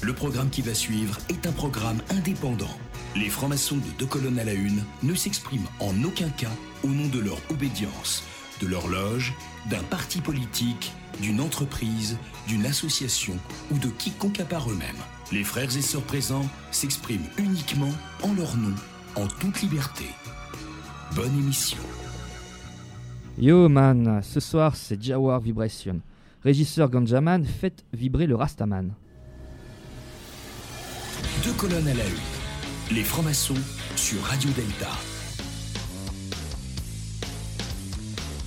Le programme qui va suivre est un programme indépendant. Les francs-maçons de Deux colonnes à la une ne s'expriment en aucun cas au nom de leur obédience, de leur loge, d'un parti politique, d'une entreprise, d'une association ou de quiconque à part eux-mêmes. Les frères et sœurs présents s'expriment uniquement en leur nom, en toute liberté. Bonne émission. Yo man, ce soir c'est Jawar Vibration. Régisseur Ganjaman, faites vibrer le Rastaman. Deux colonnes à la une. Les francs-maçons sur Radio Delta.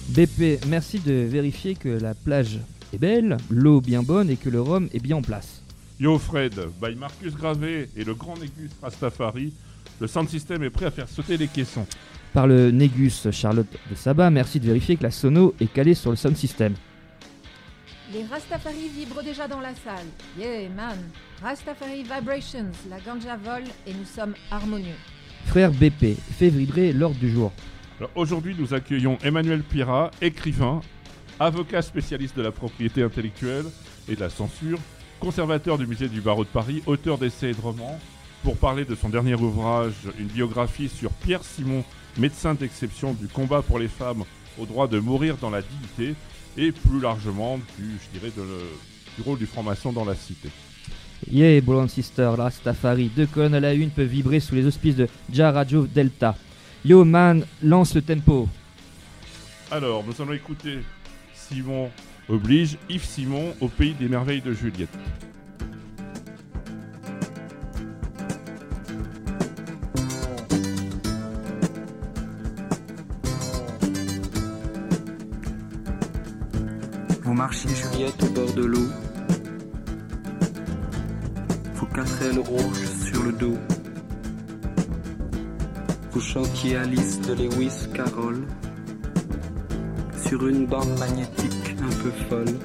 BP, merci de vérifier que la plage est belle, l'eau bien bonne et que le rhum est bien en place. Yo Fred, by Marcus Gravé et le grand Négus Rastafari, le sound system est prêt à faire sauter les caissons. Par le Négus Charlotte de Saba, merci de vérifier que la sono est calée sur le sound system. Les Rastafari vibrent déjà dans la salle. Yeah man, Rastafari Vibrations, la ganja vole et nous sommes harmonieux. Frère BP, fait vibrer l'ordre du jour. Alors, Aujourd'hui, nous accueillons Emmanuel Pira, écrivain, avocat spécialiste de la propriété intellectuelle et de la censure, conservateur du musée du barreau de Paris, auteur d'essais et de romans, pour parler de son dernier ouvrage, une biographie sur Pierre Simon, médecin d'exception du combat pour les femmes au droit de mourir dans la dignité, et plus largement du, je dirais, de le- du rôle du franc-maçon dans la cité. Yeah, Blonde Sister, Rastafari, deux colonnes à la une peuvent vibrer sous les auspices de Ja Radio Delta. Yo man, lance le tempo. Alors, nous allons écouter Simon oblige Yves Simon au pays des merveilles de Juliette. Vous marchiez Juliette au bord de l'eau. Vos quatre ailes rouges sur le dos. Vous chantiez Alice de Lewis Carroll sur une bande magnétique un peu folle.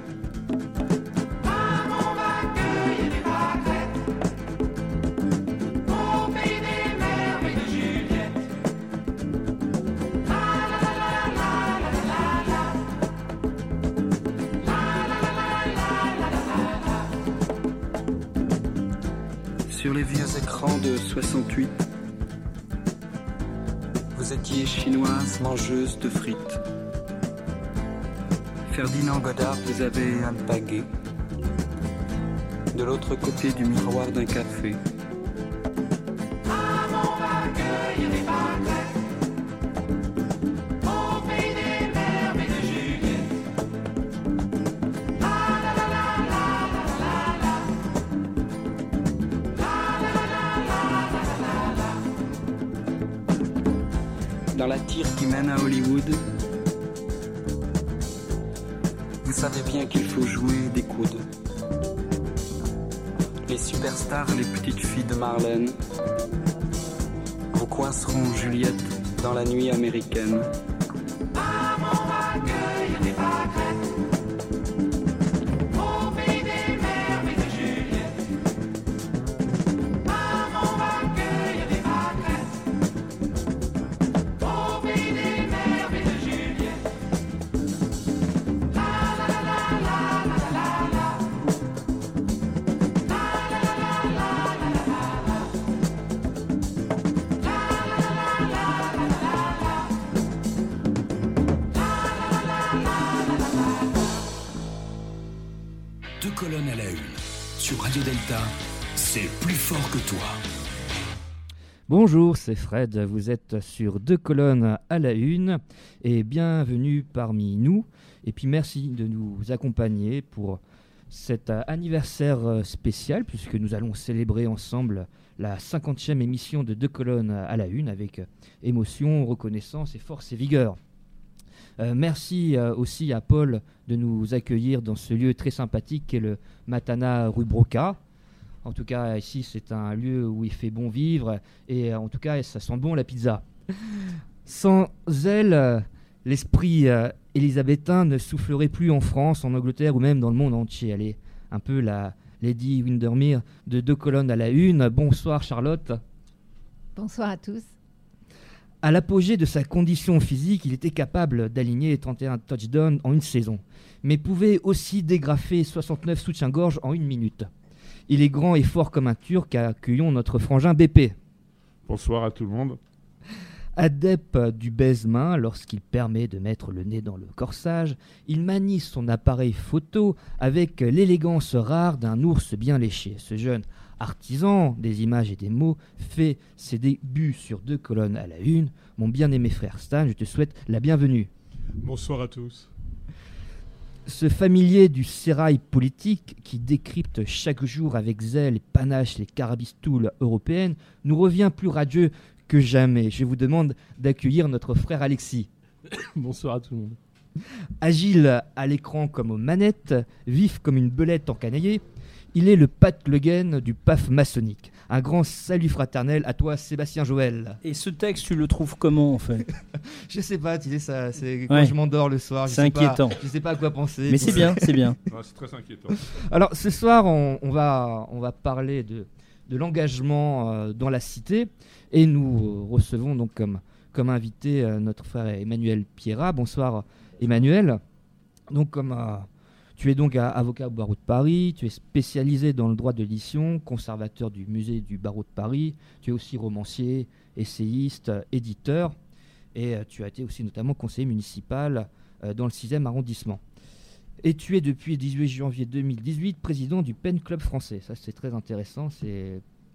De 68, vous étiez chinoise mangeuse de frites. Ferdinand Godard vous avait alpagué de l'autre côté du miroir d'un café. Vous savez bien qu'il faut jouer des coudes. Les superstars, les petites filles de Marlène, vous coinceront Juliette dans la nuit américaine. Delta, c'est plus fort que toi. Bonjour, c'est Fred, vous êtes sur deux colonnes à la une et bienvenue parmi nous. Et puis merci de nous accompagner pour cet anniversaire spécial puisque nous allons célébrer ensemble la 50e émission de deux colonnes à la une avec émotion, reconnaissance et force et vigueur. Euh, merci euh, aussi à Paul de nous accueillir dans ce lieu très sympathique qu'est le Matana rue Broca. En tout cas, ici, c'est un lieu où il fait bon vivre et euh, en tout cas, ça sent bon la pizza. Sans elle, l'esprit euh, élisabétain ne soufflerait plus en France, en Angleterre ou même dans le monde entier. Elle est un peu la Lady Windermere de deux colonnes à la une. Bonsoir Charlotte. Bonsoir à tous. À l'apogée de sa condition physique, il était capable d'aligner 31 touchdowns en une saison, mais pouvait aussi dégrafer 69 soutiens-gorge en une minute. Il est grand et fort comme un turc. Accueillons notre frangin BP. Bonsoir à tout le monde. Adepte du baise-main, lorsqu'il permet de mettre le nez dans le corsage, il manie son appareil photo avec l'élégance rare d'un ours bien léché. Ce jeune artisan des images et des mots fait ses débuts sur deux colonnes à la une. Mon bien-aimé frère Stan, je te souhaite la bienvenue. Bonsoir à tous. Ce familier du sérail politique qui décrypte chaque jour avec zèle et panache les carabistoules européennes nous revient plus radieux que jamais. Je vous demande d'accueillir notre frère Alexis. Bonsoir à tout le monde. Agile à l'écran comme aux manettes, vif comme une belette encanaillée, il est le Pat Le du PAF maçonnique. Un grand salut fraternel à toi, Sébastien Joël. Et ce texte, tu le trouves comment en fait? Je sais pas, tu sais, ça, c'est quand je m'endors le soir. C'est inquiétant. je sais pas à quoi penser. Mais c'est bien, c'est bien. c'est très inquiétant. Alors ce soir, on, va, on va parler de, de l'engagement euh, dans la cité et nous recevons donc comme, comme invité euh, notre frère Emmanuel Pierra. Bonsoir Emmanuel. Donc comme euh, tu es donc avocat au barreau de Paris, tu es spécialisé dans le droit de l'édition, conservateur du musée du barreau de Paris, tu es aussi romancier, essayiste, éditeur, et euh, tu as été aussi notamment conseiller municipal euh, dans le 6e arrondissement. Et tu es depuis 18 janvier 2018 président du Pen Club français. Ça, c'est très intéressant.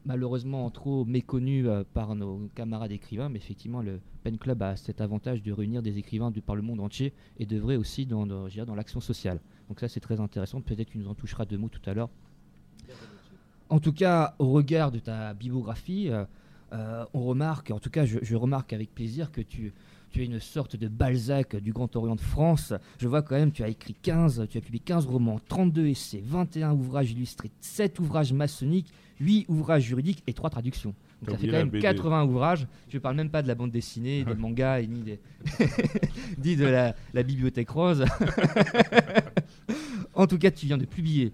Malheureusement trop méconnu euh, par nos camarades écrivains, mais effectivement, le Pen Club a cet avantage de réunir des écrivains du, par le monde entier et devrait aussi dans l'action sociale. Donc ça, c'est très intéressant. Peut-être que tu nous en toucheras deux mots tout à l'heure. En tout cas, au regard de ta biographie, euh, euh, on remarque, en tout cas, je, remarque avec plaisir que tu, tu es une sorte de Balzac du Grand Orient de France. Je vois quand même, tu as écrit 15, tu as publié 15 romans, 32 essais, 21 ouvrages illustrés, 7 ouvrages maçonniques, 8 ouvrages juridiques et 3 traductions. Donc ça fait quand même 80 ouvrages. Je ne parle même pas de la bande dessinée, des mangas, ni, ni de la, la bibliothèque rose. en tout cas, tu viens de publier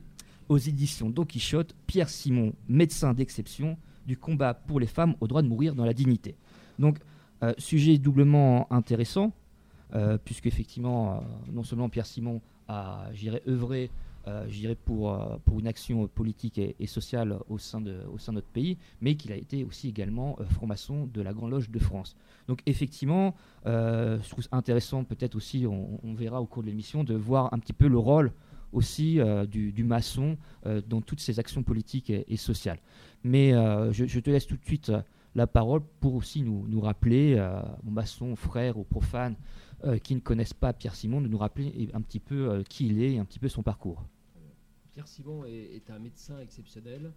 aux éditions Don Quichotte Pierre Simon, médecin d'exception, du combat pour les femmes au droit de mourir dans la dignité. Donc, euh, sujet doublement intéressant, euh, puisque effectivement, euh, non seulement Pierre Simon a, j'irais, euh, pour, euh, pour une action politique et, sociale au sein, de, notre pays, mais qu'il a été aussi également euh, franc-maçon de la Grande Loge de France. Donc effectivement, je trouve intéressant peut-être aussi, on, verra au cours de l'émission, de voir un petit peu le rôle aussi du, maçon dans toutes ces actions politiques et, sociales. Mais je, te laisse tout de suite la parole pour aussi nous, nous rappeler, mon maçon, frère ou profane, qui ne connaissent pas Pierre Simon, de nous rappeler un petit peu qui il est et un petit peu son parcours. Pierre Simon est, un médecin exceptionnel.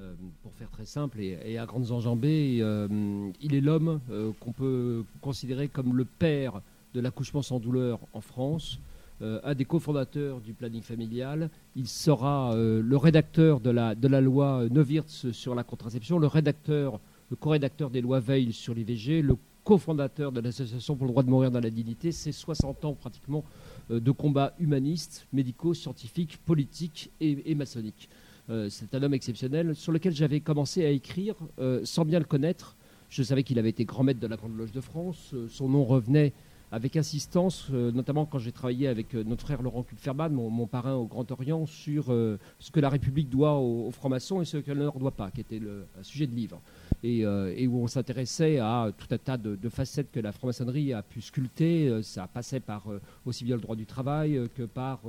Euh, pour faire très simple et, à grandes enjambées, euh, il est l'homme euh, qu'on peut considérer comme le père de l'accouchement sans douleur en France, un des cofondateurs du planning familial. Il sera le rédacteur de la, loi Neuwirth sur la contraception, le rédacteur, le co-rédacteur des lois Veil sur l'IVG, le cofondateur de l'Association pour le droit de mourir dans la dignité. C'est 60 ans pratiquement de combats humanistes, médicaux, scientifiques, politiques et, maçonniques. Euh, c'est un homme exceptionnel sur lequel j'avais commencé à écrire euh, sans bien le connaître. Je savais qu'il avait été grand maître de la Grande Loge de France. son nom revenait avec insistance, notamment quand j'ai travaillé avec notre frère Laurent Kupferman, mon, parrain au Grand Orient, sur ce que la République doit aux, francs-maçons et ce qu'elle ne leur doit pas, qui était le, un sujet de livre. Euh, et, où on s'intéressait à tout un tas de, facettes que la franc-maçonnerie a pu sculpter. Euh, ça passait par euh, aussi bien le droit du travail que par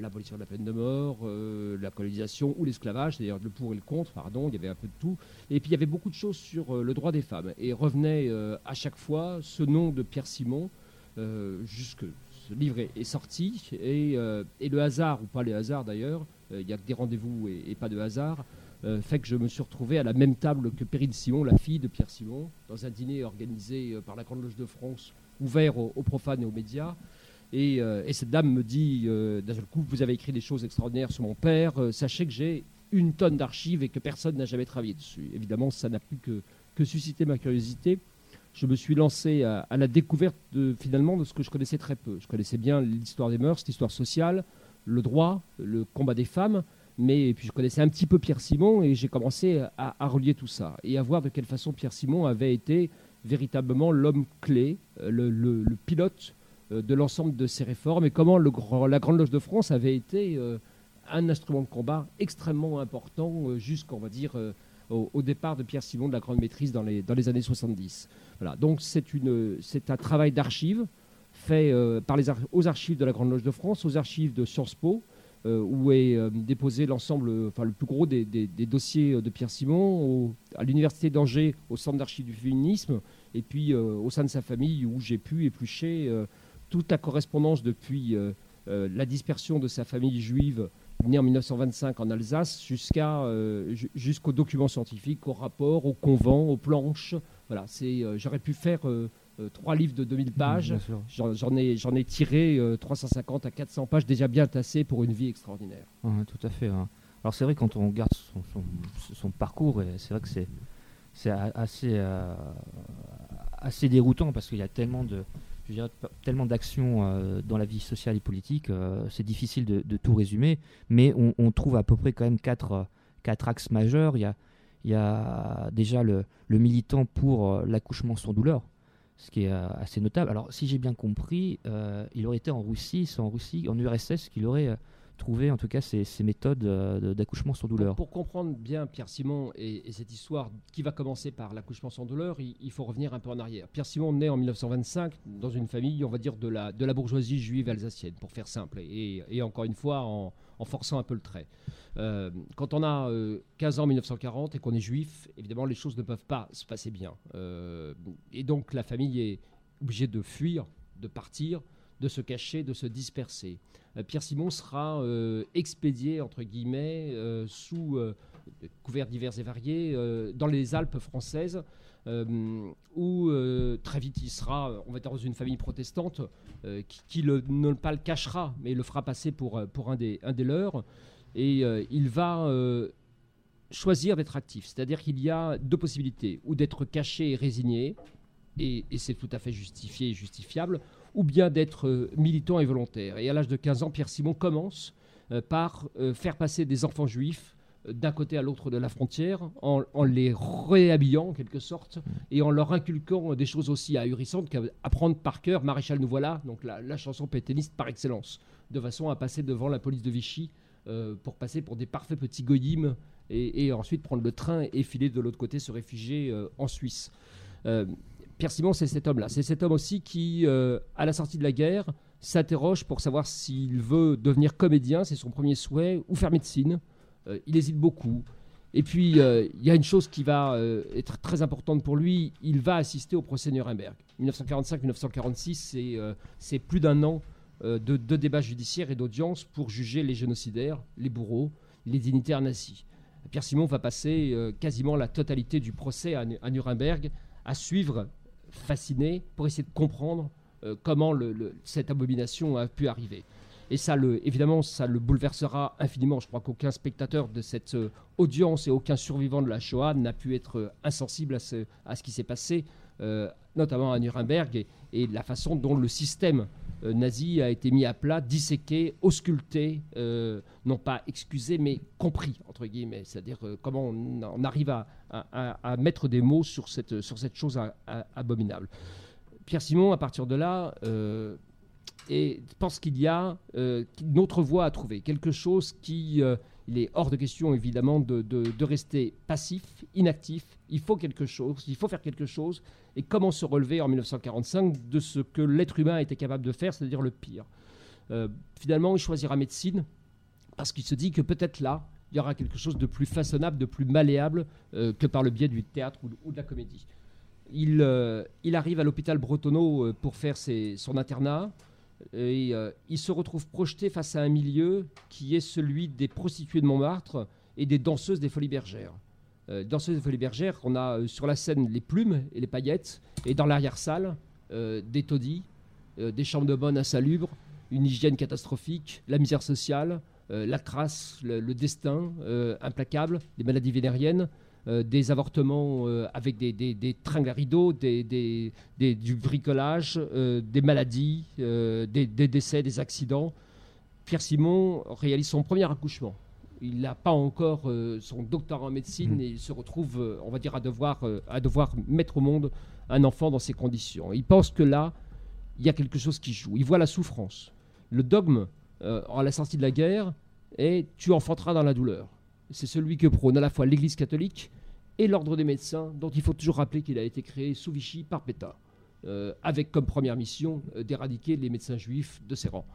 l'abolition de la peine de mort, la colonisation ou l'esclavage, c'est-à-dire le pour et le contre, pardon, il y avait un peu de tout. Et puis il y avait beaucoup de choses sur le droit des femmes. Et revenait à chaque fois ce nom de Pierre Simon, jusque ce livre est, sorti, et, le hasard, ou pas les hasards d'ailleurs, il n'y a que des rendez-vous et, pas de hasard, euh, fait que je me suis retrouvé à la même table que Perrine Simon, la fille de Pierre Simon, dans un dîner organisé euh, par la Grande Loge de France, ouvert aux, profanes et aux médias. Et, euh, cette dame me dit, d'un seul coup, vous avez écrit des choses extraordinaires sur mon père, sachez que j'ai une tonne d'archives et que personne n'a jamais travaillé dessus. Évidemment, ça n'a plus que, que suscité ma curiosité je me suis lancé à, la découverte de, finalement de ce que je connaissais très peu. Je connaissais bien l'histoire des mœurs, l'histoire sociale, le droit, le combat des femmes, mais puis je connaissais un petit peu Pierre Simon et j'ai commencé à, relier tout ça et à voir de quelle façon Pierre Simon avait été véritablement l'homme clé, euh, le, pilote euh, de l'ensemble de ces réformes et comment la Grande Loge de France avait été euh, un instrument de combat extrêmement important jusqu'on va dire au, départ de Pierre Simon de la Grande Maîtrise dans les, dans les années 70. Voilà, donc c'est, un travail d'archives fait par les aux archives de la Grande Loge de France, aux archives de Sciences Po, euh, où est euh, déposé l'ensemble, enfin le plus gros des, dossiers de Pierre Simon, à l'université d'Angers, au centre d'archives du féminisme, et puis euh, au sein de sa famille où j'ai pu éplucher toute la correspondance depuis la dispersion de sa famille juive née en 1925 en Alsace jusqu'à jusqu'aux documents scientifiques, aux rapports, aux convents, aux planches. Voilà, c'est j'aurais pu faire euh, trois livres de 2000 pages. J'en ai, ai, tiré 350 euh, à 400 pages déjà bien tassées pour une vie extraordinaire. tout à fait. Alors c'est vrai quand on regarde son, parcours, c'est vrai que c'est assez, euh, assez déroutant parce qu'il y a tellement de tellement d'actions dans la vie sociale et politique, c'est difficile de, tout résumer, mais on, trouve à peu près quand même quatre, quatre axes majeurs. Il y a, il y a déjà le, le militant pour l'accouchement sans douleur, ce qui est euh, assez notable. Alors, si j'ai bien compris, euh, il aurait été en Russie, c'est en Russie, en URSS qu'il aurait euh, trouvé en tout cas ces, méthodes d'accouchement sans douleur. Pour, comprendre bien Pierre Simon et, cette histoire qui va commencer par l'accouchement sans douleur, il, faut revenir un peu en arrière. Pierre Simon naît en 1925 dans une famille, on va dire, de la, de la bourgeoisie juive alsacienne, pour faire simple, et, encore une fois en, forçant un peu le trait. Euh, quand on a 15 euh, ans en 1940 et qu'on est juif, évidemment, les choses ne peuvent pas se passer bien. Euh, et donc, la famille est obligée de fuir, de partir, de se cacher, de se disperser. Pierre Simon sera expédié, entre guillemets, sous couverts divers et variés, dans les Alpes françaises, où très vite il sera, on va dire, dans une famille protestante qui, ne pas le cachera, mais le fera passer pour, pour un, des, un des leurs et euh, il va euh, choisir d'être actif. C'est-à-dire qu'il y a deux possibilités, ou d'être caché et résigné, et, c'est tout à fait justifié et justifiable, ou bien d'être euh, militant et volontaire. Et à l'âge de 15 ans, Pierre Simon commence par faire passer des enfants juifs d'un côté à l'autre de la frontière, en, les réhabillant en quelque sorte, et en leur inculquant des choses aussi ahurissantes qu'apprendre par cœur Maréchal nous voilà, donc la, la chanson pétainiste par excellence, de façon à passer devant la police de Vichy euh, pour passer pour des parfaits petits goyim et, ensuite prendre le train et filer de l'autre côté, se réfugier euh, en Suisse. Euh, Pierre Simon, c'est cet homme-là. C'est cet homme aussi qui, à la sortie de la guerre, s'interroge pour savoir s'il veut devenir comédien, c'est son premier souhait, ou faire médecine. il hésite beaucoup. Et puis, il y a une chose qui va être très importante pour lui, il va assister au procès Nuremberg. 1945-1946, c'est plus d'un an euh, de, débats judiciaires et d'audiences pour juger les génocidaires, les bourreaux, les dignitaires nazis. Pierre Simon va passer euh, quasiment la totalité du procès à, Nuremberg à suivre, fasciné, pour essayer de comprendre euh, comment cette abomination a pu arriver. Et ça, le, évidemment, ça le bouleversera infiniment. Je crois qu'aucun spectateur de cette audience et aucun survivant de la Shoah n'a pu être insensible à ce, qui s'est passé, notamment à Nuremberg, et, la façon dont le système euh, nazi a été mis à plat, disséqué, ausculté, euh, non pas excusé, mais compris, entre guillemets. C'est-à-dire euh, comment on, arrive à, mettre des mots sur cette, sur cette chose abominable. Pierre Simon, à partir de là, pense qu'il y a une autre voie à trouver, quelque chose qui il est hors de question, évidemment, de, rester passif, inactif. Il faut quelque chose, il faut faire quelque chose. Et comment se relever en 1945 de ce que l'être humain était capable de faire, c'est-à-dire le pire? Euh, Finalement, il choisira médecine parce qu'il se dit que peut-être là, il y aura quelque chose de plus façonnable, de plus malléable euh, que par le biais du théâtre ou, de la comédie. Il, euh, il arrive à l'hôpital Bretonneau pour faire son internat et il se retrouve projeté face à un milieu qui est celui des prostituées de Montmartre et des danseuses des Folies Bergères. Euh, danseuses des Folies Bergères, on a euh, sur la scène les plumes et les paillettes, et dans l'arrière-salle, des taudis, des chambres de bonne insalubres, une hygiène catastrophique, la misère sociale, la crasse, le destin implacable, des maladies vénériennes, euh, des avortements euh, avec des, des, tringles à rideaux, du bricolage, euh, des maladies, des, décès, des accidents. Pierre Simon réalise son premier accouchement. Il n'a pas encore son doctorat en médecine mmh. et il se retrouve, on va dire, à devoir, à devoir mettre au monde un enfant dans ces conditions. Il pense que là, il y a quelque chose qui joue. Il voit la souffrance. Le dogme, à la sortie de la guerre, et tu enfanteras dans la douleur. C'est celui que prône à la fois l'Église catholique et l'ordre des médecins, dont il faut toujours rappeler qu'il a été créé sous Vichy par Pétain, euh, avec comme première mission euh, d'éradiquer les médecins juifs de ses rangs.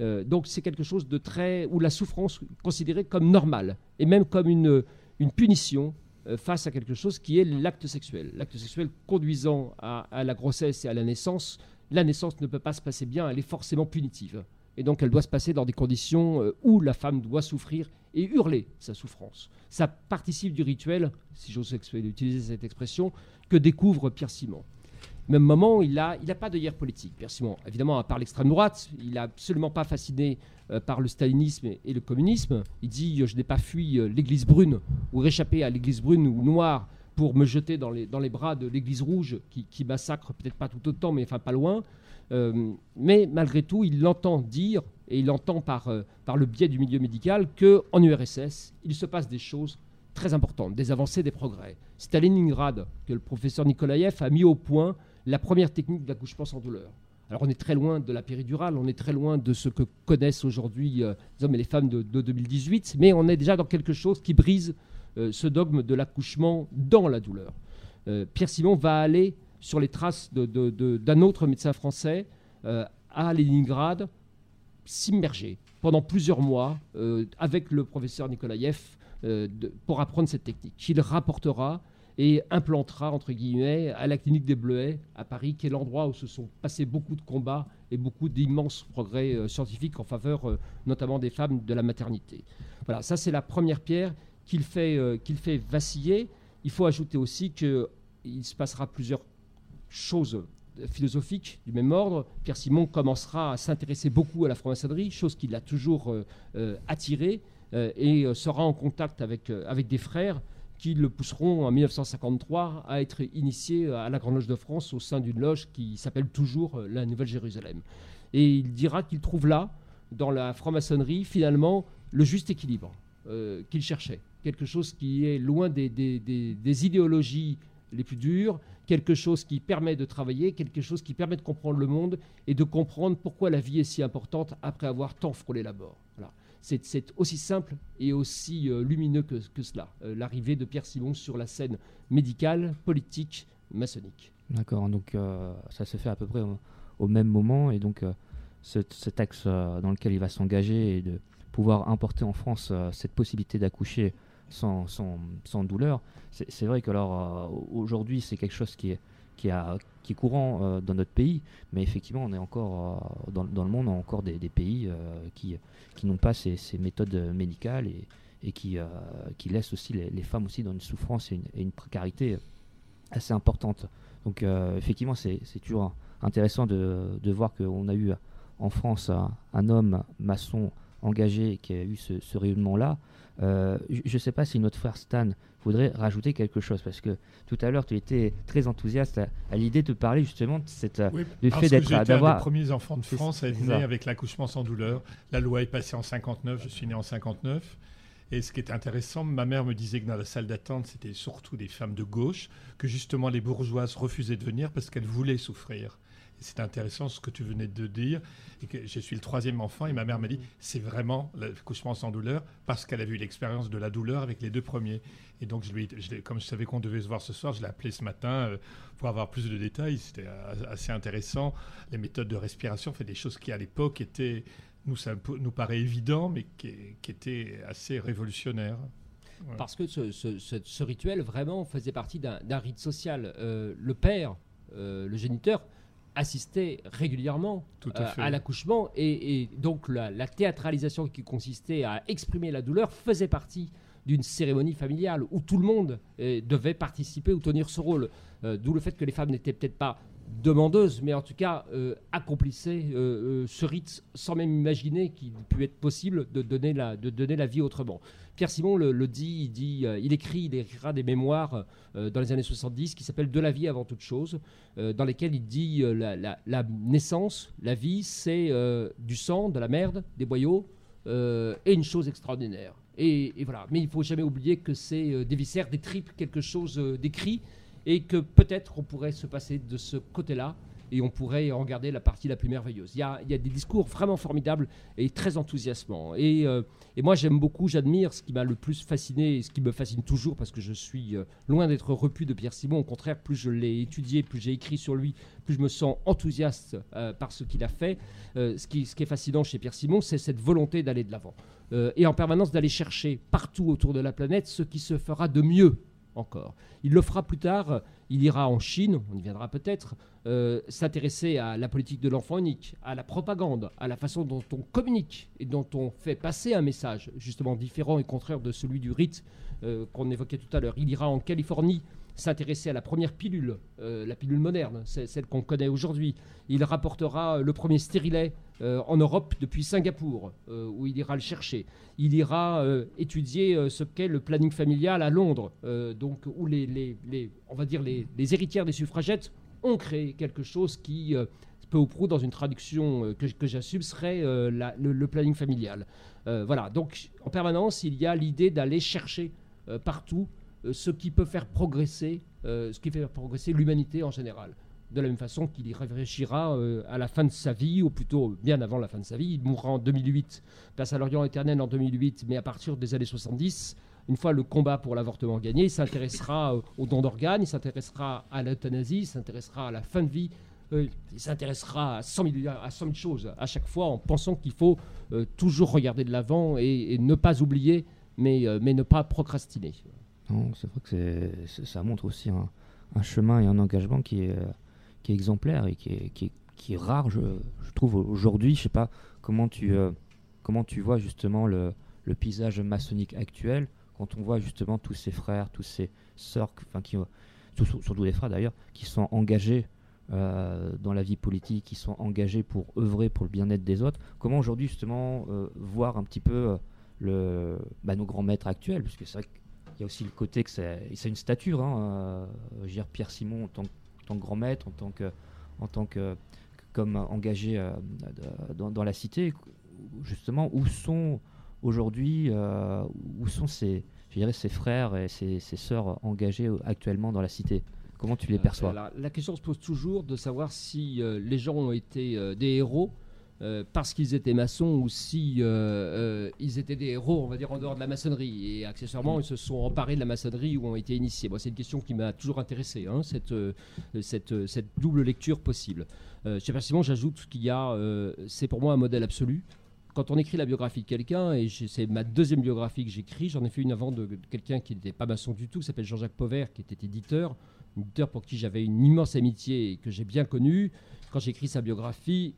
Euh, donc c'est quelque chose de très... où la souffrance considérée comme normale, et même comme une, une punition face à quelque chose qui est l'acte sexuel. L'acte sexuel conduisant à, à, la grossesse et à la naissance, la naissance ne peut pas se passer bien, elle est forcément punitive. Et donc elle doit se passer dans des conditions où la femme doit souffrir et hurler sa souffrance. Ça participe du rituel, si j'ose utiliser cette expression, que découvre Pierre Simon. Même moment, il n'a il a pas politique. Évidemment, à part l'extrême droite, il n'est absolument pas fasciné euh, par le stalinisme et, le communisme. Il dit Je n'ai pas fui euh, l'église brune ou réchappé à l'église brune ou noire pour me jeter dans les, bras de l'église rouge qui, massacre peut-être pas tout autant, mais enfin pas loin. Euh, mais malgré tout, il l'entend dire, et il entend par, euh, le biais du milieu médical, qu'en URSS, il se passe des choses très importantes, des avancées, des progrès. C'est à Leningrad que le professeur Nikolaev a mis au point la première technique d'accouchement sans douleur. Alors on est très loin de la péridurale, on est très loin de ce que connaissent aujourd'hui euh, les hommes et les femmes de, 2018, mais on est déjà dans quelque chose qui brise ce dogme de l'accouchement dans la douleur. Pierre Simon va aller sur les traces d'un autre médecin français euh, à Leningrad, s'immerger pendant plusieurs mois euh, avec le professeur Nikolaïev euh, pour apprendre cette technique, qu'il rapportera et implantera, entre guillemets, à la clinique des Bleuets à Paris, qui est l'endroit où se sont passés beaucoup de combats et beaucoup d'immenses progrès scientifiques en faveur notamment des femmes de la maternité. Voilà, ça c'est la première pierre qu'il fait, fait vaciller. Il faut ajouter aussi qu'il se passera plusieurs chose philosophique du même ordre, Pierre Simon commencera à s'intéresser beaucoup à la franc-maçonnerie, chose qui l'a toujours euh, euh, attiré, euh, et sera en contact avec des frères qui le pousseront en 1953 à être initié à la Grande Loge de France au sein d'une loge qui s'appelle toujours la Nouvelle Jérusalem. Et il dira qu'il trouve là, dans la franc-maçonnerie, finalement, le juste équilibre qu'il cherchait. Quelque chose qui est loin des, des, des idéologies les plus dures, quelque chose qui permet de travailler, quelque chose qui permet de comprendre le monde et de comprendre pourquoi la vie est si importante après avoir tant frôlé la mort. Voilà. C'est aussi simple et aussi euh, lumineux que, cela, euh, l'arrivée de Pierre Simon sur la scène médicale, politique, maçonnique. D'accord, donc euh, ça se fait à peu près au, même moment et donc cet, axe dans lequel il va s'engager et de pouvoir importer en France cette possibilité d'accoucher sans, sans, douleur. C'est vrai que alors aujourd'hui c'est quelque chose qui est, qui, est courant euh, dans notre pays, mais effectivement on est encore euh, dans, le monde, on a encore des, pays qui, qui n'ont pas ces, méthodes médicales et, qui, qui laissent aussi les, femmes aussi dans une souffrance et une, précarité assez importante. Donc effectivement c'est toujours intéressant de, de voir qu'on a eu en France un homme maçon engagé qui a eu ce, ce rayonnement-là. Euh, je ne sais pas si notre frère Stan voudrait rajouter quelque chose, parce que tout à l'heure, tu étais très enthousiaste à, l'idée de parler justement de cette, euh, oui, du fait d'être d'avoir. Premiers enfants de France à être né avec l'accouchement sans douleur. La loi est passée en 59, je suis né en 59. Et ce qui était intéressant, ma mère me disait que dans la salle d'attente, c'était surtout des femmes de gauche, que justement les bourgeoises refusaient de venir parce qu'elles voulaient souffrir. C'est intéressant ce que tu venais de dire. Et que je suis le troisième enfant et ma mère m'a dit c'est vraiment l'accouchement sans douleur parce qu'elle a vu l'expérience de la douleur avec les deux premiers. Et donc, je lui, comme je savais qu'on devait se voir ce soir, je l'ai appelé ce matin euh, pour avoir plus de détails. C'était assez intéressant. Les méthodes de respiration, fait des choses qui à l'époque étaient, nous, ça nous paraît évident, mais qui, qui étaient assez révolutionnaires. Parce que ce, ce, rituel vraiment faisait partie d'un rite social. Euh, le père, euh, le géniteur, assistait régulièrement euh, à, l'accouchement et, donc la, théâtralisation qui consistait à exprimer la douleur faisait partie d'une cérémonie familiale où tout le monde euh, devait participer ou tenir ce rôle. Euh, d'où le fait que les femmes n'étaient peut-être pas demandeuses, mais en tout cas accomplissaient ce rite sans même imaginer qu'il pût être possible de donner la, de donner la vie autrement. Pierre Simon le, dit, il, euh, il écrit, il écrira des mémoires euh, dans les années 70 qui s'appellent De la vie avant toute chose, euh, dans lesquelles il dit la, naissance, la vie, c'est du sang, de la merde, des boyaux, et une chose extraordinaire. Et, voilà. Mais il faut jamais oublier que c'est des viscères, des tripes, quelque chose d'écrit, et que peut-être on pourrait se passer de ce côté-là et on pourrait en garder la partie la plus merveilleuse. Il y a, des discours vraiment formidables et très enthousiasmants. Et, euh, moi, j'aime beaucoup, j'admire ce qui m'a le plus fasciné et ce qui me fascine toujours parce que je suis euh, loin d'être repu de Pierre Simon. Au contraire, plus je l'ai étudié, plus j'ai écrit sur lui, plus je me sens enthousiaste euh, par ce qu'il a fait. ce qui est fascinant chez Pierre Simon, c'est cette volonté d'aller de l'avant et en permanence d'aller chercher partout autour de la planète ce qui se fera de mieux encore. Il le fera plus tard, il ira en Chine, on y viendra peut-être, euh, s'intéresser à la politique de l'enfant unique, à la propagande, à la façon dont on communique et dont on fait passer un message justement différent et contraire de celui du rite euh, qu'on évoquait tout à l'heure. Il ira en Californie s'intéresser à la première pilule, euh, la pilule moderne, celle qu'on connaît aujourd'hui. Il rapportera le premier stérilet euh, en Europe depuis Singapour, euh, où il ira le chercher. Il ira étudier ce qu'est le planning familial à Londres, donc où les, on va dire les, héritières des suffragettes ont créé quelque chose qui peu ou prou dans une traduction que, j'assume serait le, planning familial. voilà, donc en permanence, il y a l'idée d'aller chercher partout euh, ce qui peut faire progresser, euh, ce qui fait progresser l'humanité en général. De la même façon qu'il y réfléchira euh, à la fin de sa vie, ou plutôt bien avant la fin de sa vie. Il mourra en 2008, place à l'Orient éternel en 2008, mais à partir des années 70, une fois le combat pour l'avortement gagné, il s'intéressera aux dons d'organes, il s'intéressera à l'euthanasie, il s'intéressera à la fin de vie, il s'intéressera à 100, 000, à 100 000 choses à chaque fois en pensant qu'il faut toujours regarder de l'avant et, ne pas oublier, mais, mais ne pas procrastiner c'est vrai que ça montre aussi un, chemin et un engagement qui est, qui est exemplaire et qui est, rare, je, trouve, aujourd'hui. Je sais pas comment tu, euh, comment tu vois justement le, paysage maçonnique actuel quand on voit justement tous ces frères, tous ces sœurs, enfin, qui, surtout les frères d'ailleurs, qui sont engagés euh, dans la vie politique, qui sont engagés pour œuvrer pour le bien-être des autres. Comment aujourd'hui justement euh, voir un petit peu bah, nos grands maîtres actuels, puisque c'est vrai que il y a aussi le côté que c'est une stature. Hein, euh, Pierre Simon en tant, que grand maître, en tant que, en tant que, comme engagé euh, dans, la cité, justement, où sont aujourd'hui, euh, où sont ces, je dirais, ses frères et ses, sœurs engagés actuellement dans la cité? Comment tu les perçois? la, question se pose toujours de savoir si les gens ont été des héros euh, parce qu'ils étaient maçons ou si euh, euh, ils étaient des héros, on va dire, en dehors de la maçonnerie. Et accessoirement, ils se sont emparés de la maçonnerie ou ont été initiés. c'est une question qui m'a toujours intéressé, hein, cette, double lecture possible. chez Simon, j'ajoute qu'il y a, c'est pour moi un modèle absolu. Quand on écrit la biographie de quelqu'un, et c'est ma deuxième biographie que j'écris, j'en ai fait une avant de, quelqu'un qui n'était pas maçon du tout, qui s'appelle Jean-Jacques Pauvert, qui était éditeur, éditeur pour qui j'avais une immense amitié et que j'ai bien connu. Quand j'ai écrit sa biographie,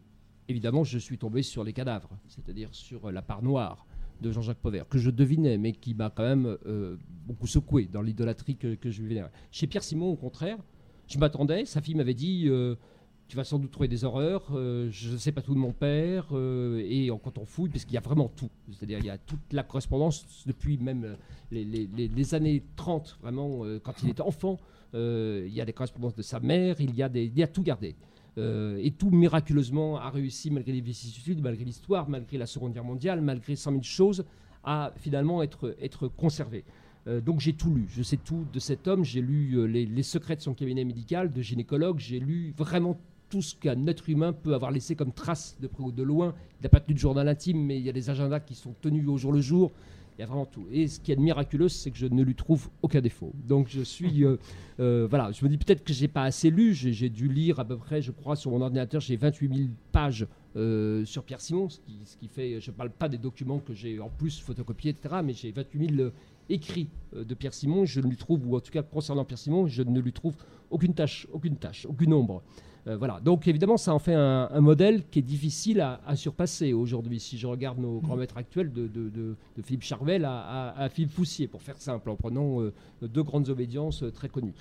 évidemment, je suis tombé sur les cadavres, c'est-à-dire sur la part noire de Jean-Jacques Pauvert, que je devinais, mais qui m'a quand même euh, beaucoup secoué dans l'idolâtrie que, je vénérais. Chez Pierre Simon, au contraire, je m'attendais, sa fille m'avait dit euh, Tu vas sans doute trouver des horreurs, euh, je ne sais pas tout de mon père, et quand on fouille, parce qu'il y a vraiment tout, c'est-à-dire il y a toute la correspondance depuis même les, années 30, vraiment, quand il était enfant, il y a des correspondances de sa mère, il y a, des, il y a tout gardé. Euh, et tout miraculeusement a réussi, malgré les vicissitudes, malgré l'histoire, malgré la Seconde Guerre mondiale, malgré 100 000 choses, à finalement être, conservé. Euh, donc j'ai tout lu, je sais tout de cet homme, j'ai lu euh, les, secrets de son cabinet médical, de gynécologue, j'ai lu vraiment tout ce qu'un être humain peut avoir laissé comme trace de près ou de loin. Il n'a pas tenu de journal intime, mais il y a des agendas qui sont tenus au jour le jour. Il y a vraiment tout. Et ce qui est miraculeux, c'est que je ne lui trouve aucun défaut. Donc je suis. Euh, euh, voilà, je me dis peut-être que j'ai pas assez lu. J'ai dû lire à peu près, je crois, sur mon ordinateur, j'ai 28 000 pages euh, sur Pierre Simon, ce qui, ce qui fait. Je ne parle pas des documents que j'ai en plus photocopiés, etc., mais j'ai 28 000 écrits de Pierre Simon. Je ne lui trouve, ou en tout cas concernant Pierre Simon, je ne lui trouve aucune tâche, aucune tâche, aucune ombre. Euh, voilà. Donc évidemment, ça en fait un, modèle qui est difficile à, surpasser aujourd'hui. Si je regarde nos grands maîtres actuels, de, Philippe Charvel à, Philippe Foussier, pour faire simple, en prenant euh, deux grandes obédiences euh, très connues.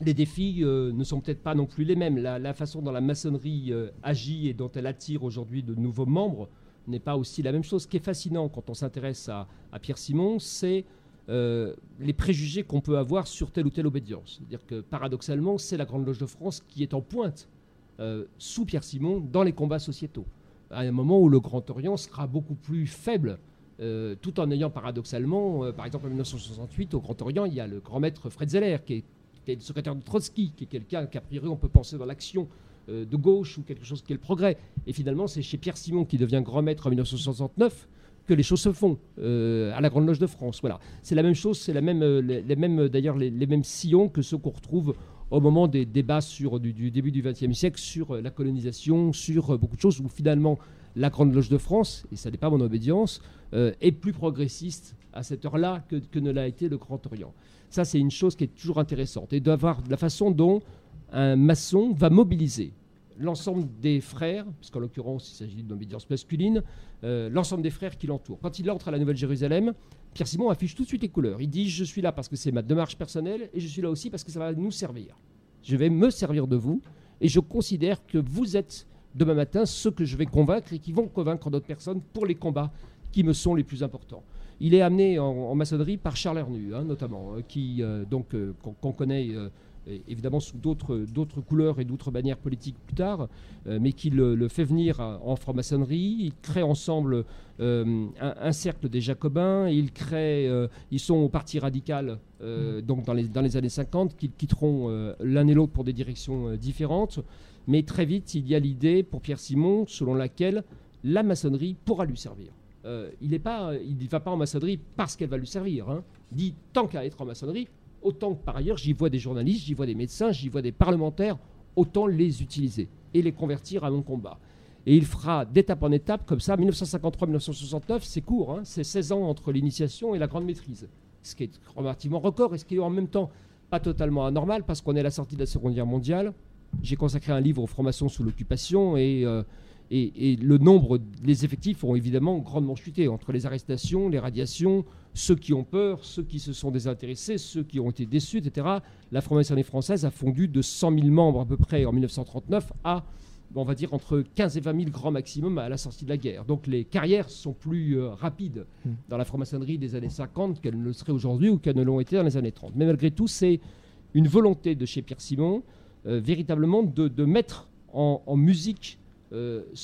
les défis ne sont peut-être pas non plus les mêmes. La, façon dont la maçonnerie agit et dont elle attire aujourd'hui de nouveaux membres n'est pas aussi la même chose. Ce qui est fascinant quand on s'intéresse à Pierre Simon, c'est euh, les préjugés qu'on peut avoir sur telle ou telle obédience. C'est-à-dire que paradoxalement, c'est la Grande Loge de France qui est en pointe euh, sous Pierre Simon dans les combats sociétaux. À un moment où le Grand Orient sera beaucoup plus faible, euh, tout en ayant paradoxalement, par exemple en 1968, au Grand Orient, il y a le grand maître Fred Zeller qui est qui est le secrétaire de Trotsky, qui est quelqu'un qu'a priori on peut penser dans l'action de gauche ou quelque chose qui est le progrès. Et finalement, c'est chez Pierre Simon qui devient grand maître en 1969 que les choses se font à la Grande Loge de France. Voilà, c'est la même chose, c'est même, les, mêmes d'ailleurs les, mêmes sillons que ceux qu'on retrouve au moment des débats sur, du, début du XXe siècle sur euh, la colonisation, sur euh, beaucoup de choses où finalement la Grande Loge de France, et ça n'est pas mon obédience, euh, est plus progressiste à cette heure-là que, ne l'a été le Grand Orient. Ça, c'est une chose qui est toujours intéressante, et d'avoir la façon dont un maçon va mobiliser l'ensemble des frères, puisqu'en l'occurrence il s'agit d'une obédience masculine, l'ensemble des frères qui l'entourent. Quand il entre à la Nouvelle-Jérusalem, Pierre Simon affiche tout de suite les couleurs. Il dit Je suis là parce que c'est ma démarche personnelle et je suis là aussi parce que ça va nous servir. Je vais me servir de vous et je considère que vous êtes demain matin ceux que je vais convaincre et qui vont convaincre d'autres personnes pour les combats qui me sont les plus importants. Il est amené en, maçonnerie par Charles Hernu, hein, notamment, euh, qui euh, donc euh, qu'on connaît évidemment sous d'autres couleurs et d'autres manières politiques plus tard, euh, mais qui le, fait venir en franc-maçonnerie. Ils créent ensemble euh, un, cercle des Jacobins. Ils, créent, euh, ils sont au Parti radical mm. donc dans les, dans les années 50, qu'ils quitteront l'un et l'autre pour des directions différentes. Mais très vite, il y a l'idée pour Pierre Simon selon laquelle la maçonnerie pourra lui servir. il ne va pas en maçonnerie parce qu'elle va lui servir. Hein. Il dit tant qu'à être en maçonnerie, autant que par ailleurs j'y vois des journalistes, j'y vois des médecins, j'y vois des parlementaires, autant les utiliser et les convertir à mon combat. Et il fera d'étape en étape, comme ça, 1953-1969, c'est court, hein, c'est 16 ans entre l'initiation et la grande maîtrise. Ce qui est relativement record et ce qui est en même temps pas totalement anormal parce qu'on est à la sortie de la Seconde Guerre mondiale. J'ai consacré un livre aux francs-maçons sous l'occupation et euh, et, le nombre, les effectifs ont évidemment grandement chuté entre les arrestations, les radiations, ceux qui ont peur, ceux qui se sont désintéressés, ceux qui ont été déçus, etc. La franc-maçonnerie française a fondu de 100 000 membres à peu près en 1939 à, on va dire, entre 15 et 20 000 grands maximum à la sortie de la guerre. Donc les carrières sont plus euh, rapides hmm. dans la franc-maçonnerie des années 50 qu'elles ne le seraient aujourd'hui ou qu'elles ne l'ont été dans les années 30. Mais malgré tout, c'est une volonté de chez Pierre Simon euh, véritablement de, mettre en musique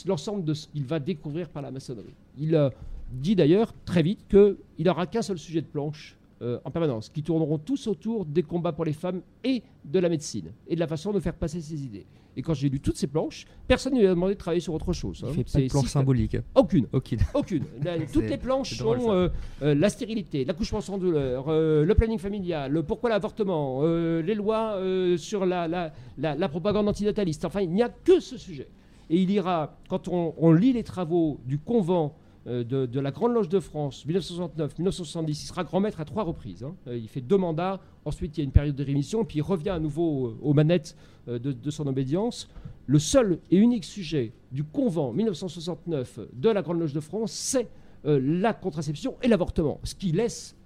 l'ensemble de ce qu'il va découvrir par la maçonnerie. Il euh, dit d'ailleurs très vite qu'il n'aura qu'un seul sujet de planche euh, en permanence, qui tourneront tous autour des combats pour les femmes et de la médecine, et de la façon de faire passer ses idées. Et quand j'ai lu toutes ces planches, personne ne lui a demandé de travailler sur autre chose. Il hein. de planche symbolique. Aucune. Aucune. Aucune. toutes les planches sont la stérilité, l'accouchement sans douleur, le planning familial, le pourquoi l'avortement, les lois sur la, la, la propagande antinataliste. Enfin, il n'y a que ce sujet. Et il ira, quand on, lit les travaux du convent euh, de, la Grande Loge de France, 1969-1970, il sera grand maître à trois reprises. Hein. Euh, il fait deux mandats, ensuite il y a une période de rémission, puis il revient à nouveau euh, aux manettes de, son obédience. Le seul et unique sujet du convent 1969 de la Grande Loge de France, c'est la contraception et l'avortement, ce qui laisse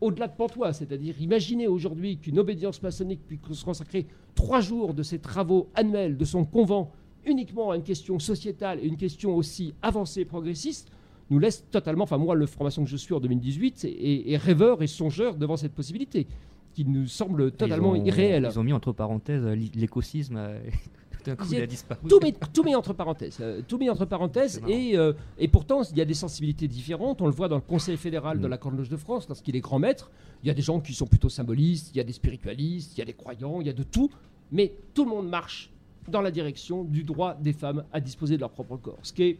au-delà de Pantois, c'est-à-dire imaginer aujourd'hui qu'une obédience maçonnique puisse consacrer trois jours de ses travaux annuels de son convent uniquement à une question sociétale et une question aussi avancée et progressiste, nous laisse totalement, enfin moi, le formation que je suis en 2018, est, rêveur et songeur devant cette possibilité, qui nous semble totalement irréelle. Ils ont mis entre parenthèses euh, l'écosisme. Euh, tout d'un coup, il a disparu. Tout met, tout met entre parenthèses. Euh, tout met entre parenthèses. Et, et, pourtant, il y a des sensibilités différentes. On le voit dans le Conseil fédéral de mm. la Grande Loge de France, lorsqu'il est grand maître. Il y a des gens qui sont plutôt symbolistes, il y a des spiritualistes, il y a des croyants, il y a de tout. Mais tout le monde marche dans la direction du droit des femmes à disposer de leur propre corps. Ce qui est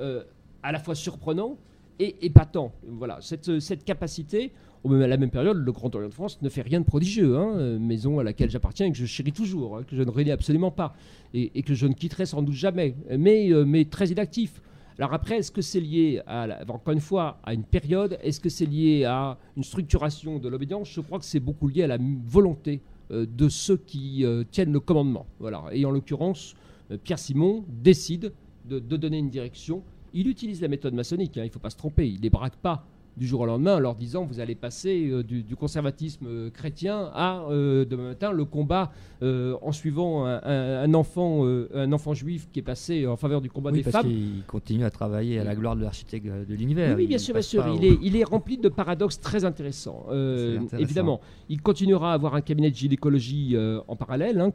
euh, à la fois surprenant et épatant. Voilà, cette, cette capacité, à la même période, le Grand Orient de France ne fait rien de prodigieux, hein, euh, maison à laquelle j'appartiens et que je chéris toujours, hein, que je ne renie absolument pas, et, que je ne quitterai sans doute jamais, mais, euh, mais très inactif. Alors après, est-ce que c'est lié, encore une fois, à une période? Est-ce que c'est lié à une structuration de l'obédience? Je crois que c'est beaucoup lié à la volonté de ceux qui euh, tiennent le commandement. Voilà. Et en l'occurrence, euh, Pierre Simon décide de, donner une direction. Il utilise la méthode maçonnique, hein, il ne faut pas se tromper, il ne les braque pas du jour au lendemain en leur disant vous allez passer euh, du, conservatisme euh, chrétien à euh, demain matin le combat en suivant un, enfant un enfant juif qui est passé en faveur du combat des parce femmes. Il continue à travailler à la gloire de l'architecte de l'univers. Oui, bien sûr, bien sûr. Il est, il est rempli de paradoxes très intéressants. évidemment, il continuera à avoir un cabinet de gynécologie en parallèle, hein,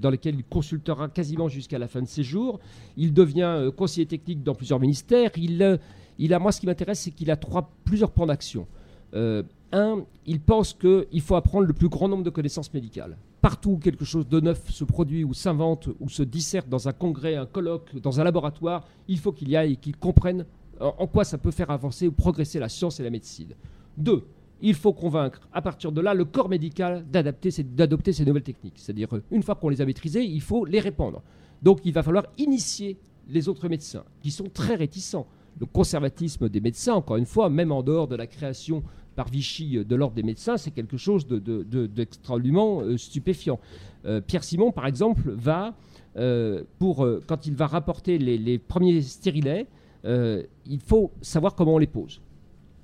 dans lequel il consultera quasiment jusqu'à la fin de ses jours. Il devient conseiller technique dans plusieurs ministères. Il il a, moi, ce qui m'intéresse, c'est qu'il a plusieurs plans d'action. un, ils pensent qu'il faut apprendre le plus grand nombre de connaissances médicales. Partout où quelque chose de neuf se produit ou s'invente ou se disserte dans un congrès, un colloque, dans un laboratoire, il faut qu'il y aille et qu'ils comprennent en quoi ça peut faire avancer ou progresser la science et la médecine. Deux, il faut convaincre à partir de là le corps médical d'adapter d'adopter ces nouvelles techniques. C'est-à-dire, une fois qu'on les a maîtrisées, il faut les répandre. Donc il va falloir initier les autres médecins, qui sont très réticents. Le conservatisme des médecins, encore une fois, même en dehors de la création par Vichy de l'ordre des médecins, c'est quelque chose d'extraordinairement de, stupéfiant. Euh, Pierre Simon, par exemple, va, euh, pour, euh, quand il va rapporter les, premiers stérilets, il faut savoir comment on les pose.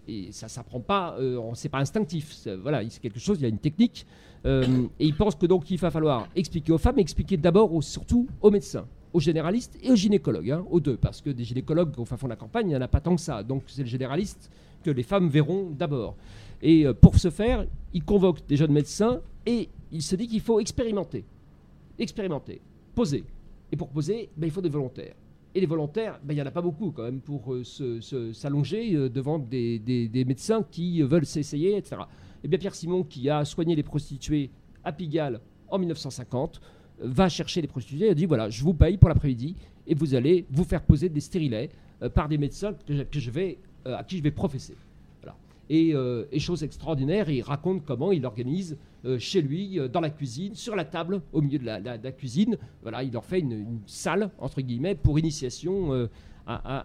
Et ça ne s'apprend pas, c'est pas instinctif. Voilà, c'est quelque chose, il y a une technique. et il pense que donc il va falloir expliquer aux femmes, expliquer d'abord surtout aux médecins aux généralistes et aux gynécologues, hein, aux deux, parce que des gynécologues au fin fond de la campagne, il n'y en a pas tant que ça. Donc c'est le généraliste que les femmes verront d'abord. Et euh, pour ce faire, il convoque des jeunes médecins et il se dit qu'il faut expérimenter. Expérimenter, poser. Et pour poser, ben, il faut des volontaires. Et les volontaires, ben, il n'y en a pas beaucoup quand même pour euh, s'allonger euh, devant des, des, médecins qui veulent s'essayer, etc. Et bien Pierre Simon, qui a soigné les prostituées à Pigalle en 1950, va chercher les prostituées et dit voilà, je vous paye pour l'après-midi et vous allez vous faire poser des stérilets par des médecins que je vais euh, à qui je vais professer. Euh, et, chose extraordinaire, il raconte comment il organise euh, chez lui, dans la cuisine, sur la table, au milieu de la, cuisine, voilà, il leur fait une, salle, entre guillemets, pour initiation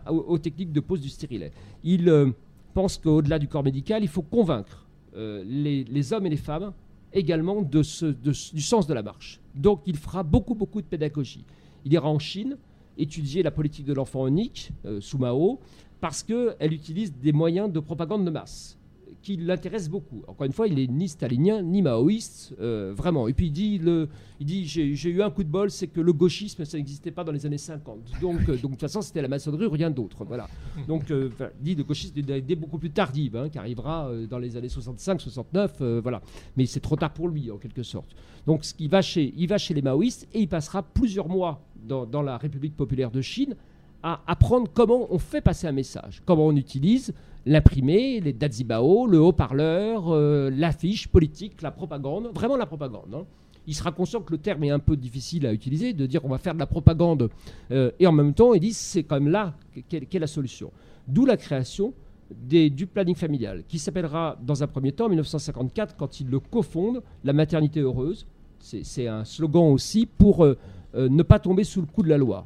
aux techniques de pose du stérilet. Il pense qu'au-delà du corps médical, il faut convaincre les, hommes et les femmes également du sens de la marche. Donc il fera beaucoup, beaucoup de pédagogie. Il ira en Chine étudier la politique de l'enfant unique sous Mao parce qu'elle utilise des moyens de propagande de masse qui l'intéressent beaucoup. Encore une fois, il est ni stalinien ni maoïste, euh, vraiment. Et puis il dit, le, il dit j'ai eu un coup de bol, c'est que le gauchisme, ça n'existait pas dans les années 50. Donc, euh, donc de toute façon, c'était la maçonnerie rien d'autre. Voilà. Donc, euh, il dit le gauchisme est beaucoup plus tardive, hein, qui arrivera dans les années 65, 69, voilà. Mais c'est trop tard pour lui, en quelque sorte. Donc, ce va chez, il va chez les maoïstes et il passera plusieurs mois dans la République populaire de Chine à apprendre comment on fait passer un message, comment on utilise l'imprimé, les dazibao, le haut-parleur, euh, l'affiche politique, la propagande, vraiment la propagande. Hein. Il sera conscient que le terme est un peu difficile à utiliser, de dire on va faire de la propagande, euh, et en même temps, il dit c'est quand même là qu'est la solution. D'où la création du planning familial, qui s'appellera dans un premier temps, en 1954, quand il le cofonde, la maternité heureuse. C'est un slogan aussi pour euh, ne pas tomber sous le coup de la loi.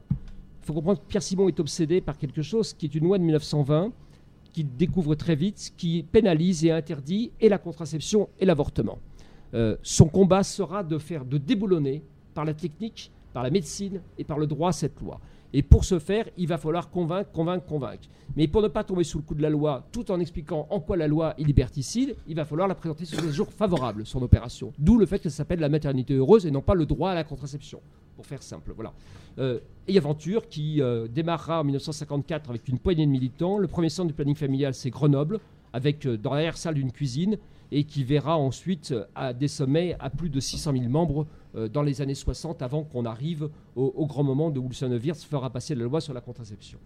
Il faut comprendre que Pierre Simon est obsédé par quelque chose qui est une loi de 1920 qui découvre très vite, qui pénalise et interdit et la contraception et l'avortement. Euh, son combat sera de faire, de déboulonner par la technique, par la médecine et par le droit cette loi. Et pour ce faire, il va falloir convaincre, convaincre, convaincre. Mais pour ne pas tomber sous le coup de la loi, tout en expliquant en quoi la loi est liberticide, il va falloir la présenter sur des jours favorables, son opération. D'où le fait que ça s'appelle la maternité heureuse et non pas le droit à la contraception, pour faire simple. Voilà. Euh, et Aventure qui euh, démarrera en 1954 avec une poignée de militants. Le premier centre du planning familial, c'est Grenoble, avec euh, dans l'arrière-salle d'une cuisine, et qui verra ensuite à des sommets à plus de 600 000 membres dans les années 60, avant qu'on arrive au, grand moment de Lucien Wirtz fera passer la loi sur la contraception.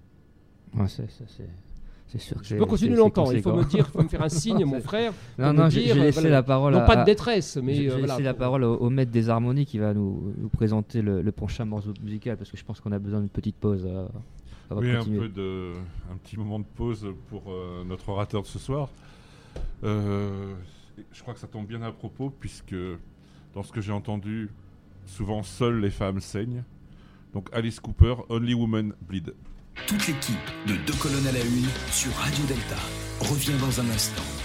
c'est sûr que je peux continuer longtemps. Il faut me dire, faut me faire un signe, mon frère. Non, non, j'ai laissé la parole. Non, pas de détresse, mais j'ai laissé la parole au, maître des harmonies qui va nous, présenter le, prochain morceau musical parce que je pense qu'on a besoin d'une petite pause. oui, un peu de, un petit moment de pause pour euh, notre orateur de ce soir. Je crois que ça tombe bien à propos puisque dans ce que j'ai entendu, souvent seules les femmes saignent. Donc Alice Cooper, Only Woman Bleed. Toute l'équipe de Deux colonnes à la une sur Radio Delta revient dans un instant.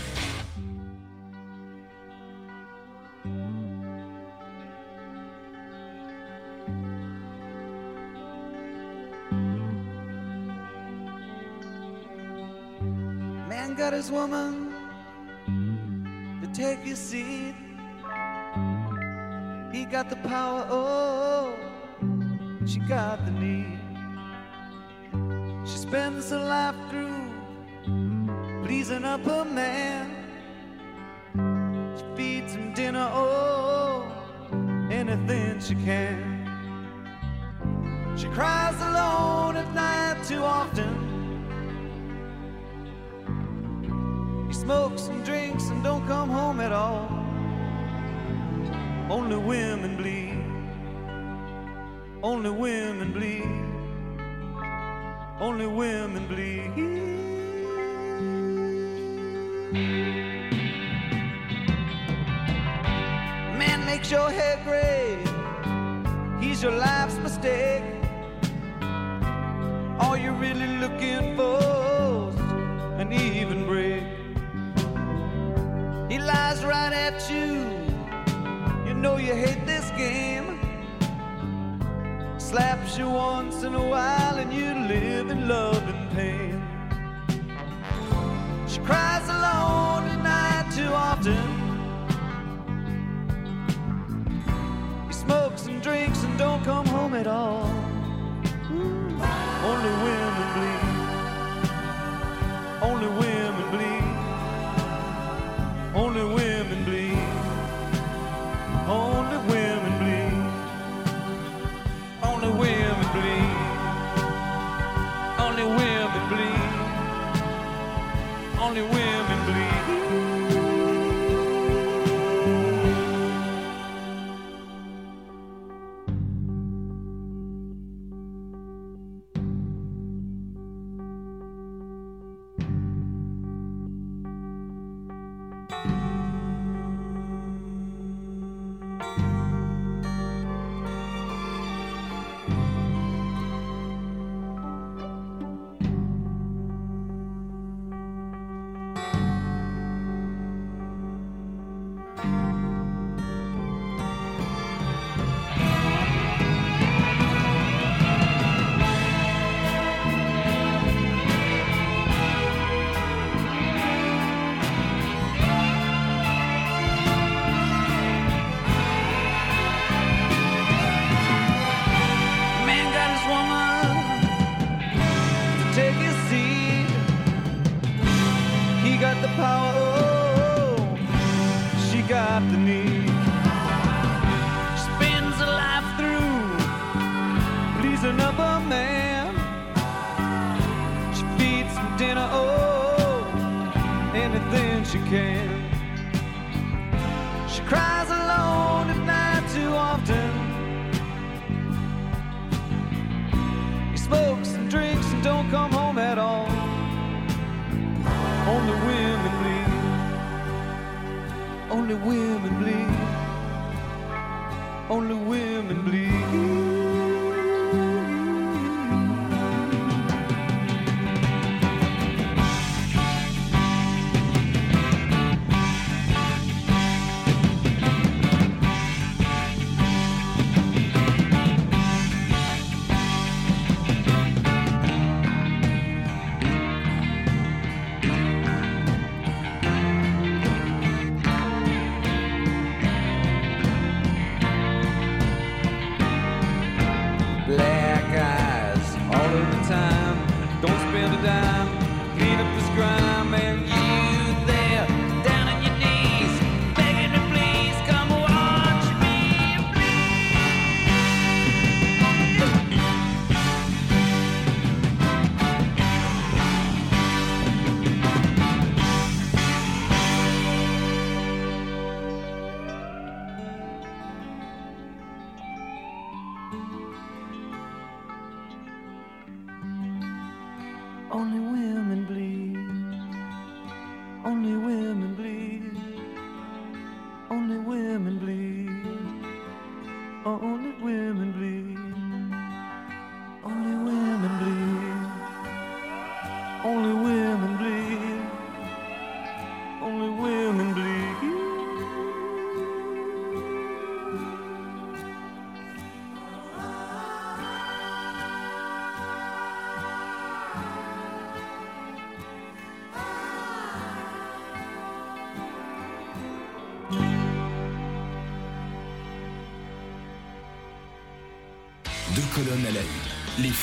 Women bleed. Only women bleed.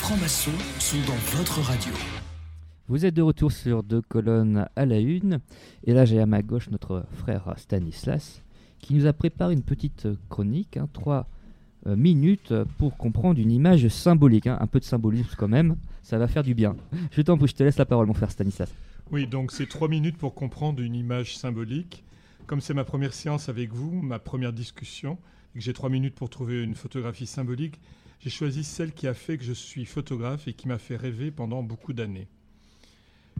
Francs-maçons sont dans votre radio. Vous êtes de retour sur deux colonnes à la une. Et là, j'ai à ma gauche notre frère Stanislas qui nous a préparé une petite chronique, hein, trois euh, minutes pour comprendre une image symbolique. hein. un peu de symbolisme quand même, ça va faire du bien. Je t'en prie, je te laisse la parole, mon frère Stanislas. Oui, donc c'est trois minutes pour comprendre une image symbolique. Comme c'est ma première séance avec vous, ma première discussion, et que j'ai trois minutes pour trouver une photographie symbolique, j'ai choisi celle qui a fait que je suis photographe et qui m'a fait rêver pendant beaucoup d'années.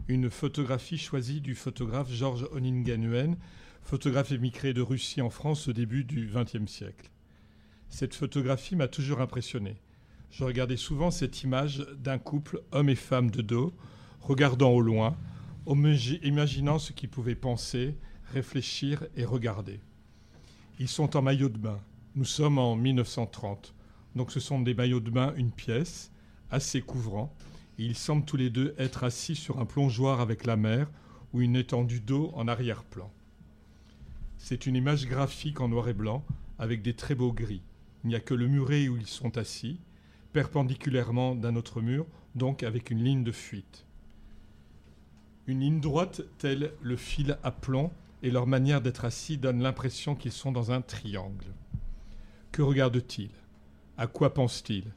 Une photographie choisie du photographe Georges Oninganuen, photographe émigré de Russie en France au début du XXe siècle. Cette photographie m'a toujours impressionné. Je regardais souvent cette image d'un couple, homme et femme de dos, regardant au loin, imaginant ce qu'ils pouvaient penser, réfléchir et regarder. Ils sont en maillot de bain. Nous sommes en 1930. Donc ce sont des maillots de bain, une pièce, assez couvrant. Et ils semblent tous les deux être assis sur un plongeoir avec la mer ou une étendue d'eau en arrière-plan. C'est une image graphique en noir et blanc avec des très beaux gris. Il n'y a que le muret où ils sont assis, perpendiculairement d'un autre mur, donc avec une ligne de fuite. Une ligne droite telle le fil à plomb et leur manière d'être assis donne l'impression qu'ils sont dans un triangle. Que regardent-ils À quoi pensent-ils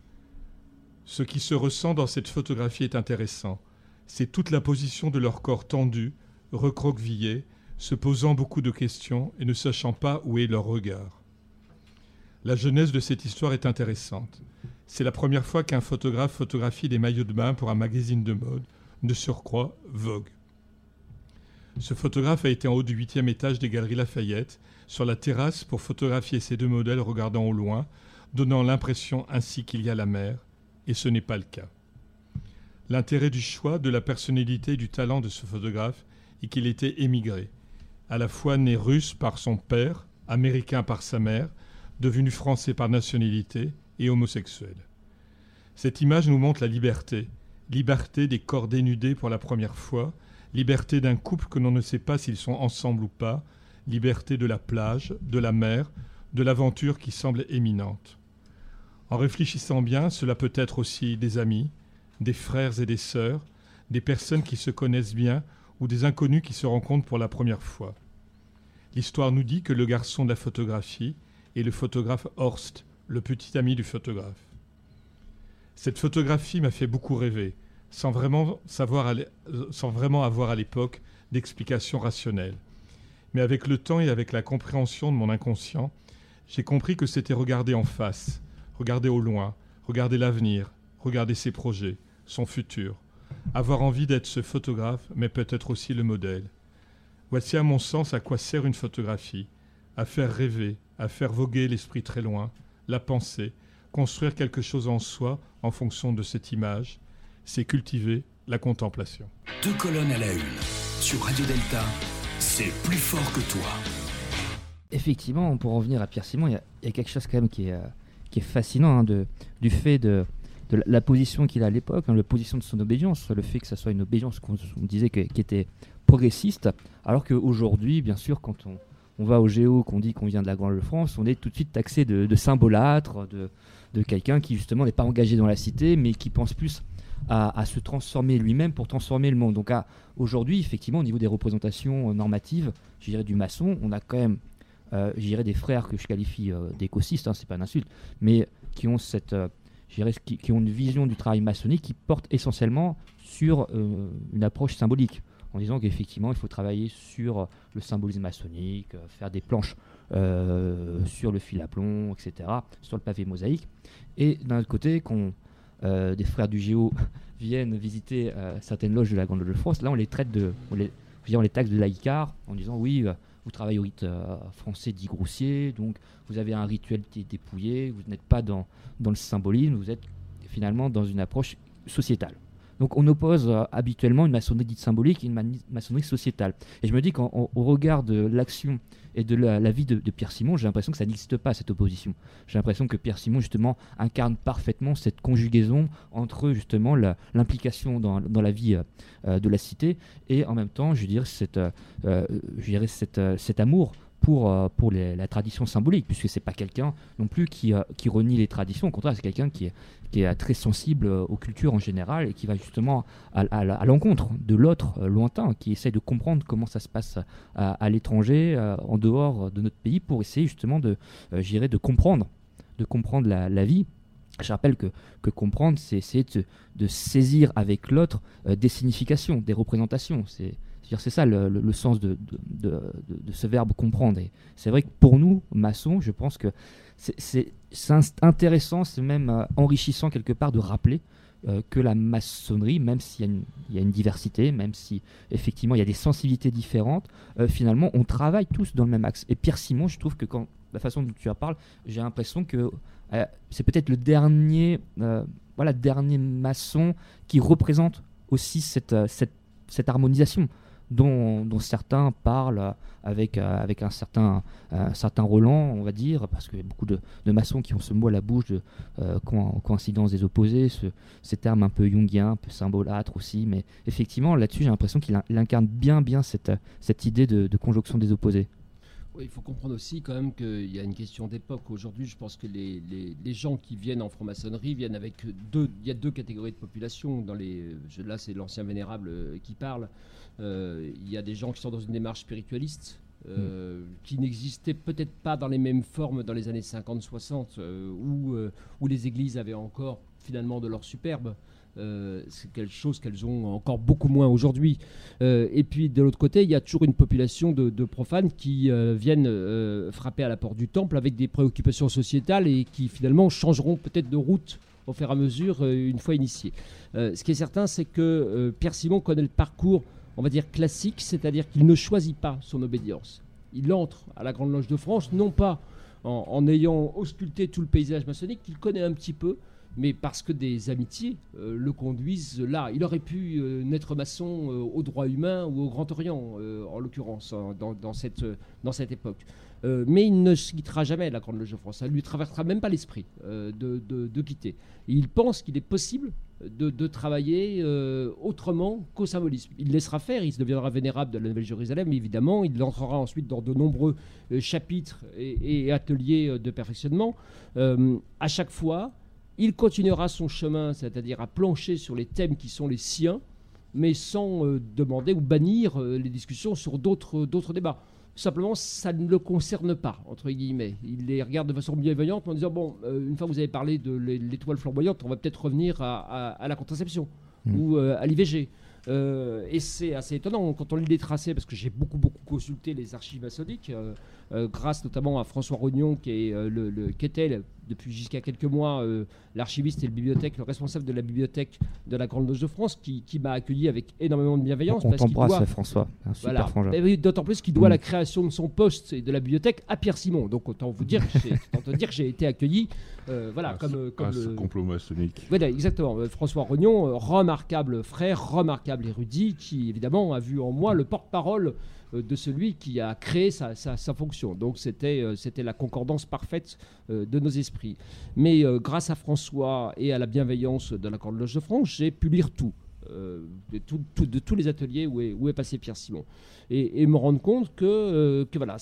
Ce qui se ressent dans cette photographie est intéressant. C'est toute la position de leur corps tendu, recroquevillé, se posant beaucoup de questions et ne sachant pas où est leur regard. La jeunesse de cette histoire est intéressante. C'est la première fois qu'un photographe photographie des maillots de bain pour un magazine de mode, de surcroît Vogue. Ce photographe a été en haut du huitième étage des Galeries Lafayette, sur la terrasse pour photographier ces deux modèles regardant au loin, donnant l'impression ainsi qu'il y a la mer, et ce n'est pas le cas. L'intérêt du choix, de la personnalité et du talent de ce photographe est qu'il était émigré, à la fois né russe par son père, américain par sa mère, devenu français par nationalité et homosexuel. Cette image nous montre la liberté, liberté des corps dénudés pour la première fois, liberté d'un couple que l'on ne sait pas s'ils sont ensemble ou pas, liberté de la plage, de la mer, de l'aventure qui semble éminente. En réfléchissant bien, cela peut être aussi des amis, des frères et des sœurs, des personnes qui se connaissent bien ou des inconnus qui se rencontrent pour la première fois. L'histoire nous dit que le garçon de la photographie est le photographe Horst, le petit ami du photographe. Cette photographie m'a fait beaucoup rêver, sans vraiment, savoir sans vraiment avoir à l'époque d'explication rationnelle. Mais avec le temps et avec la compréhension de mon inconscient, j'ai compris que c'était regarder en face, regarder au loin, regarder l'avenir, regarder ses projets, son futur, avoir envie d'être ce photographe, mais peut-être aussi le modèle. Voici à mon sens à quoi sert une photographie, à faire rêver, à faire voguer l'esprit très loin, la pensée, construire quelque chose en soi en fonction de cette image, c'est cultiver la contemplation. Deux colonnes à la une. Sur Radio Delta, c'est plus fort que toi. Effectivement, pour revenir à Pierre Simon, il y, a quelque chose quand même qui est, euh, qui est fascinant hein, du fait de, la position qu'il a à l'époque, hein, la position de son obédience, le fait que ça soit une obédience qu'on disait qui était progressiste, alors qu'aujourd'hui, bien sûr, quand on, va au Géo, qu'on dit qu'on vient de la Grande France, on est tout de suite taxé de, de symbolâtre, de, quelqu'un qui justement n'est pas engagé dans la cité, mais qui pense plus à, se transformer lui-même pour transformer le monde. Donc aujourd'hui, effectivement, au niveau des représentations euh, normatives, je dirais du maçon, on a quand même, euh, des frères que je qualifie euh, d'écosystes, hein, c'est pas une insulte, mais qui ont cette, euh, qui, ont une vision du travail maçonnique qui porte essentiellement sur une approche symbolique, en disant qu'effectivement, il faut travailler sur le symbolisme maçonnique, faire des planches sur le fil à plomb, etc., sur le pavé mosaïque. Et d'un autre côté, qu'on euh, des frères du Géo viennent visiter euh, certaines loges de la Grande Loge de France, là on les traite de, on les, on les taxe de laïcard en disant oui, euh, vous travaillez au rite français dit grossier, donc vous avez un rituel qui est dépouillé, vous n'êtes pas dans, dans le symbolisme, vous êtes finalement dans une approche sociétale. Donc on oppose habituellement une maçonnerie dite symbolique et une maçonnerie sociétale. Et je me dis qu'au regard de l'action et de la, vie de, Pierre Simon, j'ai l'impression que ça n'existe pas, cette opposition. J'ai l'impression que Pierre Simon, justement, incarne parfaitement cette conjugaison entre, justement, l'implication dans, la vie euh, de la cité et, en même temps, je dirais, cette, euh, je dirais cette, cet amour pour, euh, pour la tradition symbolique, puisque c'est pas quelqu'un non plus qui, qui renie les traditions, au contraire, c'est quelqu'un qui est, qui est très sensible aux cultures en général et qui va justement à, l'encontre de l'autre euh, lointain, qui essaie de comprendre comment ça se passe à, l'étranger, euh, en dehors de notre pays, pour essayer justement de, euh, de comprendre, de comprendre la, vie je rappelle que, que comprendre, c'est essayer de, saisir avec l'autre des significations, des représentations. C'est ça le, sens de, ce verbe comprendre. C'est vrai que pour nous, maçons, je pense que c'est intéressant, c'est même enrichissant quelque part de rappeler euh, que la maçonnerie, même s'il y, a une diversité, même si effectivement il y a des sensibilités différentes, euh, finalement on travaille tous dans le même axe. Et Pierre Simon, je trouve que la façon dont tu en parles, j'ai l'impression que euh, c'est peut-être le dernier, voilà, dernier maçon qui représente aussi cette harmonisation dont, certains parlent avec, euh, avec un, certain, certain Roland, on va dire, parce qu'il y a beaucoup de, maçons qui ont ce mot à la bouche de euh, coïncidence des opposés, ce, ces termes un peu jungiens, un peu symbolâtres aussi, mais effectivement, là-dessus, j'ai l'impression qu'il incarne bien, bien cette, cette idée de, conjonction des opposés. Il faut comprendre aussi quand même qu'il y a une question d'époque. Aujourd'hui, je pense que les, les, gens qui viennent en franc-maçonnerie viennent avec deux. Il y a deux catégories de population. Dans les, là, c'est l'ancien vénérable euh, qui parle. Euh, il y a des gens qui sont dans une démarche spiritualiste. Euh, mm. qui n'existaient peut-être pas dans les mêmes formes dans les années 50-60, euh, où, où les églises avaient encore finalement de leur superbe. C'est quelque chose qu'elles ont encore beaucoup moins aujourd'hui. et puis de l'autre côté, il y a toujours une population de, profanes qui viennent frapper à la porte du temple avec des préoccupations sociétales et qui finalement changeront peut-être de route au fur et à mesure une fois initiés. ce qui est certain, c'est que Pierre Simon connaît le parcours on va dire, classique, c'est-à-dire qu'il ne choisit pas son obédience. Il entre à la Grande Loge de France, non pas en, ayant ausculté tout le paysage maçonnique qu'il connaît un petit peu, mais parce que des amitiés euh, le conduisent là. Il aurait pu euh, naître maçon euh, au droit humain ou au Grand Orient, en l'occurrence, hein, dans, cette, dans cette époque. mais il ne quittera jamais la Grande Loge de France. Ça ne lui traversera même pas l'esprit de, de, quitter. il pense qu'il est possible de, travailler euh, autrement qu'au symbolisme. Il laissera faire, il se deviendra vénérable de la Nouvelle-Jérusalem, évidemment, il entrera ensuite dans de nombreux euh, chapitres et, ateliers euh, de perfectionnement. à chaque fois, il continuera son chemin, c'est-à-dire à plancher sur les thèmes qui sont les siens, mais sans demander ou bannir les discussions sur d'autres débats simplement ça ne le concerne pas, entre guillemets. Il les regarde de façon bienveillante en disant, bon, euh, une fois que vous avez parlé de l'étoile flamboyante, on va peut-être revenir à, la contraception mmh. ou euh, à l'IVG. Euh, et c'est assez étonnant quand on lit les tracés, parce que j'ai beaucoup, beaucoup consulté les archives maçonniques, grâce notamment à François Rognon, qui, est, le, le, qui était depuis jusqu'à quelques mois euh, l'archiviste et le bibliothèque, le responsable de la bibliothèque de la Grande Loge de France, qui, m'a accueilli avec énormément de bienveillance. On t'embrasse, François, un super voilà. D'autant plus qu'il doit mm. la création de son poste et de la bibliothèque à Pierre Simon. Donc autant vous dire que j'ai été accueilli, euh, voilà, ah, comme, comme ah, ce complot maçonnique. Voilà, exactement. Euh, François Rognon, remarquable frère, remarquable érudit, qui évidemment a vu en moi le porte-parole euh, de celui qui a créé sa, fonction. Donc c'était euh, c'était la concordance parfaite euh, de nos esprits. Mais grâce à François et à la bienveillance de la Grande Loge de France, j'ai pu lire tout. de, tous les ateliers où est, passé Pierre Simon. Et, me rendre compte que, voilà,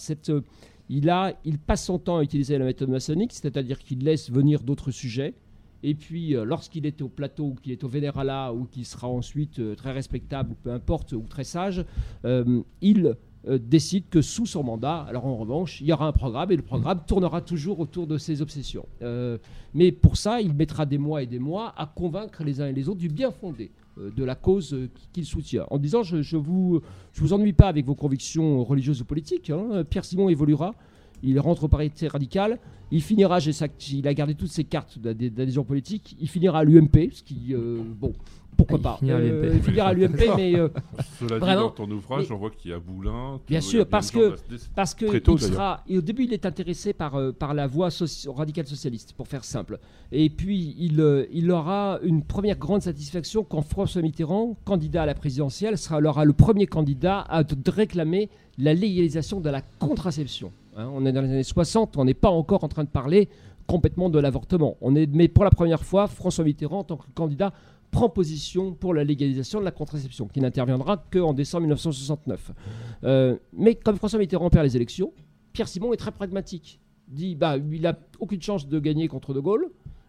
il passe son temps à utiliser la méthode maçonnique, c'est-à-dire qu'il laisse venir d'autres sujets, et puis, euh, lorsqu'il est au plateau, ou qu'il est au Vénérala, ou qu'il sera ensuite euh, très respectable, ou peu importe, ou très sage, euh, il décide que sous son mandat, alors en revanche, il y aura un programme, et le programme tournera toujours autour de ses obsessions. mais pour ça, il mettra des mois et des mois à convaincre les uns et les autres du bien fondé de la cause qu'il soutient. En disant, je ne vous, je vous ennuie pas avec vos convictions religieuses ou politiques, hein. Pierre Simon évoluera, il rentre au parité radical, il finira, il a gardé toutes ses cartes d'adhésion politique, il finira à l'UMP, ce qui, euh, bon, pourquoi pas. Euh, il finira à l'UMP, mais euh, Cela dit, dans ton ouvrage, on voit qu'il y a Boulin. Bien sûr, parce que, parce que il sera, et au début, il est intéressé par, par la voie radicale socialiste, pour faire simple. Et puis, il, il aura une première grande satisfaction quand François Mitterrand, candidat à la présidentielle, sera alors le premier candidat à réclamer la légalisation de la contraception. Hein, on est dans les années 60, on n'est pas encore en train de parler complètement de l'avortement. On est, mais pour la première fois, François Mitterrand, en tant que candidat, prend position pour la légalisation de la contraception, qui n'interviendra qu'en décembre 1969. Euh, mais comme François Mitterrand perd les élections, Pierre Simon est très pragmatique. Dit, bah, il n'a aucune chance de gagner contre De Gaulle.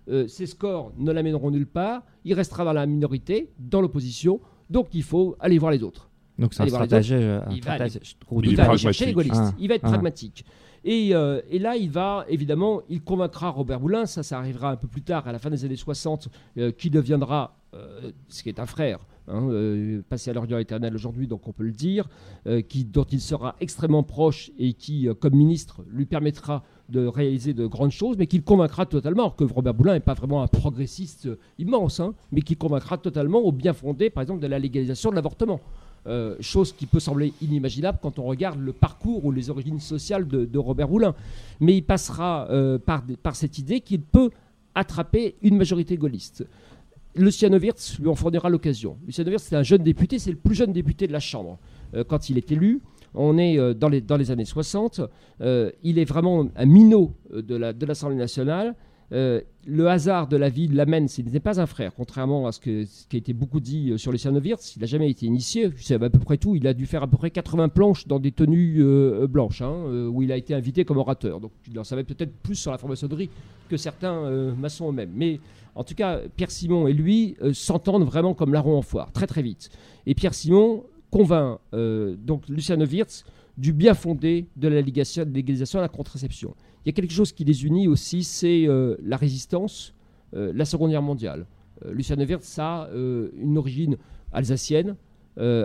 Euh, ses scores ne l'amèneront nulle part. Il restera dans la minorité, dans l'opposition. Donc il faut aller voir les autres. Donc c'est un stratège, il, va aller, chercher les gaullistes. Ah. il va être ah. pragmatique. Et, euh, et, là, il va, évidemment, il convaincra Robert Boulin, ça, ça arrivera un peu plus tard, à la fin des années 60, euh, qui deviendra, euh, ce qui est un frère, hein, passé à l'Orient éternel aujourd'hui, donc on peut le dire, qui, dont il sera extrêmement proche et qui, comme ministre, lui permettra de réaliser de grandes choses, mais qu'il convaincra totalement, que Robert Boulin n'est pas vraiment un progressiste immense, hein, mais qui convaincra totalement au bien fondé, par exemple, de la légalisation de l'avortement. Euh, chose qui peut sembler inimaginable quand on regarde le parcours ou les origines sociales de, Robert Boulin. Mais il passera euh, par, cette idée qu'il peut attraper une majorité gaulliste. Luciano Wirtz lui en fournira l'occasion. Luciano Wirtz, c'est un jeune député, c'est le plus jeune député de la Chambre. Euh, quand il est élu, on est dans les, dans, les, années 60, il est vraiment un minot de l'Assemblée nationale. Euh, le hasard de la vie l'amène, s'il n'était pas un frère, contrairement à ce, ce, qui a été beaucoup dit euh, sur les Wirtz, il n'a jamais été initié, c'est à peu près tout, il a dû faire à peu près 80 planches dans des tenues euh, blanches, hein, où il a été invité comme orateur. Donc il en savait peut-être plus sur la franc-maçonnerie que certains maçons eux-mêmes. Mais en tout cas, Pierre Simon et lui s'entendent vraiment comme larron en foire, très très vite. Et Pierre Simon convainc donc Luciano Wirtz du bien fondé de la légalisation à la contraception. Il y a quelque chose qui les unit aussi, c'est euh, la résistance, euh, la Seconde Guerre mondiale. Euh, Lucien Wirtz a une origine alsacienne,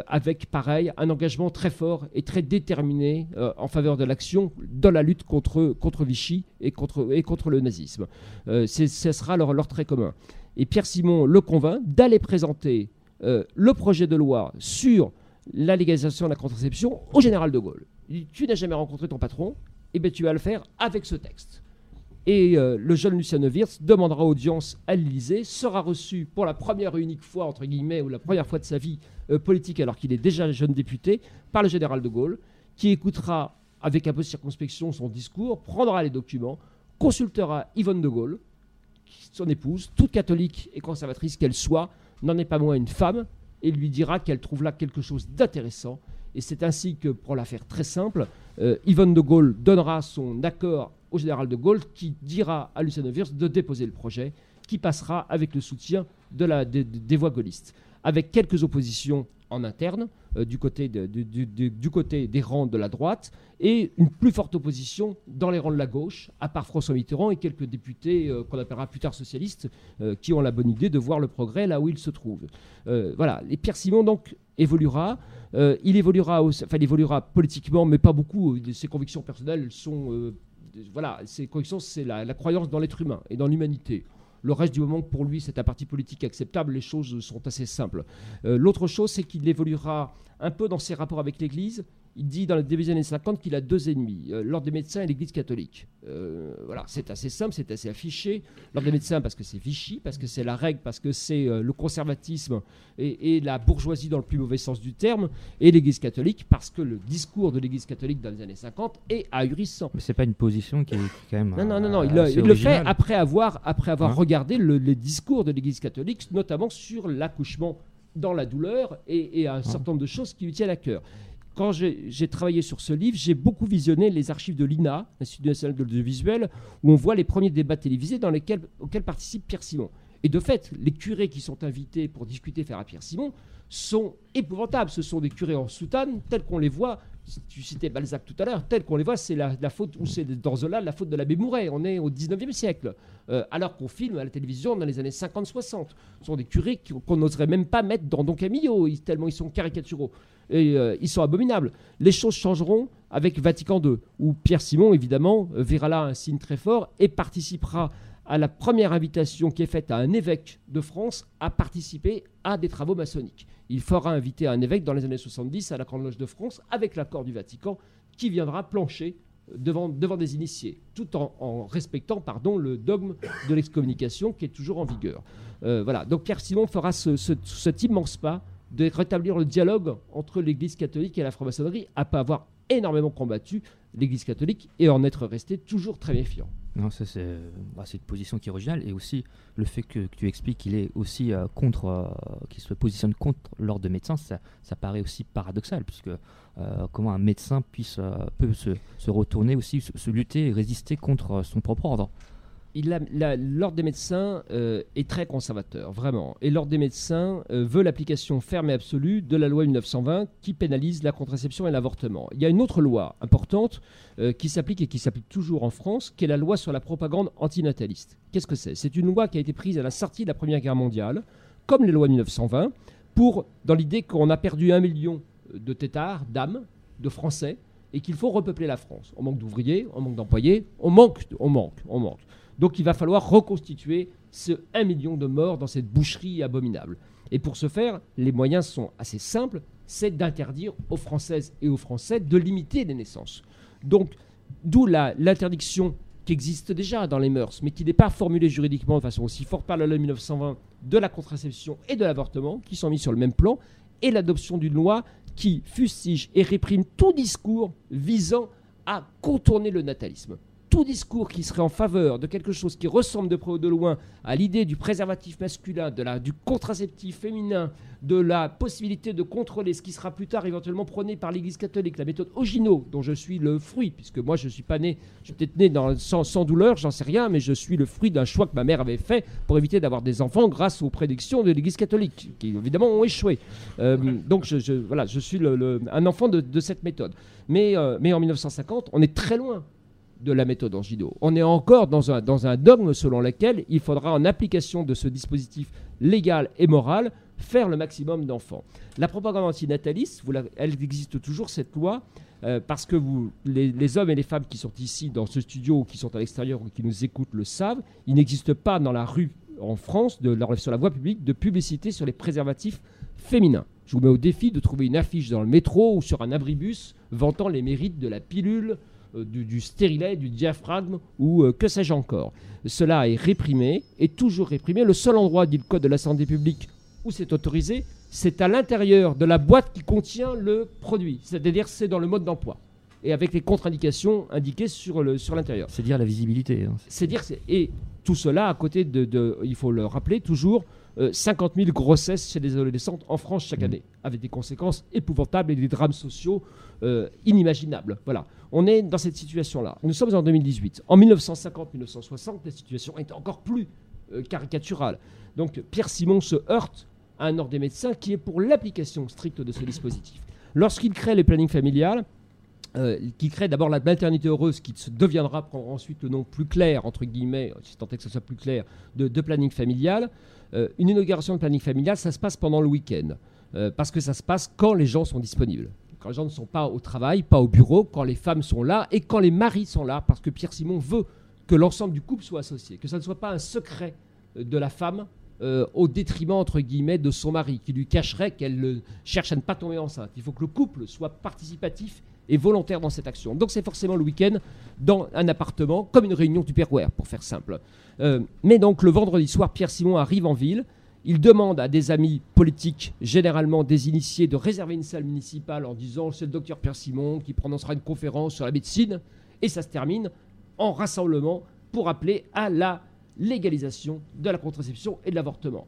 avec pareil un engagement très fort et très déterminé en faveur de l'action dans la lutte contre, Vichy et contre, et contre le nazisme. ce sera leur, leur trait commun. Et Pierre Simon le convainc d'aller présenter le projet de loi sur la légalisation de la contraception au général de Gaulle. Il dit, tu n'as jamais rencontré ton patron, eh bien, tu vas le faire avec ce texte. Et euh, le jeune Lucien Wirtz demandera audience à l'Élysée, sera reçu pour la première et unique fois, entre guillemets, ou la première fois de sa vie euh, politique, alors qu'il est déjà jeune député, par le général de Gaulle, qui écoutera avec un peu de circonspection son discours, prendra les documents, consultera Yvonne de Gaulle, son épouse, toute catholique et conservatrice qu'elle soit, n'en est pas moins une femme, et lui dira qu'elle trouve là quelque chose d'intéressant. Et c'est ainsi que, pour la faire très simple, euh, Yvonne de Gaulle donnera son accord au général de Gaulle qui dira à Lucien Wirtz de déposer le projet qui passera avec le soutien des voix gaullistes. Avec quelques oppositions en interne euh, du, côté des rangs de la droite et une plus forte opposition dans les rangs de la gauche, à part François Mitterrand et quelques députés euh, qu'on appellera plus tard socialistes qui ont la bonne idée de voir le progrès là où il se trouve. voilà, et Pierre Simon donc évoluera. Euh, il évoluera, enfin, il évoluera politiquement, mais pas beaucoup. Ses convictions personnelles sont, euh, voilà, ses convictions, c'est la, croyance dans l'être humain et dans l'humanité. Le reste du moment pour lui c'est un parti politique acceptable, les choses sont assez simples. Euh, l'autre chose, c'est qu'il évoluera un peu dans ses rapports avec l'Église il dit dans le début des années 50 qu'il a deux ennemis, euh, l'ordre des médecins et l'Église catholique. Euh, voilà, c'est assez simple, c'est assez affiché. L'ordre des médecins parce que c'est Vichy, parce que c'est la règle, parce que c'est euh, le conservatisme et, la bourgeoisie dans le plus mauvais sens du terme, et l'Église catholique parce que le discours de l'Église catholique dans les années 50 est ahurissant. Mais c'est pas une position qui est, quand même. Non, non, non, non. il, le fait après avoir, après avoir regardé le, les discours de l'Église catholique, notamment sur l'accouchement dans la douleur et, et un certain nombre de choses qui lui tiennent à cœur quand j'ai travaillé sur ce livre, j'ai beaucoup visionné les archives de l'INA, l'Institut national de l'audiovisuel, où on voit les premiers débats télévisés dans lesquels, auxquels participe Pierre Simon. Et de fait, les curés qui sont invités pour discuter faire à Pierre Simon sont épouvantables. Ce sont des curés en soutane, tels qu'on les voit. Tu citais Balzac tout à l'heure, tels qu'on les voit, c'est la, faute, ou c'est dans Zola la faute de l'abbé Mouret. On est au 19e siècle. Euh, alors qu'on filme à la télévision dans les années 50-60. Ce sont des curés qu'on n'oserait même pas mettre dans Don Camillo, tellement ils sont caricaturaux et euh, ils sont abominables. Les choses changeront avec Vatican II, où Pierre Simon, évidemment, euh, verra là un signe très fort et participera à la première invitation qui est faite à un évêque de France à participer à des travaux maçonniques. Il fera inviter un évêque dans les années 70 à la Grande Loge de France avec l'accord du Vatican qui viendra plancher devant, devant des initiés, tout en, respectant pardon, le dogme de l'excommunication qui est toujours en vigueur. Euh, voilà, donc Pierre Simon fera cet immense pas de rétablir le dialogue entre l'Église catholique et la franc-maçonnerie, pas avoir énormément combattu l'Église catholique et en être resté toujours très méfiant. Non, c'est bah, une position qui est originale et aussi le fait que, tu expliques qu'il est aussi euh, contre, euh, qu'il se positionne contre l'ordre de médecins, ça, paraît aussi paradoxal puisque euh, comment un médecin puisse peut se, se, retourner aussi, se, lutter et résister contre son propre ordre. L'ordre des médecins euh, est très conservateur, vraiment. Et l'ordre des médecins euh, veut l'application ferme et absolue de la loi 1920 qui pénalise la contraception et l'avortement. Il y a une autre loi importante euh, qui s'applique et qui s'applique toujours en France, qui est la loi sur la propagande antinataliste. Qu'est-ce que c'est? C'est une loi qui a été prise à la sortie de la Première Guerre mondiale, comme les lois 1920, pour, dans l'idée qu'on a perdu un million de têtards, d'âmes, de Français, et qu'il faut repeupler la France. On manque d'ouvriers, on manque d'employés, on manque, on manque, on manque. Donc il va falloir reconstituer ce 1 million de morts dans cette boucherie abominable. Et pour ce faire, les moyens sont assez simples, c'est d'interdire aux Françaises et aux Français de limiter les naissances. Donc, d'où l'interdiction qui existe déjà dans les mœurs, mais qui n'est pas formulée juridiquement de façon aussi forte par la loi 1920 de la contraception et de l'avortement, qui sont mis sur le même plan, et l'adoption d'une loi qui fustige et réprime tout discours visant à contourner le natalisme tout discours qui serait en faveur de quelque chose qui ressemble de près ou de loin à l'idée du préservatif masculin, de la, du contraceptif féminin, de la possibilité de contrôler ce qui sera plus tard éventuellement prôné par l'Église catholique, la méthode Ogino, dont je suis le fruit, puisque moi je suis pas né, je suis peut-être né dans, sans, douleur, j'en sais rien, mais je suis le fruit d'un choix que ma mère avait fait pour éviter d'avoir des enfants grâce aux prédictions de l'Église catholique, qui évidemment ont échoué. Euh, donc je, voilà, je suis un enfant de, cette méthode. Mais, euh, mais en 1950, on est très loin de la méthode Angino. On est encore dans un, dans un dogme selon lequel il faudra, en application de ce dispositif légal et moral, faire le maximum d'enfants. La propagande antinataliste, elle existe toujours, cette loi, euh, parce que vous, les, hommes et les femmes qui sont ici dans ce studio ou qui sont à l'extérieur ou qui nous écoutent le savent, il n'existe pas dans la rue en France, sur la voie publique, de publicité sur les préservatifs féminins. Je vous mets au défi de trouver une affiche dans le métro ou sur un abribus vantant les mérites de la pilule euh, du, stérilet, du diaphragme ou euh, que sais-je encore. Cela est réprimé, est toujours réprimé. Le seul endroit, dit le Code de la santé publique, où c'est autorisé, c'est à l'intérieur de la boîte qui contient le produit. C'est-à-dire c'est dans le mode d'emploi. Et avec les contre-indications indiquées sur l'intérieur. Sur c'est dire la visibilité. Hein. C'est dire et tout cela à côté de, il faut le rappeler toujours, 50 euh, 000 grossesses chez les adolescentes en France chaque mmh. année, avec des conséquences épouvantables et des drames sociaux inimaginables. Voilà. On est dans cette situation-là. Nous sommes en 2018. En 1950-1960, la situation est encore plus euh, caricaturale. Donc Pierre Simon se heurte à un ordre des médecins qui est pour l'application stricte de ce dispositif. Lorsqu'il crée le planning familial, euh, qui crée d'abord la maternité heureuse, qui deviendra, prendre ensuite le nom plus clair, entre guillemets, si tant est que ce soit plus clair, de, planning familial, euh, une inauguration de planning familial, ça se passe pendant le week-end. parce que ça se passe quand les gens sont disponibles quand les gens ne sont pas au travail, pas au bureau, quand les femmes sont là et quand les maris sont là, parce que Pierre Simon veut que l'ensemble du couple soit associé, que ça ne soit pas un secret euh, de la femme euh, au détriment, entre guillemets, de son mari, qui lui cacherait qu'elle cherche à ne pas tomber enceinte. Il faut que le couple soit participatif et volontaire dans cette action. Donc c'est forcément le week-end dans un appartement, comme une réunion du Tupperware, pour faire simple. Euh, mais donc le vendredi soir, Pierre Simon arrive en ville, il demande à des amis politiques, généralement des initiés, de réserver une salle municipale en disant c'est le docteur Pierre Simon qui prononcera une conférence sur la médecine. Et ça se termine en rassemblement pour appeler à la légalisation de la contraception et de l'avortement,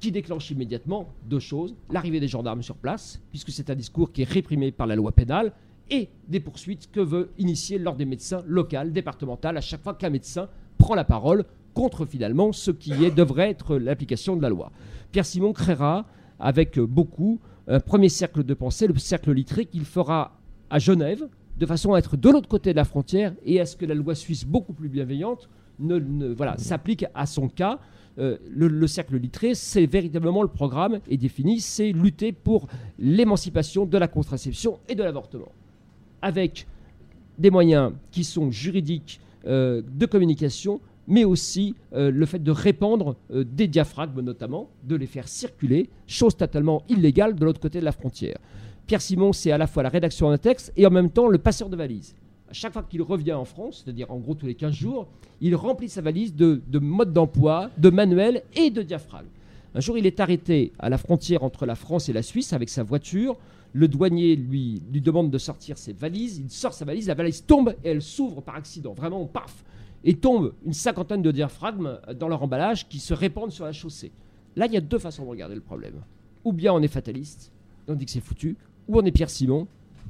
qui déclenche immédiatement deux choses l'arrivée des gendarmes sur place, puisque c'est un discours qui est réprimé par la loi pénale, et des poursuites que veut initier l'ordre des médecins local, départemental, à chaque fois qu'un médecin prend la parole contre finalement ce qui est, devrait être l'application de la loi. Pierre Simon créera avec beaucoup un premier cercle de pensée, le cercle littré, qu'il fera à Genève, de façon à être de l'autre côté de la frontière et à ce que la loi suisse, beaucoup plus bienveillante, ne, voilà, s'applique à son cas. Euh, le, cercle littré, c'est véritablement le programme est défini, c'est lutter pour l'émancipation de la contraception et de l'avortement, avec des moyens qui sont juridiques, euh, de communication, mais aussi euh, le fait de répandre euh, des diaphragmes notamment, de les faire circuler, chose totalement illégale de l'autre côté de la frontière. Pierre Simon, c'est à la fois la rédaction d'un texte et en même temps le passeur de valise. À chaque fois qu'il revient en France, c'est-à-dire en gros tous les 15 jours, il remplit sa valise de, de modes d'emploi, de manuels et de diaphragmes. Un jour, il est arrêté à la frontière entre la France et la Suisse avec sa voiture. Le douanier lui, demande de sortir ses valises. Il sort sa valise, la valise tombe et elle s'ouvre par accident. Vraiment, paf et tombe une cinquantaine de diaphragmes dans leur emballage qui se répandent sur la chaussée. Là, il y a deux façons de regarder le problème. Ou bien on est fataliste, et on dit que c'est foutu, ou on est Pierre Simon,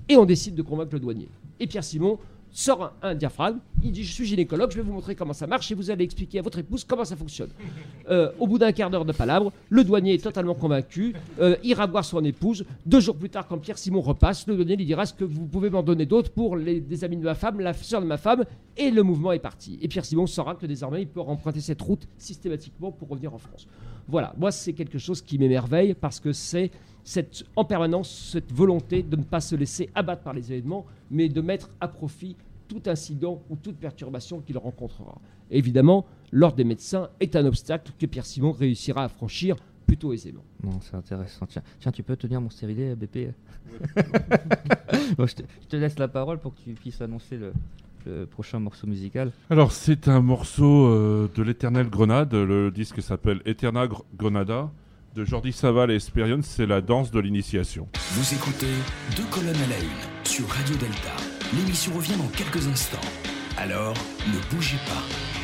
et on décide de convaincre le douanier. Et Pierre Simon sort un, diaphragme, il dit je suis gynécologue, je vais vous montrer comment ça marche et vous allez expliquer à votre épouse comment ça fonctionne. Euh, au bout d'un quart d'heure de palabre, le douanier est totalement convaincu, euh, ira voir son épouse. Deux jours plus tard, quand Pierre Simon repasse, le douanier lui dira ce que vous pouvez m'en donner d'autres pour les, des amis de ma femme, la soeur de ma femme, et le mouvement est parti. Et Pierre Simon saura que désormais il peut emprunter cette route systématiquement pour revenir en France. Voilà, moi c'est quelque chose qui m'émerveille parce que c'est cette, en permanence cette volonté de ne pas se laisser abattre par les événements, mais de mettre à profit tout incident ou toute perturbation qu'il rencontrera. évidemment, l'ordre des médecins est un obstacle que Pierre Simon réussira à franchir plutôt aisément. Non, c'est intéressant. Tiens, tiens, tu peux tenir mon stérilet, BP je, te, laisse la parole pour que tu puisses annoncer le, prochain morceau musical. Alors, c'est un morceau euh, de l'Éternel Grenade. Le disque s'appelle Eterna Grenada de Jordi Saval et Esperion, c'est la danse de l'initiation. Vous écoutez Deux colonnes à la une sur Radio Delta. L'émission revient dans quelques instants. Alors, ne bougez pas.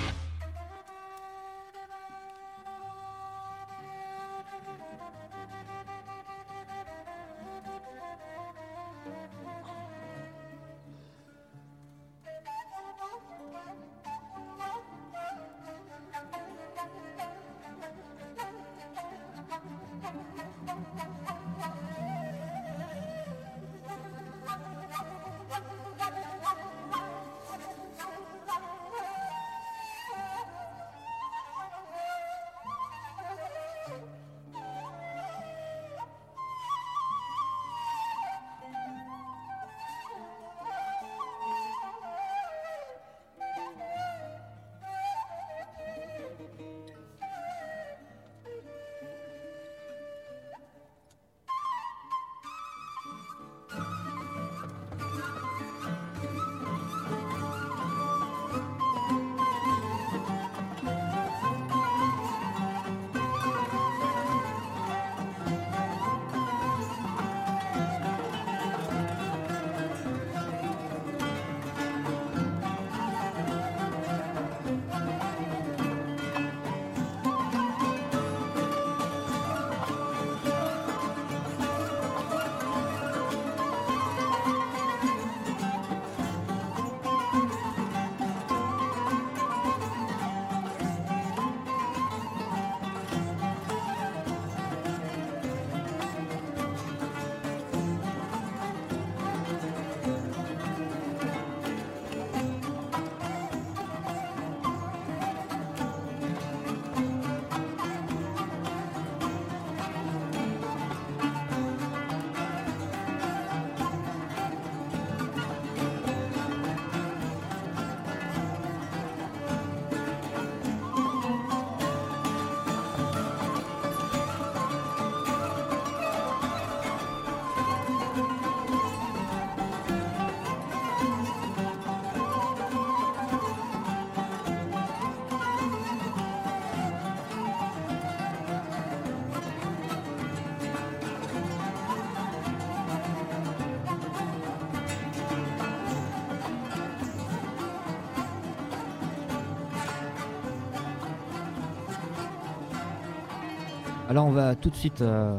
On va tout de suite euh,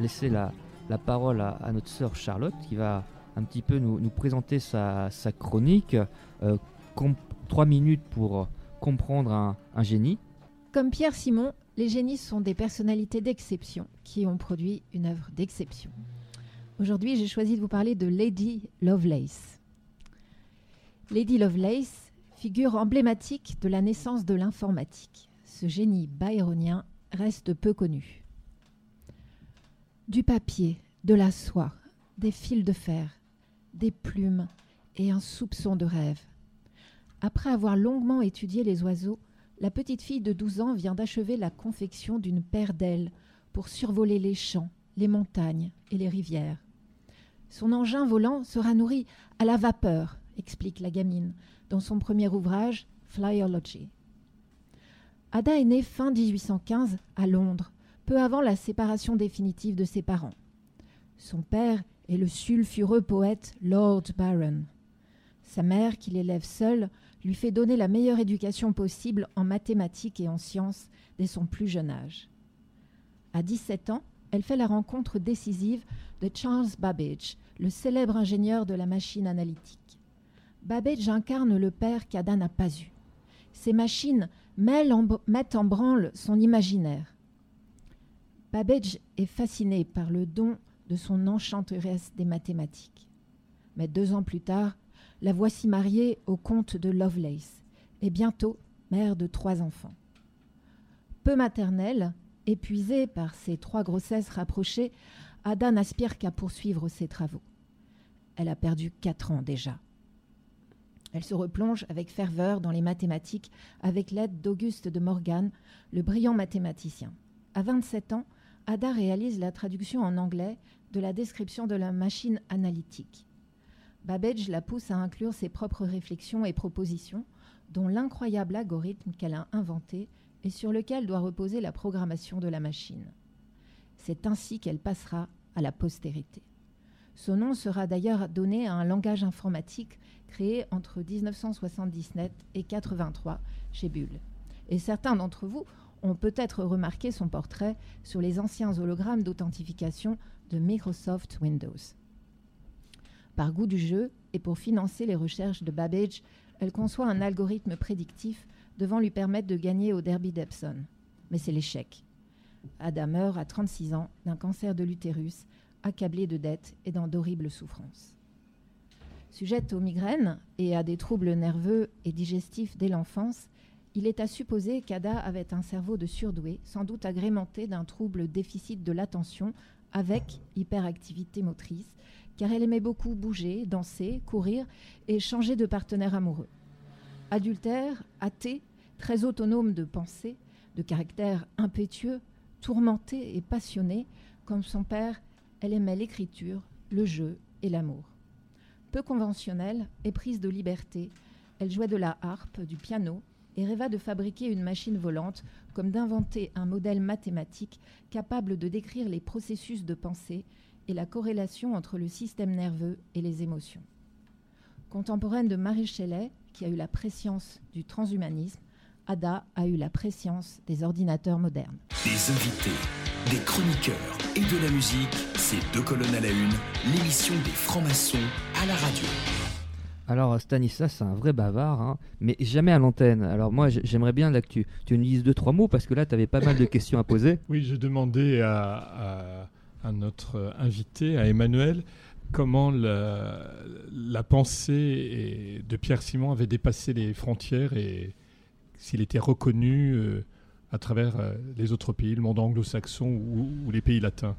laisser la, parole à, notre sœur Charlotte qui va un petit peu nous, présenter sa, chronique. Euh, trois minutes pour comprendre un, génie. Comme Pierre Simon, les génies sont des personnalités d'exception qui ont produit une œuvre d'exception. Aujourd'hui, j'ai choisi de vous parler de Lady Lovelace. Lady Lovelace, figure emblématique de la naissance de l'informatique. Ce génie byronien reste peu connu. Du papier, de la soie, des fils de fer, des plumes et un soupçon de rêve. Après avoir longuement étudié les oiseaux, la petite fille de 12 ans vient d'achever la confection d'une paire d'ailes pour survoler les champs, les montagnes et les rivières. Son engin volant sera nourri à la vapeur, explique la gamine dans son premier ouvrage Flyology. Ada est née fin 1815 à Londres, peu avant la séparation définitive de ses parents. Son père est le sulfureux poète Lord Byron. Sa mère, qui l'élève seule, lui fait donner la meilleure éducation possible en mathématiques et en sciences dès son plus jeune âge. À 17 ans, elle fait la rencontre décisive de Charles Babbage, le célèbre ingénieur de la machine analytique. Babbage incarne le père qu'Ada n'a pas eu. Ces machines mettent en branle son imaginaire. Babbage est fasciné par le don de son enchanteresse des mathématiques. Mais deux ans plus tard, la voici mariée au comte de Lovelace et bientôt mère de trois enfants. Peu maternelle, épuisée par ses trois grossesses rapprochées, Ada n'aspire qu'à poursuivre ses travaux. Elle a perdu quatre ans déjà. Elle se replonge avec ferveur dans les mathématiques avec l'aide d'Auguste de Morgan, le brillant mathématicien. À 27 ans, Ada réalise la traduction en anglais de la description de la machine analytique. Babbage la pousse à inclure ses propres réflexions et propositions, dont l'incroyable algorithme qu'elle a inventé et sur lequel doit reposer la programmation de la machine. C'est ainsi qu'elle passera à la postérité. Son nom sera d'ailleurs donné à un langage informatique créé entre 1977 et 83 chez Bull. Et certains d'entre vous ont peut-être remarqué son portrait sur les anciens hologrammes d'authentification de Microsoft Windows. Par goût du jeu et pour financer les recherches de Babbage, elle conçoit un algorithme prédictif devant lui permettre de gagner au derby d'Epson. Mais c'est l'échec. Ada meurt à 36 ans d'un cancer de l'utérus, accablée de dettes et dans d'horribles souffrances. Sujette aux migraines et à des troubles nerveux et digestifs dès l'enfance, il est à supposer qu'Ada avait un cerveau de surdoué, sans doute agrémenté d'un trouble déficit de l'attention avec hyperactivité motrice, car elle aimait beaucoup bouger, danser, courir et changer de partenaire amoureux. Adultère, athée, très autonome de pensée, de caractère impétueux, tourmenté et passionné, comme son père, elle aimait l'écriture, le jeu et l'amour. Peu conventionnelle, éprise de liberté, elle jouait de la harpe, du piano, et rêva de fabriquer une machine volante, comme d'inventer un modèle mathématique capable de décrire les processus de pensée et la corrélation entre le système nerveux et les émotions. Contemporaine de Marie Shelley, qui a eu la préscience du transhumanisme, Ada a eu la préscience des ordinateurs modernes. Des invités, des chroniqueurs et de la musique, c'est deux colonnes à la une, l'émission des francs-maçons à la radio. Alors Stanislas, c'est un vrai bavard, hein, mais jamais à l'antenne. Alors moi, j'aimerais bien que tu, nous dises deux, trois mots, parce que là, tu avais pas mal de questions à poser. Oui, je demandais à, notre invité, à Emmanuel, comment la, pensée de Pierre Simon avait dépassé les frontières et s'il était reconnu euh, à travers euh, les autres pays, le monde anglo-saxon ou les pays latins.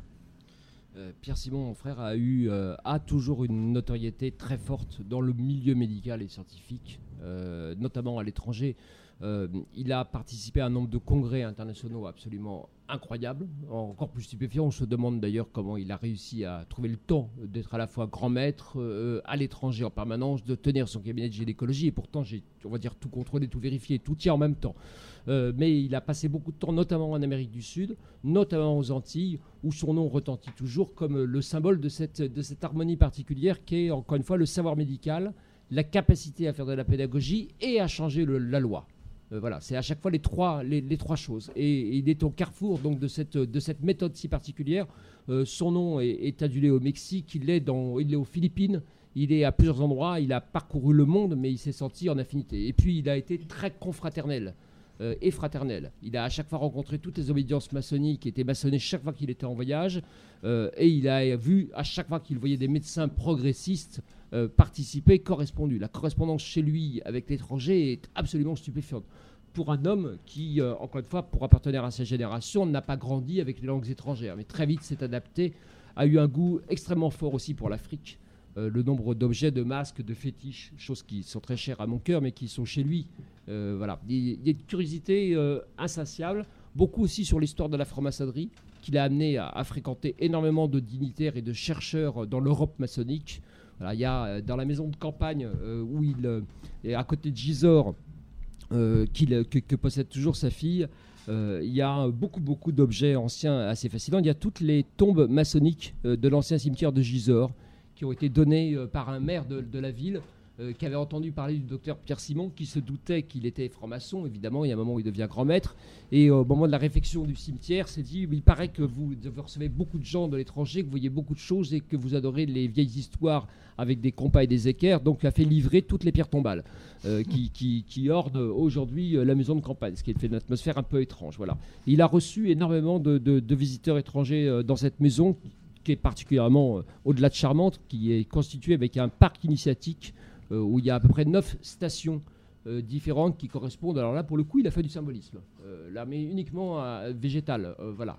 Euh, Pierre Simon, mon frère, a eu, euh, a toujours une notoriété très forte dans le milieu médical et scientifique, euh, notamment à l'étranger. Il a participé à un nombre de congrès internationaux absolument incroyables, encore plus stupéfiant. On se demande d'ailleurs comment il a réussi à trouver le temps d'être à la fois grand maître à l'étranger en permanence, de tenir son cabinet de gynécologie. Et pourtant, j'ai, on va dire, tout contrôlé, tout vérifié, tout tient en même temps. Euh, mais il a passé beaucoup de temps, notamment en Amérique du Sud, notamment aux Antilles, où son nom retentit toujours comme le symbole de cette, de cette harmonie particulière qui est, encore une fois, le savoir médical, la capacité à faire de la pédagogie et à changer la loi. Euh, voilà, c'est à chaque fois les trois, les, trois choses. Et, il est au carrefour donc de cette, de cette méthode si particulière. Euh, son nom est, adulé au Mexique, il est, dans, il est aux Philippines, il est à plusieurs endroits, il a parcouru le monde, mais il s'est senti en affinité. Et puis il a été très confraternel. Euh, et fraternel. Il a à chaque fois rencontré toutes les obédiences maçonniques qui étaient maçonnées chaque fois qu'il était en voyage. Euh, et il a vu à chaque fois qu'il voyait des médecins progressistes euh, participer, correspondu. La correspondance chez lui avec l'étranger est absolument stupéfiante. Pour un homme qui, encore une fois, pour appartenir à sa génération, n'a pas grandi avec les langues étrangères, mais très vite s'est adapté, a eu un goût extrêmement fort aussi pour l'Afrique. Le nombre d'objets, de masques, de fétiches, choses qui sont très chères à mon cœur, mais qui sont chez lui euh, voilà. Il y a une curiosité euh, insatiable, beaucoup aussi sur l'histoire de la franc-maçonnerie, qui l'a amené à, fréquenter énormément de dignitaires et de chercheurs dans l'Europe maçonnique. il y a euh, dans la maison de campagne où il est à côté de Gisors, que, possède toujours sa fille, il y a beaucoup, beaucoup d'objets anciens assez fascinants. Il y a toutes les tombes maçonniques de l'ancien cimetière de Gisors qui ont été données par un maire de, la ville euh, qui avait entendu parler du docteur Pierre Simon, qui se doutait qu'il était franc-maçon, évidemment, il y a un moment où il devient grand maître, et au moment de la réflexion du cimetière, s'est dit, il paraît que vous, recevez beaucoup de gens de l'étranger, que vous voyez beaucoup de choses et que vous adorez les vieilles histoires avec des compas et des équerres, donc il a fait livrer toutes les pierres tombales euh, qui, qui, ornent aujourd'hui euh, la maison de campagne, ce qui fait une atmosphère un peu étrange. Voilà. Il a reçu énormément de visiteurs étrangers dans cette maison, qui est particulièrement, au-delà de charmante, qui est constituée avec un parc initiatique euh, où il y a à peu près neuf stations euh, différentes qui correspondent. Alors là, pour le coup, il a fait du symbolisme. Euh, là, mais uniquement végétal, voilà,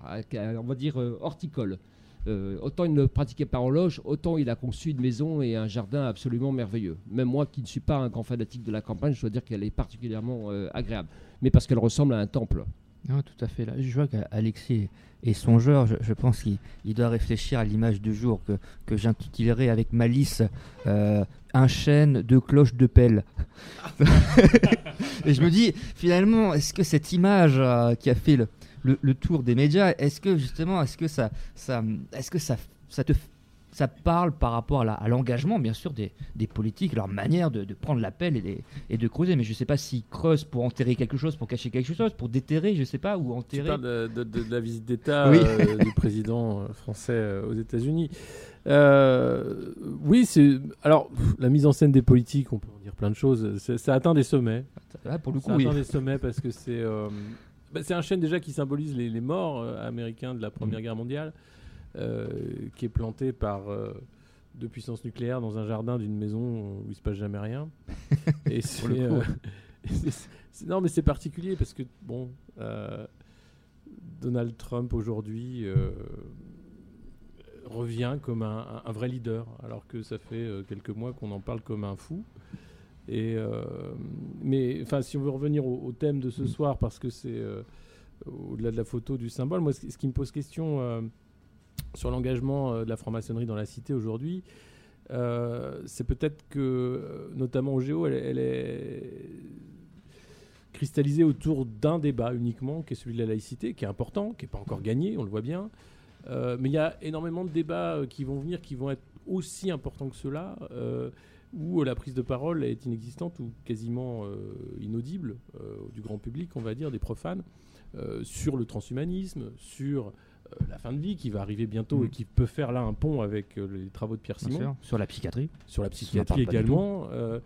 on va dire horticole. autant il ne pratiquait pas en loge, autant il a conçu une maison et un jardin absolument merveilleux. Même moi qui ne suis pas un grand fanatique de la campagne, je dois dire qu'elle est particulièrement agréable. Mais parce qu'elle ressemble à un temple. Non, tout à fait. Là, je vois qu'Alexis est songeur. Je, pense qu'il doit réfléchir à l'image du jour que, que j'intitulerai avec malice euh, Un chêne, deux cloches, deux pelles. Et je me dis, finalement, est-ce que cette image euh, qui a fait le, le, tour des médias, est-ce que justement, est-ce que ça, ça, est-ce que ça, ça te ça parle par rapport à l'engagement, bien sûr, des, politiques, leur manière de, prendre l'appel et, et, de creuser. Mais je ne sais pas s'ils creusent pour enterrer quelque chose, pour cacher quelque chose, pour déterrer, je ne sais pas, ou enterrer. Tu parles de, la visite d'État euh, du président euh, français euh, aux États-Unis. oui, c'est. Alors, la mise en scène des politiques, on peut en dire plein de choses. Ça atteint des sommets. Ah, pour le coup, ça atteint des sommets parce que c'est. Bah, c'est un chêne déjà qui symbolise les, les morts américains de la Première mmh. Guerre mondiale. Euh, qui est planté par euh, deux puissances nucléaires dans un jardin d'une maison où il se passe jamais rien. Et euh, non, mais c'est particulier parce que bon, Donald Trump aujourd'hui revient comme un, vrai leader, alors que ça fait quelques mois qu'on en parle comme un fou. Et mais enfin, si on veut revenir au, thème de ce soir, parce que c'est au-delà de la photo du symbole, moi, ce qui me pose question sur l'engagement euh, de la franc-maçonnerie dans la cité aujourd'hui, euh, c'est peut-être que, euh, notamment au Géo, elle, est cristallisée autour d'un débat uniquement, qui est celui de la laïcité, qui est important, qui n'est pas encore gagné, on le voit bien. mais il y a énormément de débats qui vont venir, qui vont être aussi importants que ceux-là, où la prise de parole est inexistante ou quasiment inaudible du grand public, on va dire, des profanes, sur le transhumanisme, sur la fin de vie qui va arriver bientôt et mm. qui peut faire là un pont avec euh, les travaux de Pierre Simon. Sur la psychiatrie. Sur la psychiatrie également. Euh,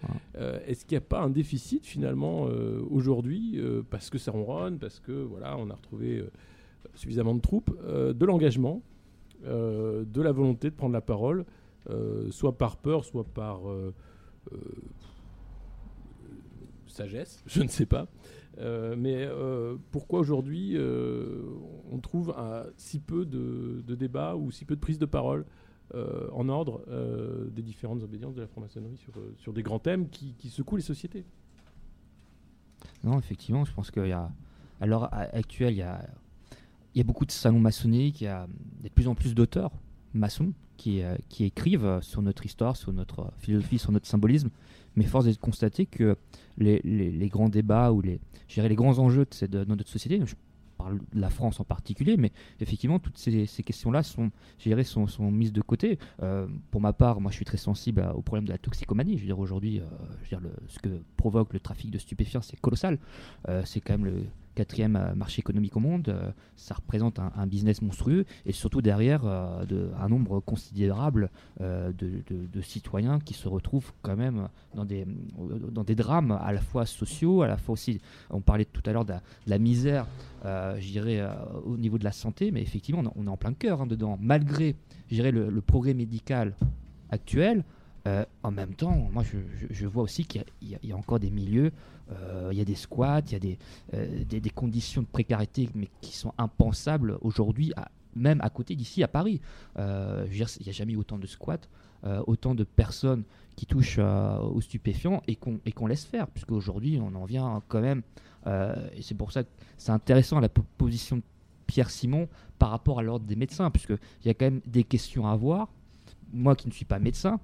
est-ce qu'il n'y a pas un déficit finalement aujourd'hui parce que ça ronronne, parce que voilà, on a retrouvé suffisamment de troupes, de l'engagement, de la volonté de prendre la parole, soit par peur, soit par sagesse, je ne sais pas. Euh, mais euh, pourquoi aujourd'hui euh, on trouve si peu de, débats ou si peu de prise de parole en ordre des différentes obédiences de la franc-maçonnerie sur, sur des grands thèmes qui, secouent les sociétés? Non, effectivement, je pense qu'il y a, à l'heure actuelle, il y a, il y a beaucoup de salons maçonniques, il y a de plus en plus d'auteurs maçons qui, qui écrivent sur notre histoire, sur notre philosophie, sur notre symbolisme. Mais force est de constater que les, grands débats ou les, les grands enjeux de, notre société, je parle de la France en particulier, mais effectivement, toutes ces, ces questions-là sont, sont, sont, mises de côté. Euh, pour ma part, moi, je suis très sensible au problème de la toxicomanie. Je veux dire, aujourd'hui, euh, ce que provoque le trafic de stupéfiants, c'est colossal. Euh, c'est quand même le quatrième euh, marché économique au monde, euh, ça représente un, business monstrueux et surtout derrière euh, un nombre considérable de, citoyens qui se retrouvent quand même dans des, dans des drames à la fois sociaux, à la fois aussi, on parlait tout à l'heure de, la misère, je dirais, au niveau de la santé, mais effectivement on, est en plein cœur hein, dedans, malgré je le, le progrès médical actuel. en même temps, moi je, vois aussi qu'il y, a encore des milieux il y a des squats, il y a euh, des, des, conditions de précarité mais qui sont impensables aujourd'hui, même à côté d'ici à Paris. Euh, il n'y a jamais eu autant de squats, autant de personnes qui touchent aux stupéfiants et qu'on laisse faire, puisque aujourd'hui on en vient quand même, et c'est pour ça que c'est intéressant la position de Pierre Simon par rapport à l'ordre des médecins, puisqu'il y a quand même des questions à voir. Moi qui ne suis pas médecin,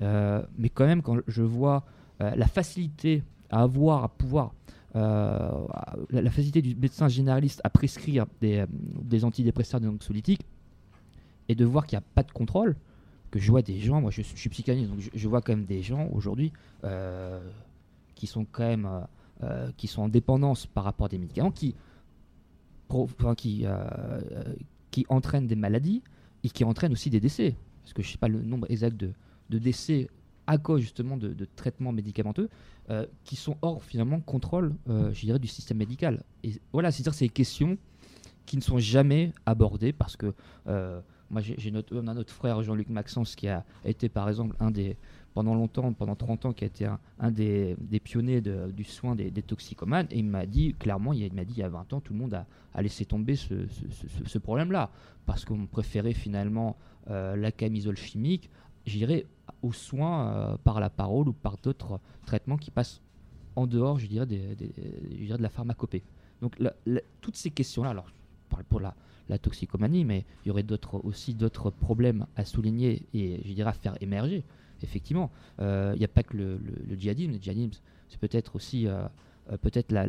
mais quand même quand je vois la facilité à avoir, à pouvoir, euh, la, facilité du médecin généraliste à prescrire des, euh, des antidépresseurs, des anxiolytiques, et de voir qu'il n'y a pas de contrôle, que je vois des gens, moi je, suis psychanalyste, donc je, vois quand même des gens aujourd'hui qui sont quand même qui sont en dépendance par rapport à des médicaments qui, qui, qui entraînent des maladies et qui entraînent aussi des décès. Parce que je ne sais pas le nombre exact de décès à cause justement de, traitements médicamenteux euh, qui sont hors finalement contrôle, euh, je dirais, du système médical. Et voilà, c'est-à-dire ces questions qui ne sont jamais abordées parce que euh, moi j'ai notre, on a notre frère Jean-Luc Maxence qui a été par exemple un des pendant longtemps, pendant 30 ans, qui a été un, des, pionniers du soin des, toxicomanes. Et il m'a dit, clairement, il m'a dit il y a 20 ans, tout le monde a, laissé tomber ce, problème-là. Parce qu'on préférait finalement la camisole chimique, j'irais aux soins euh, par la parole ou par d'autres traitements qui passent en dehors, je dirais, de la pharmacopée. Donc toutes ces questions-là, alors je parle pour la, toxicomanie, mais il y aurait aussi d'autres problèmes à souligner et je dirais à faire émerger. Effectivement, euh, il n'y a pas que le, le, djihadisme. Le djihadisme, c'est peut-être aussi euh, peut-être la,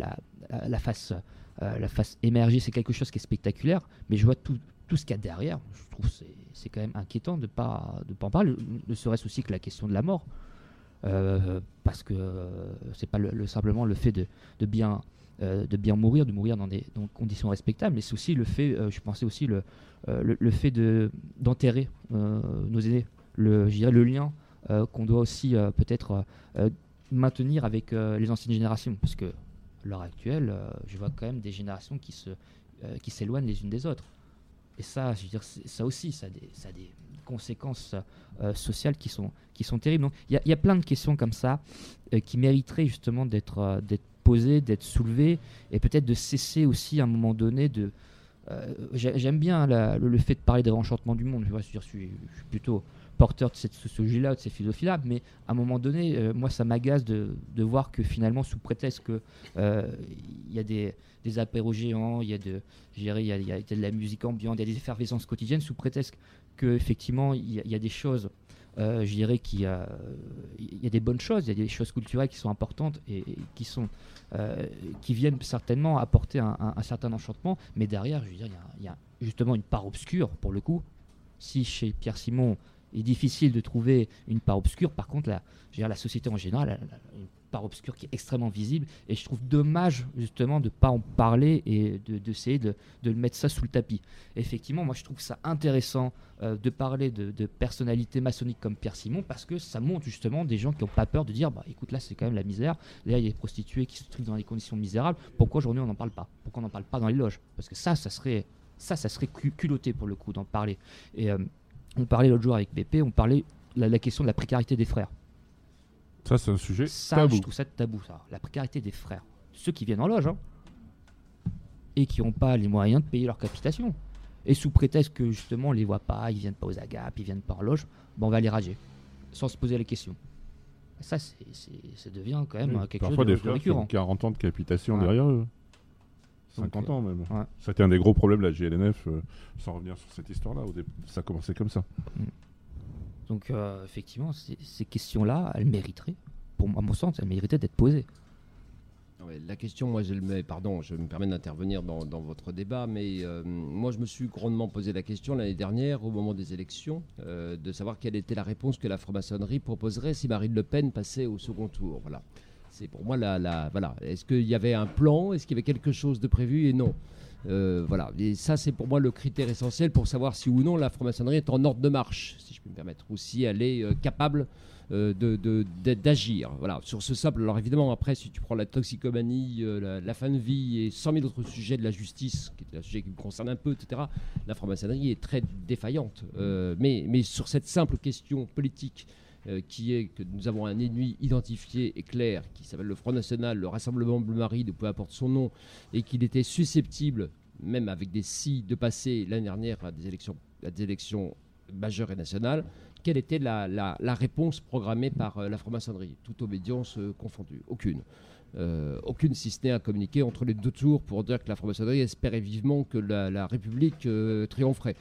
la, face, la face émergée, c'est quelque chose qui est spectaculaire, mais je vois tout, tout ce qu'il y a derrière, je trouve c'est c'est quand même inquiétant de ne pas, de pas en parler, ne serait-ce aussi que la question de la mort. Euh, parce que euh, c'est pas le, simplement le fait de, de bien, euh, de bien mourir, de mourir dans des, dans conditions respectables, mais c'est aussi le fait, je pensais aussi le, le, fait de, d'enterrer nos aînés, le, le lien qu'on doit aussi peut-être maintenir avec les anciennes générations, parce que à l'heure actuelle, je vois quand même des générations qui, se, qui s'éloignent les unes des autres. Et ça, je veux dire, ça aussi, ça a des, conséquences euh, sociales qui sont, terribles. Donc, il y, a plein de questions comme ça euh, qui mériteraient justement d'être euh, d'être posées, d'être soulevées, et peut-être de cesser aussi à un moment donné de. J'aime bien le, fait de parler des enchantement du monde. Je suis plutôt porteur de cette sociologie-là, de cette philosophie-là, mais à un moment donné, euh, moi, ça m'agace de, voir que finalement, sous prétexte qu'il euh, y a des, des apéros géants, il y, a de, y a, de la musique ambiante, il y a des effervescences quotidiennes, sous prétexte qu'effectivement, il, y a des choses, euh, je dirais qu'il y, a, il y a des bonnes choses, il y a des choses culturelles qui sont importantes et, qui, sont, qui viennent certainement apporter un, un, certain enchantement, mais derrière, je veux dire, il y, a, justement une part obscure, pour le coup. Si chez Pierre Simon, est difficile de trouver une part obscure. Par contre, la, société en général a une part obscure qui est extrêmement visible. Et je trouve dommage justement de ne pas en parler et d'essayer de, de, le mettre ça sous le tapis. effectivement, moi je trouve ça intéressant euh, de parler de, de, personnalités maçonniques comme Pierre Simon parce que ça montre justement des gens qui n'ont pas peur de dire bah écoute là c'est quand même la misère. Là il y a des prostituées qui se trouvent dans des conditions misérables. Pourquoi aujourd'hui on n'en parle pas? Pourquoi on n'en parle pas dans les loges? Parce que ça, ça serait ça, ça serait culotté pour le coup d'en parler. Et euh, on parlait l'autre jour avec Pépé, on parlait la, la question de la précarité des frères. Ça, c'est un sujet ça, tabou. Je trouve ça tabou, ça. La précarité des frères. Ceux qui viennent en loge, hein, et qui n'ont pas les moyens de payer leur capitation. Et sous prétexte que justement on les voit pas, ils viennent pas aux agapes, ils viennent pas en loge, ben on va les rager, sans se poser la question. Ça, c'est, ça devient quand même quelque chose de, des frères récurrent. Qui ont 40 ans de capitation derrière eux. 50 ans même. C'était un des gros problèmes de la GLNF, euh, sans revenir sur cette histoire-là. Ça a commencé comme ça. Mm. Donc euh, effectivement, ces questions-là, elles mériteraient, pour à mon sens, elles mériteraient d'être posées. la question, moi, je le mets, pardon, je me permets d'intervenir dans, votre débat, mais euh, moi, je me suis grandement posé la question l'année dernière, au moment des élections, de savoir quelle était la réponse que la franc-maçonnerie proposerait si Marine Le Pen passait au second tour. Voilà. C'est pour moi la, voilà. Est-ce qu'il y avait un plan? Est-ce qu'il y avait quelque chose de prévu? Et non. Euh, voilà. Et ça, c'est pour moi le critère essentiel pour savoir si ou non la franc-maçonnerie est en ordre de marche, si je peux me permettre, ou si elle est euh, capable euh, d'agir. Voilà. Sur ce simple. Alors évidemment, après, si tu prends la toxicomanie, la, fin de vie et 100 000 autres sujets de la justice, qui est un sujet qui me concerne un peu, etc., la franc-maçonnerie est très défaillante. mais, mais sur cette simple question politique qui est que nous avons un ennemi identifié et clair, qui s'appelle le Front National, le Rassemblement Bleu-Marie, de peu importe son nom, et qu'il était susceptible, même avec des si, de passer l'année dernière à des élections, des élections majeures et nationales, quelle était la, la, réponse programmée par euh, la franc-maçonnerie? Toute obédience euh, confondue. Aucune. aucune, si ce n'est à communiquer entre les deux tours pour dire que la franc-maçonnerie espérait vivement que la, République triompherait.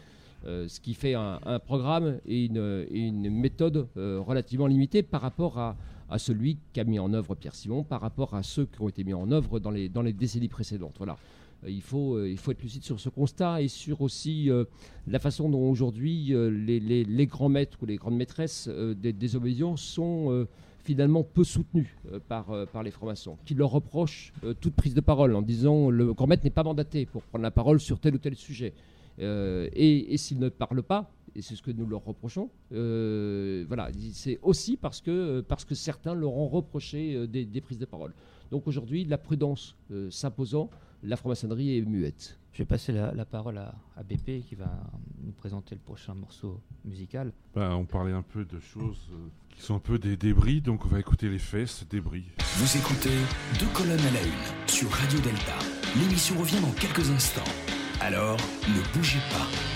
Euh, ce qui fait un, programme et une, méthode euh, relativement limitée par rapport à, celui qu'a mis en œuvre Pierre Simon, par rapport à ceux qui ont été mis en œuvre dans les, décennies précédentes. Voilà. il, faut, il faut être lucide sur ce constat et sur aussi la façon dont aujourd'hui les, grands maîtres ou les grandes maîtresses des désobéissance sont finalement peu soutenus par, par les francs-maçons, qui leur reprochent toute prise de parole en disant le grand maître n'est pas mandaté pour prendre la parole sur tel ou tel sujet. Et, et s'il ne parle pas, et c'est ce que nous leur reprochons. Euh, voilà, c'est aussi parce que, parce que certains leur ont reproché euh, des, prises de parole. Donc aujourd'hui, la prudence euh, s'imposant, la franc-maçonnerie est muette. Je vais passer la, parole à, BP qui va nous présenter le prochain morceau musical. Ben, on parlait un peu de choses qui sont un peu des débris, donc on va écouter les fesses, débris. Vous écoutez Deux colonnes à la une sur Radio Delta. L'émission revient dans quelques instants. Alors, ne bougez pas.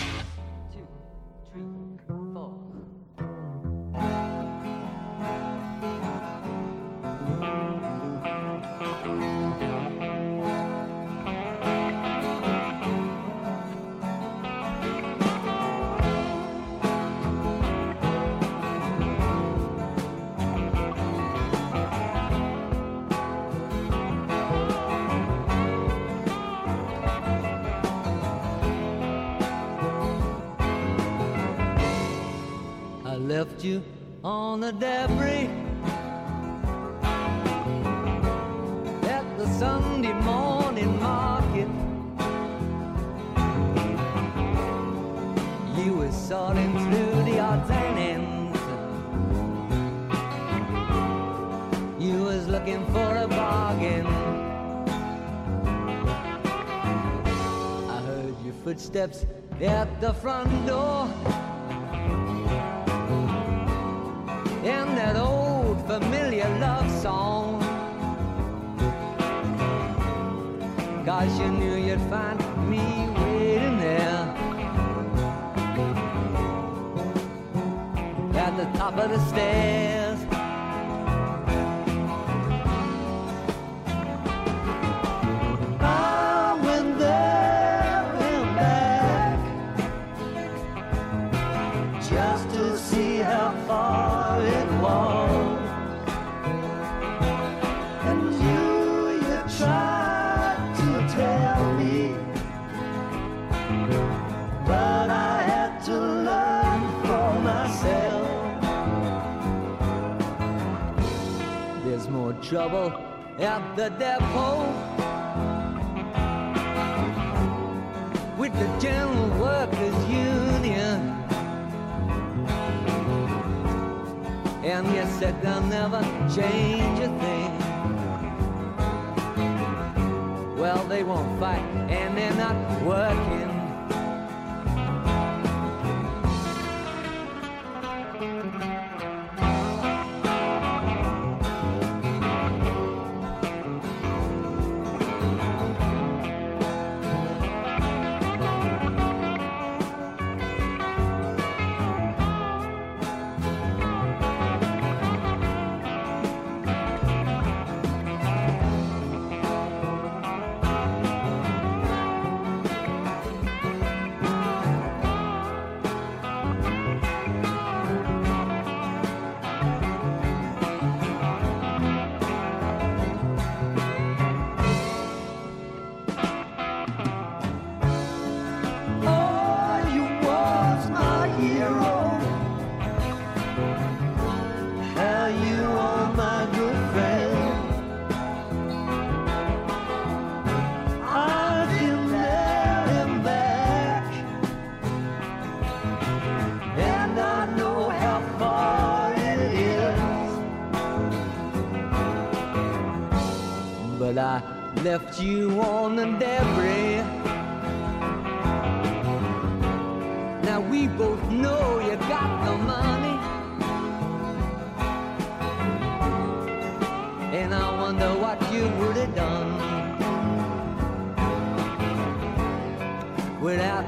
Footsteps at the front door. And that old familiar love song. Cause you knew you'd find me waiting there. At the top of the stairs. Bye. Left you on the debris. Now we both know you got the money. And I wonder what you would have done without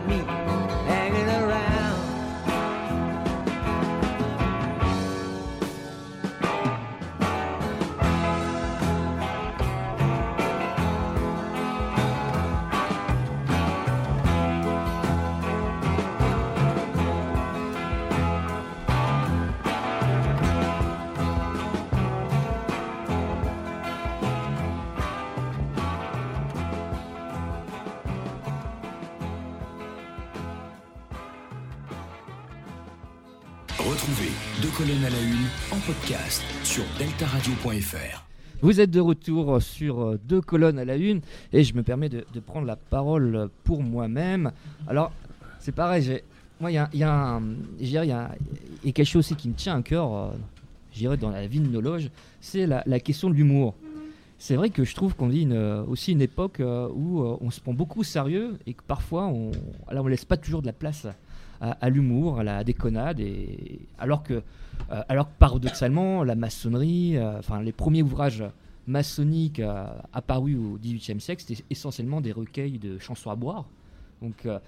Vous êtes de retour sur deux colonnes à la une et je me permets de, prendre la parole pour moi-même. Alors, c'est pareil, moi, il y a, y, a y y a quelque chose aussi qui me tient à cœur, euh, je dirais, dans la vie de nos loges, c'est la, question de l'humour. C'est vrai que je trouve qu'on vit aussi une époque euh, où euh, on se prend beaucoup au sérieux et que parfois on ne laisse pas toujours de la place à, à l'humour, à la déconnade, et, alors, que, alors que paradoxalement, la maçonnerie, euh, enfin les premiers ouvrages maçonniques euh, apparus au XVIIIe siècle, c'était essentiellement des recueils de chansons à boire. Donc euh,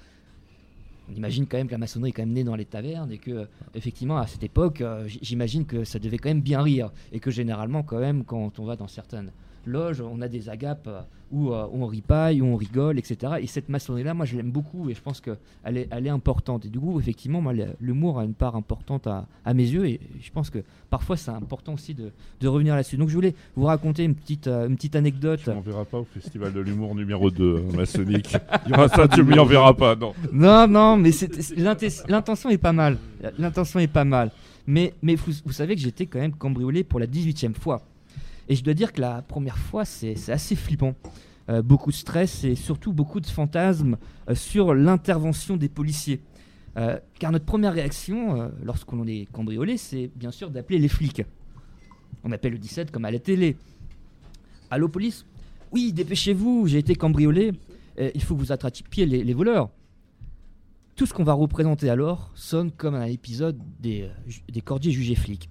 on imagine quand même que la maçonnerie est quand même née dans les tavernes et que effectivement à cette époque, euh, j'imagine que ça devait quand même bien rire et que généralement quand même quand on va dans certaines loges, on a des agapes euh, où euh, on ripaille, où on rigole, etc. Et cette maçonnerie-là, moi je l'aime beaucoup et je pense qu'elle est, elle est importante. Et du coup, effectivement, moi, l'humour a une part importante à, à mes yeux et je pense que parfois c'est important aussi de, de revenir là-dessus. Donc je voulais vous raconter une petite, euh, une petite anecdote. Tu m'en verras pas au Festival de l'humour numéro 2, maçonnique. Ah, ça, tu m'y enverras pas, non. Non, non, mais l'intention est pas mal. L'intention est pas mal. Mais, mais vous, vous savez que j'étais quand même cambriolé pour la 18e fois. Et je dois dire que la première fois, c'est assez flippant. Euh, beaucoup de stress et surtout beaucoup de fantasmes euh, sur l'intervention des policiers. Euh, car notre première réaction, lorsqu'on est cambriolé, c'est bien sûr d'appeler les flics. On appelle le 17 comme à la télé. Allô police? Oui, dépêchez-vous, j'ai été cambriolé. Il faut que vous attrapiez les, les voleurs. Tout ce qu'on va représenter alors sonne comme un épisode des, des cordiers jugés flics.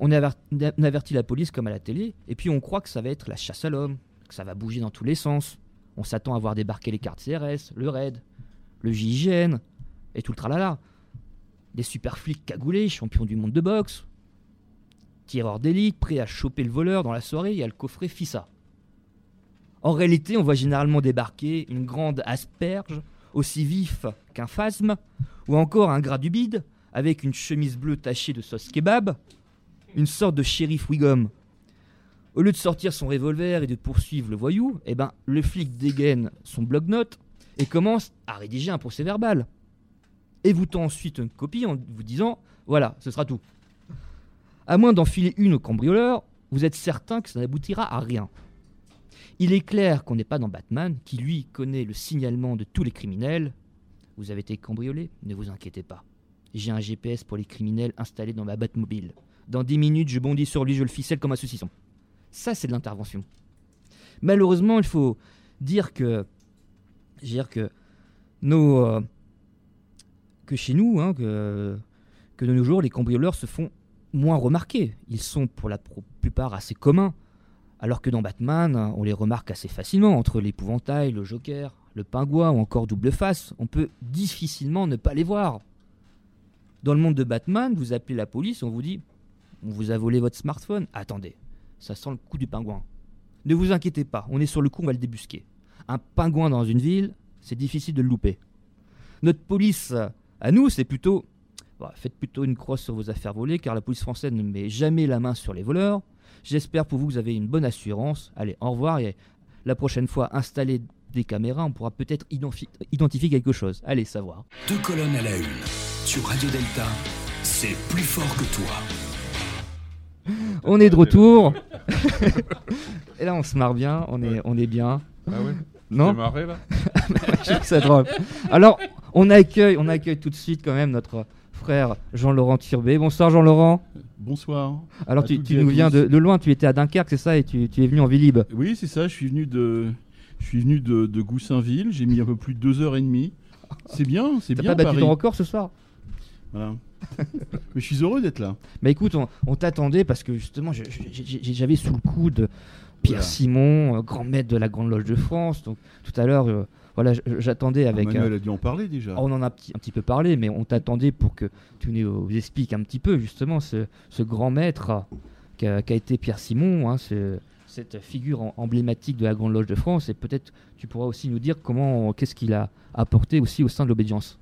On aver- on avertit la police comme à la télé, et puis on croit que ça va être la chasse à l'homme, que ça va bouger dans tous les sens. On s'attend à voir débarquer les cartes CRS, le RAID, le GIGN, et tout le tralala. Des super flics cagoulés, champions du monde de boxe, tireurs d'élite, prêts à choper le voleur dans la soirée et à le coffrer FISA. En réalité, on voit généralement débarquer une grande asperge, aussi vif qu'un phasme, ou encore un gras du bide, avec une chemise bleue tachée de sauce kebab, une sorte de shérif Wiggum. Au lieu de sortir son revolver et de poursuivre le voyou, eh ben, le flic dégaine son bloc-notes et commence à rédiger un procès verbal. Et vous tend ensuite une copie en vous disant Voilà, ce sera tout. À moins d'enfiler une au cambrioleur, vous êtes certain que ça n'aboutira à rien. Il est clair qu'on n'est pas dans Batman, qui lui connaît le signalement de tous les criminels. Vous avez été cambriolé Ne vous inquiétez pas. J'ai un GPS pour les criminels installé dans ma Batmobile. Dans 10 minutes, je bondis sur lui, je le ficelle comme un saucisson. Ça, c'est de l'intervention. Malheureusement, il faut dire que, dire que nos, euh, que chez nous, hein, que, que de nos jours, les cambrioleurs se font moins remarquer. Ils sont pour la plupart assez communs. Alors que dans Batman, on les remarque assez facilement entre l'épouvantail, le Joker, le pingouin ou encore Double Face. On peut difficilement ne pas les voir. Dans le monde de Batman, vous appelez la police, on vous dit on vous a volé votre smartphone. Attendez, ça sent le coup du pingouin. Ne vous inquiétez pas, on est sur le coup, on va le débusquer. Un pingouin dans une ville, c'est difficile de le louper. Notre police, à nous, c'est plutôt bah, faites plutôt une croix sur vos affaires volées, car la police française ne met jamais la main sur les voleurs. J'espère pour vous que vous avez une bonne assurance. Allez, au revoir et la prochaine fois, installez des caméras, on pourra peut-être identifi- identifier quelque chose. Allez, savoir. Deux colonnes à la une. Sur Radio Delta, c'est plus fort que toi. On est de retour. et là, on se marre bien, on est, on est bien. Ah ouais Non marré, là Je trouve ça drôle. Alors, on accueille, on accueille tout de suite quand même notre frère Jean-Laurent Turbet. Bonsoir Jean-Laurent. Bonsoir. Alors, tu, nous viens de, de loin, tu étais à Dunkerque, c'est ça, et tu, tu es venu en Vélib. Oui, c'est ça. Je suis venu de, je suis venu de, de Goussainville. J'ai mis un peu plus de deux heures et demie. C'est bien, c'est T'as bien. pas battu Paris. ton record ce soir? Voilà. Mais je suis heureux d'être là. Bah écoute, on, on t'attendait parce que justement, je- je- j'ai- j'avais sous le coude Pierre. Simon, euh, grand maître de la Grande Loge de France. Donc tout à l'heure, euh, voilà, j- j'attendais avec. Manuel euh, a dû en parler déjà. on en a petit- un petit peu parlé, mais on t'attendait pour que tu nous expliques un petit peu justement ce, ce grand maître euh, qu'a qu'a été Pierre Simon, hein, ce- cette figure en- emblématique de la Grande Loge de France. Et peut-être tu pourras aussi nous dire comment, qu'est-ce qu'il a apporté aussi au sein de l'obédience.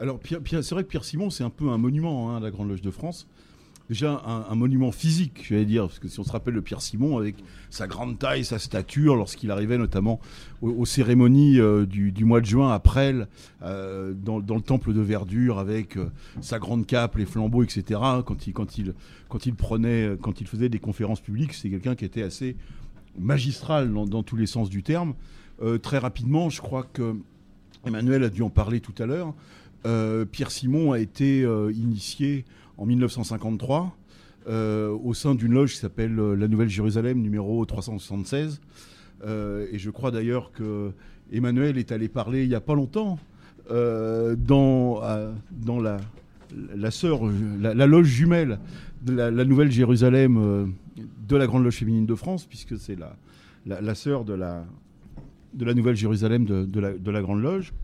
Alors, c'est vrai que Pierre Simon, c'est un peu un monument hein, à la Grande Loge de France. déjà un, monument physique, j'allais dire, parce que si on se rappelle le Pierre Simon avec sa grande taille, sa stature, lorsqu'il arrivait notamment aux, cérémonies euh, du, mois de juin à Presles, euh, dans, le temple de verdure, avec euh, sa grande cape, les flambeaux, etc. Quand il, quand il, prenait, quand il faisait des conférences publiques, c'est quelqu'un qui était assez magistral dans, tous les sens du terme. très rapidement, je crois que Emmanuel a dû en parler tout à l'heure. Pierre Simon a été initié en 1953 euh, au sein d'une loge qui s'appelle euh, la Nouvelle Jérusalem numéro 376. Euh, et je crois d'ailleurs que Emmanuel est allé parler il n'y a pas longtemps dans, dans la, la, loge jumelle de la, Nouvelle Jérusalem de la Grande Loge féminine de France, puisque c'est la, la, sœur de la, de la Nouvelle Jérusalem de, la, Grande Loge.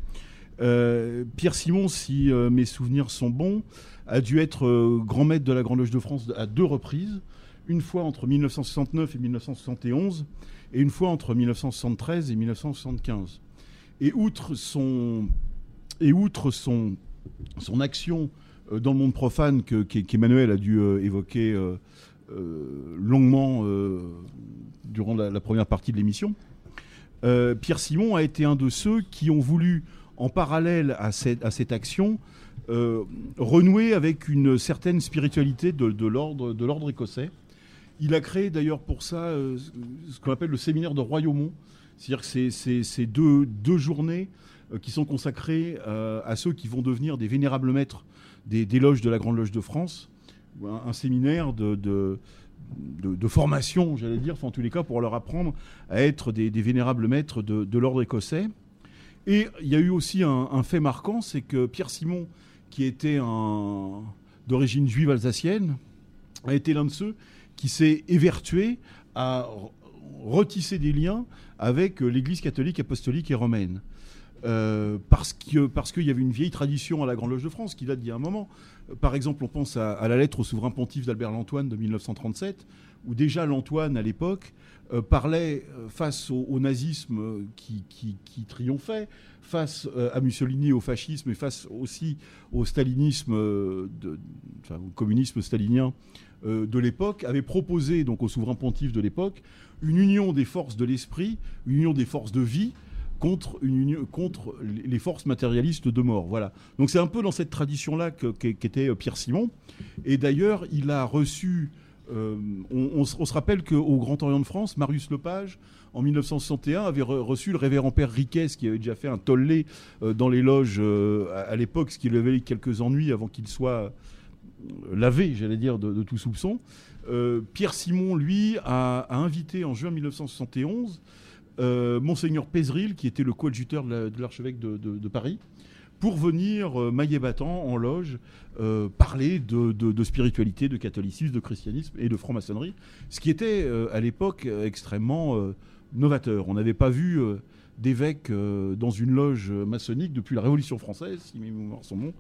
Pierre Simon, si mes souvenirs sont bons, a dû être euh, grand maître de la Grande Loge de France à deux reprises, une fois entre 1969 et 1971, et une fois entre 1973 et 1975. Et outre son, action euh, dans le monde profane qu'Emmanuel a dû euh, évoquer longuement durant la, première partie de l'émission, Pierre Simon a été un de ceux qui ont voulu, en parallèle à cette, action, euh, renouer avec une certaine spiritualité de, l'ordre écossais. Il a créé d'ailleurs pour ça euh, ce qu'on appelle le séminaire de Royaumont. C'est-à-dire que c'est deux, journées euh, qui sont consacrées à ceux qui vont devenir des vénérables maîtres des, loges de la Grande Loge de France. Un, séminaire de formation, j'allais dire, en tous les cas, pour leur apprendre à être des, vénérables maîtres de, l'ordre écossais. Et il y a eu aussi un, fait marquant, c'est que Pierre Simon qui était d'origine juive alsacienne, a été l'un de ceux qui s'est évertué à retisser des liens avec l'Église catholique, apostolique et romaine. Euh, parce qu'il parce y avait une vieille tradition à la Grande Loge de France qui date d'il y a un moment. Par exemple, on pense à, la lettre au souverain pontife d'Albert Lantoine de 1937, où déjà Lantoine, à l'époque, euh, parlait euh, face au, nazisme qui, qui, triomphait, face euh, à Mussolini, au fascisme, et face aussi au stalinisme, enfin, au communisme stalinien de l'époque, avait proposé donc au souverain pontife de l'époque une union des forces de l'esprit, une union des forces de vie contre les forces matérialistes de mort. Voilà. Donc c'est un peu dans cette tradition-là qu'était Pierre Simon. Et d'ailleurs, il a reçu euh, on, se rappelle qu'au Grand Orient de France, Marius Lepage, en 1961, avait reçu le révérend père Riquet, qui avait déjà fait un tollé euh, dans les loges euh, à, l'époque, ce qui lui avait quelques ennuis avant qu'il soit lavé, j'allais dire, de, tout soupçon. Pierre Simon, lui, a, invité en juin 1971 Monseigneur Pézeril, qui était le coadjuteur de l'archevêque de, Paris, pour venir euh, mailler battant en loge euh, parler de, spiritualité, de catholicisme, de christianisme et de franc-maçonnerie, ce qui était euh, à l'époque extrêmement novateur. On n'avait pas vu d'évêque dans une loge maçonnique depuis la Révolution française, si mes mémoires sont bons.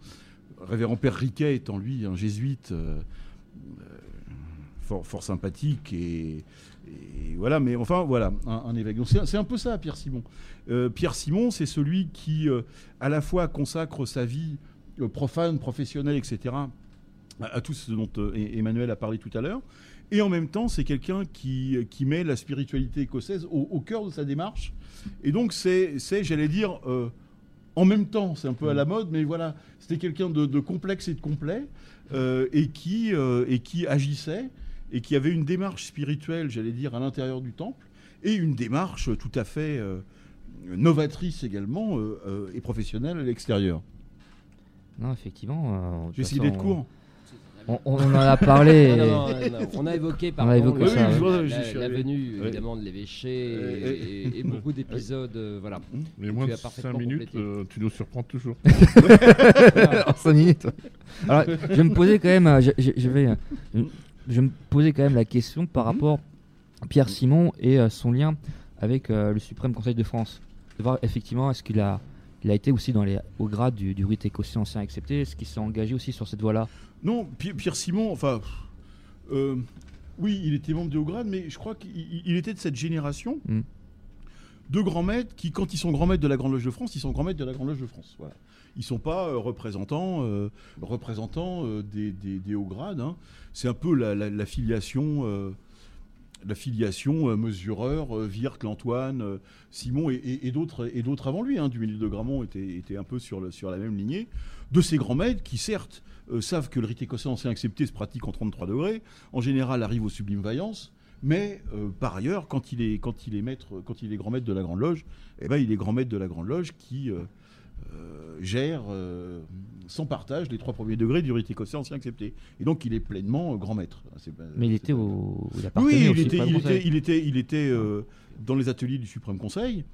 Révérend Père Riquet étant lui un jésuite fort, sympathique et, voilà, mais enfin, voilà, un, évêque. c'est un peu ça, Pierre Simon. Euh, Pierre Simon, c'est celui qui, euh, à la fois, consacre sa vie euh, profane, professionnelle, etc., à, tout ce dont Emmanuel a parlé tout à l'heure. Et en même temps, c'est quelqu'un qui, qui, met la spiritualité écossaise au, cœur de sa démarche. Et donc, c'est, j'allais dire, en même temps, c'est un peu à la mode, mais voilà, c'était quelqu'un de, de, complexe et de complet, et, qui, et qui agissait et qui avait une démarche spirituelle, j'allais dire, à l'intérieur du temple, et une démarche tout à fait novatrice également euh, euh, et professionnelle à l'extérieur. Non, effectivement. J'ai essayé d'être court. On, en a parlé. on a évoqué par la, venue évidemment de l'évêché et, beaucoup d'épisodes. voilà. Mais moins de 5 minutes, tu nous surprends toujours. 5 minutes. Alors, je me posais quand même. je vais je me posais quand même la question par mhm. rapport à Pierre Simon et euh, son lien avec euh, le Suprême Conseil de France. De voir effectivement, est-ce qu'il a, il a été aussi dans les hauts grades du, du rite écossais ancien accepté? Est-ce qu'il s'est engagé aussi sur cette voie-là? Non, Pierre Simon, enfin, euh, oui, il était membre des hauts grades, mais je crois qu'il était de cette génération. Mm. de grands maîtres qui, quand ils sont grands maîtres de la Grande Loge de France, ils sont grands maîtres de la Grande Loge de France. Voilà. Ils ne sont pas euh, représentants, euh, représentants des, hauts grades. Hein. C'est un peu la, filiation, la filiation mesureur, Vircle, Antoine, Simon et, d'autres avant lui. Hein. Duménil de Gramont était, un peu sur, la même lignée. De ces grands maîtres qui, certes, savent que le rite écossais ancien accepté se pratique en 33 degrés, en général arrivent aux sublimes vaillances, mais par ailleurs, quand il est, grand maître de la Grande Loge, eh ben, il est grand maître de la Grande Loge qui, euh, gère euh, sans partage les trois premiers degrés du rite écossais ancien accepté. Et donc il est pleinement euh, grand maître. Mais il était au. oui, il était, il était, il était, il était, dans les ateliers du Suprême Conseil.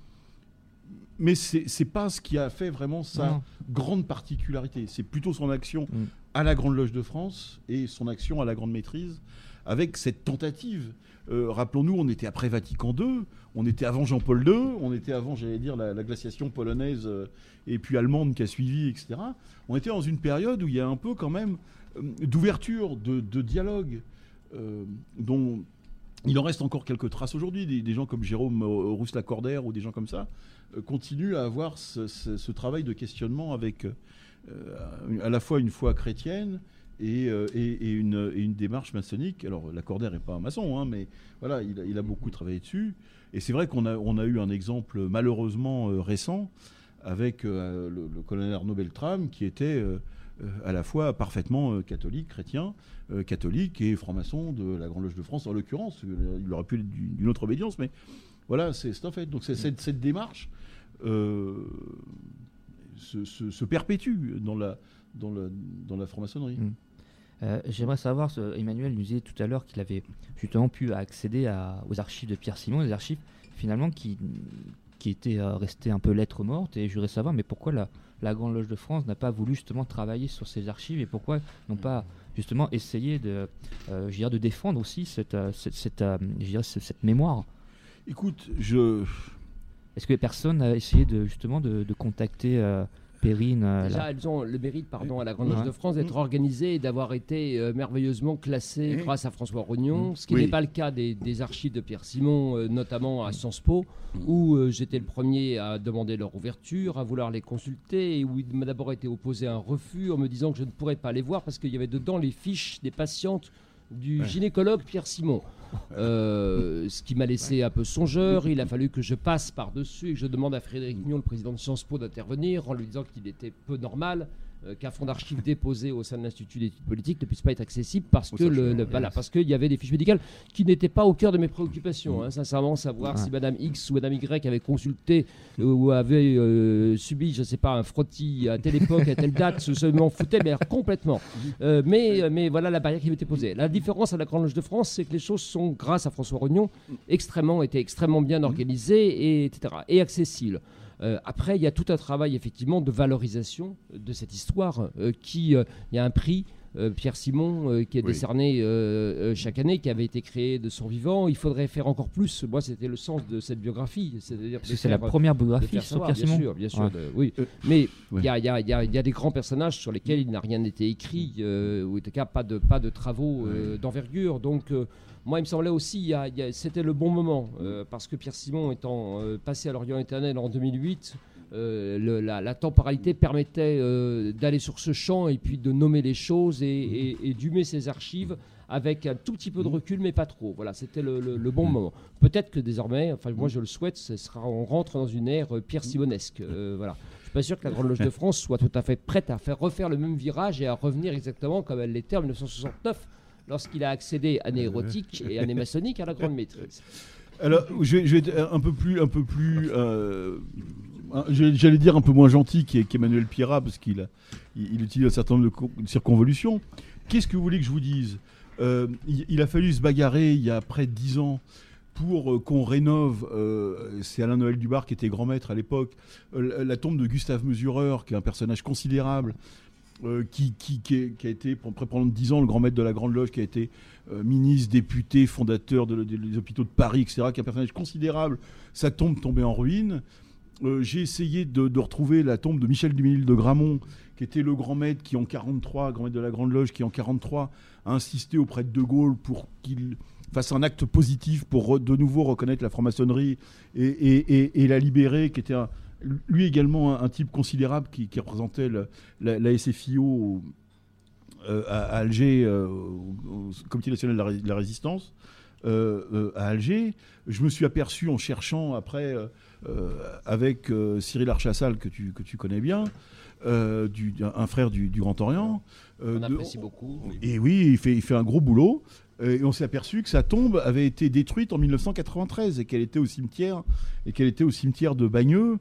Mais c'est pas ce qui a fait vraiment sa grande particularité. C'est plutôt son action mm. à la Grande Loge de France et son action à la Grande Maîtrise, avec cette tentative. Rappelons-nous, on était après Vatican II, on était avant Jean-Paul II, on était avant, j'allais dire, la, glaciation polonaise euh, et puis allemande qui a suivi, etc. On était dans une période où il y a un peu quand même euh, d'ouverture, de, dialogue, euh, dont il en reste encore quelques traces aujourd'hui. Des, gens comme Jérôme Rousse-Lacordaire ou des gens comme ça continuent à avoir ce, travail de questionnement avec à la fois une foi chrétienne et, une, démarche maçonnique. Alors, Lacordaire n'est pas un maçon, hein, mais voilà, il a, beaucoup travaillé dessus. Et c'est vrai qu'on a, eu un exemple malheureusement euh, récent avec euh, le, colonel Arnaud Beltrame qui était euh, à la fois parfaitement catholique, chrétien, catholique et franc-maçon de la Grande Loge de France en l'occurrence. Il aurait pu être d'une autre obédience, mais voilà, c'est en fait. Donc cette, démarche se, perpétue dans la, franc-maçonnerie. Mmh. Euh, j'aimerais savoir, Emmanuel nous disait tout à l'heure qu'il avait justement pu accéder aux archives de Pierre Simon, des archives finalement qui, qui étaient euh, restées un peu lettres mortes. Et je voudrais savoir, mais pourquoi la, la Grande Loge de France n'a pas voulu justement travailler sur ces archives et pourquoi n'ont pas justement essayé de, euh, de défendre aussi cette, cette, cette, cette mémoire? Écoute, je. Est-ce que personne n'a essayé de, justement de, de contacter. Euh, Déjà, elles ont le mérite, pardon, à la Grande Loge de France d'être mmh. organisées et d'avoir été euh, merveilleusement classées grâce à François Rognon, mmh. ce qui n'est pas le cas des, archives de Pierre Simon, euh, notamment à Sciences Po, mmh. où j'étais le premier à demander leur ouverture, à vouloir les consulter, et où il m'a d'abord été opposé un refus en me disant que je ne pourrais pas les voir parce qu'il y avait dedans les fiches des patientes du gynécologue Pierre Simon. Euh, ce qui m'a laissé un peu songeur. Il a fallu que je passe par-dessus et que je demande à Frédéric Mignon, le président de Sciences Po, d'intervenir en lui disant qu'il était peu normal euh, qu'un fonds d'archives déposé au sein de l'Institut d'études politiques ne puisse pas être accessible parce que le, voilà, parce qu'il y avait des fiches médicales qui n'étaient pas au cœur de mes préoccupations. Hein, sincèrement, savoir si Madame X ou Madame Y avait consulté euh, ou avait euh, subi, je ne sais pas, un frottis à telle époque, à telle date, je m'en foutais mais complètement. mais, mais voilà la barrière qui m'était posée. La différence à la Grande Loge de France, c'est que les choses sont, grâce à François Rognon, extrêmement, étaient extrêmement bien organisées et, etc., et accessibles. Euh, après, il y a tout un travail effectivement de valorisation de cette histoire euh, qui, euh, il y a un prix. Pierre Simon, qui est décerné chaque année, qui avait été créé de son vivant. Il faudrait faire encore plus. Moi, c'était le sens de cette biographie. C'est la première biographie sur Pierre Simon. Bien sûr, bien sûr. oui. Mais il y, a, des grands personnages sur lesquels il n'a rien été écrit, ou en tout cas pas de, pas de travaux d'envergure. Donc, moi, il me semblait aussi, c'était le bon moment, euh, parce que Pierre Simon étant euh, passé à l'Orient éternel en 2008, euh, la, temporalité permettait d'aller sur ce champ et puis de nommer les choses et, d'humer ses archives avec un tout petit peu de recul, mais pas trop. Voilà, c'était le, bon moment. Peut-être que désormais, enfin moi je le souhaite, ce sera, on rentre dans une ère Pierre Simonesque. voilà. Je suis pas sûr que la Grande Loge de France soit tout à fait prête à faire refaire le même virage et à revenir exactement comme elle l'était en 1969 lorsqu'il a accédé à nérotique et à maçonnique à la grande maîtrise. Alors, je vais, être un peu plus, un peu plus, euh, j'allais dire un peu moins gentil qu'Emmanuel Pierrat parce qu'il il, utilise un certain nombre de, circonvolutions. Qu'est-ce que vous voulez que je vous dise? Euh, il, a fallu se bagarrer il y a près de dix ans pour euh, qu'on rénove, c'est Alain Noël Dubar qui était grand maître à l'époque, la tombe de Gustave Mesureur, qui est un personnage considérable, euh, qui, a été, pendant 10 ans, le grand maître de la Grande Loge, qui a été euh, ministre, député, fondateur des hôpitaux de Paris, etc., qui est un personnage considérable. Sa tombe tombée en ruine. Euh, j'ai essayé de, retrouver la tombe de Michel Duménil de Gramont, qui était le grand maître qui, en 43, grand maître de la Grande Loge, qui en 43 a insisté auprès de De Gaulle pour qu'il fasse un acte positif pour de nouveau reconnaître la franc-maçonnerie et, la libérer, qui était lui également un, type considérable qui, représentait la, SFIO euh, à, Alger, au, Comité national de la, résistance. à Alger, je me suis aperçu en cherchant après avec Cyril Archassal que tu, que tu connais bien, du, un frère du, Grand Orient. On apprécie beaucoup. Et oui, il fait, il fait un gros boulot. Euh, et on s'est aperçu que sa tombe avait été détruite en 1993 et qu'elle était au cimetière et qu'elle était au cimetière de Bagneux.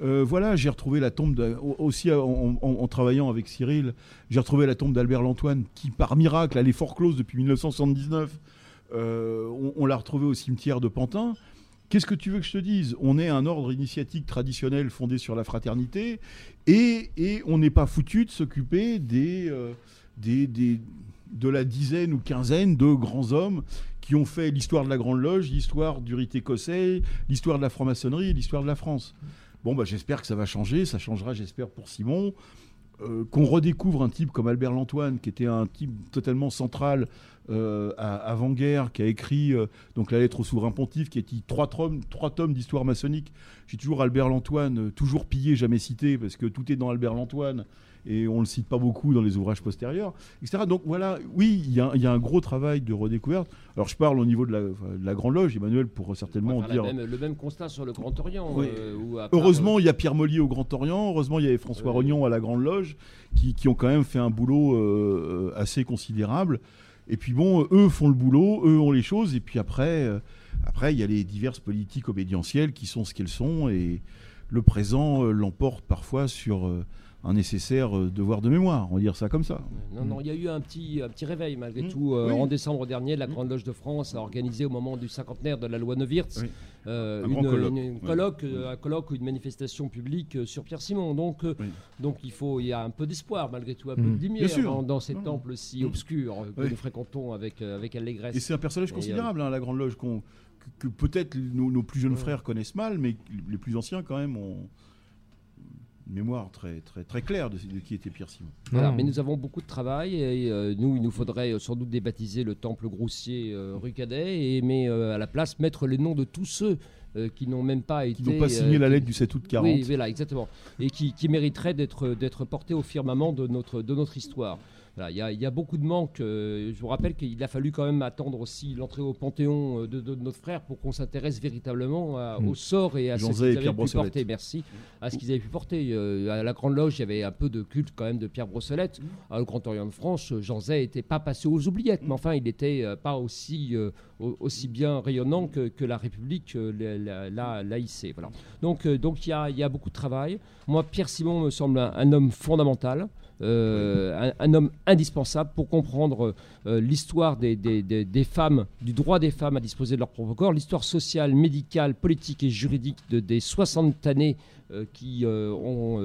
Euh, voilà, j'ai retrouvé la tombe aussi en, travaillant avec Cyril. J'ai retrouvé la tombe d'Albert Lantoine qui, par miracle, elle est fort close depuis 1979. Euh, on, l'a retrouvée au cimetière de Pantin. Qu'est-ce que tu veux que je te dise? On est un ordre initiatique traditionnel fondé sur la fraternité et, on n'est pas foutu de s'occuper de la dizaine ou quinzaine de grands hommes qui ont fait l'histoire de la Grande Loge, l'histoire du rite écossais, l'histoire de la franc-maçonnerie l'histoire de la France. Bon, bah, j'espère que ça va changer, ça changera, j'espère, pour Simon. Euh, qu'on redécouvre un type comme Albert Lantoine, qui était un type totalement central euh, avant-guerre, qui a écrit euh, donc la lettre au souverain pontife, qui a écrit trois tomes, trois tomes d'histoire maçonnique. J'ai toujours Albert Lantoine, toujours pillé, jamais cité, parce que tout est dans Albert Lantoine et on ne le cite pas beaucoup dans les ouvrages postérieurs, etc. Donc voilà, oui, il y, a un gros travail de redécouverte. Alors je parle au niveau de la, Grande Loge, Emmanuel pourra certainement dire... le même constat sur le Grand Orient. Euh, heureusement, euh, il y a Pierre Molly au Grand Orient, heureusement, il y avait François Rognon à la Grande Loge, qui, ont quand même fait un boulot euh, assez considérable. Et puis bon, eux font le boulot, eux ont les choses, et puis après, après il y a les diverses politiques obédientielles qui sont ce qu'elles sont, et le présent l'emporte parfois sur un nécessaire euh, devoir de mémoire, on va dire ça comme ça. Non, non, il y a eu un petit, un petit réveil malgré mmh. tout. Euh, en décembre dernier, la mmh. Grande Loge de France a organisé au moment du cinquantenaire de la loi Neuwirth euh, un, une, colloque, un colloque ou une manifestation publique sur Pierre Simon. Donc, donc il, faut, il y a un peu d'espoir malgré tout, un peu de mmh. lumière dans, dans, ces temples si obscurs que nous fréquentons avec, avec allégresse. Et c'est un personnage considérable, hein, la Grande Loge, que, peut-être nos, nos, plus jeunes frères connaissent mal, mais les plus anciens quand même ont mémoire très, très, très claire de, qui était Pierre Simon. mais nous avons beaucoup de travail et euh, nous, il nous faudrait euh, sans doute débaptiser le temple Groussier euh, rue Cadet, et, mais à la place mettre les noms de tous ceux qui n'ont même pas été. Qui n'ont pas signé la lettre du 7 août 40. Oui, voilà, exactement. Et qui, qui mériteraient d'être portés au firmament de notre, de notre histoire. Il y, a beaucoup de manques. Euh, je vous rappelle qu'il a fallu quand même attendre aussi l'entrée au Panthéon euh, de, notre frère pour qu'on s'intéresse véritablement mm. au sort et à ce qu'ils avaient pu porter. Merci. À ce qu'ils avaient pu porter. Euh, à la Grande Loge, il y avait un peu de culte quand même de Pierre Brossolette. Mm. Au Grand Orient de France, Jean Zay n'était pas passé aux oubliettes, mais enfin, il n'était pas aussi, aussi bien rayonnant que, la République l'a. Voilà. Donc, donc il, y a, il y a beaucoup de travail. Moi, Pierre Simon me semble un homme fondamental. Euh, un, homme indispensable pour comprendre euh, l'histoire des, femmes, du droit des femmes à disposer de leur propre corps, l'histoire sociale, médicale, politique et juridique de, des 60 années euh, qui ont,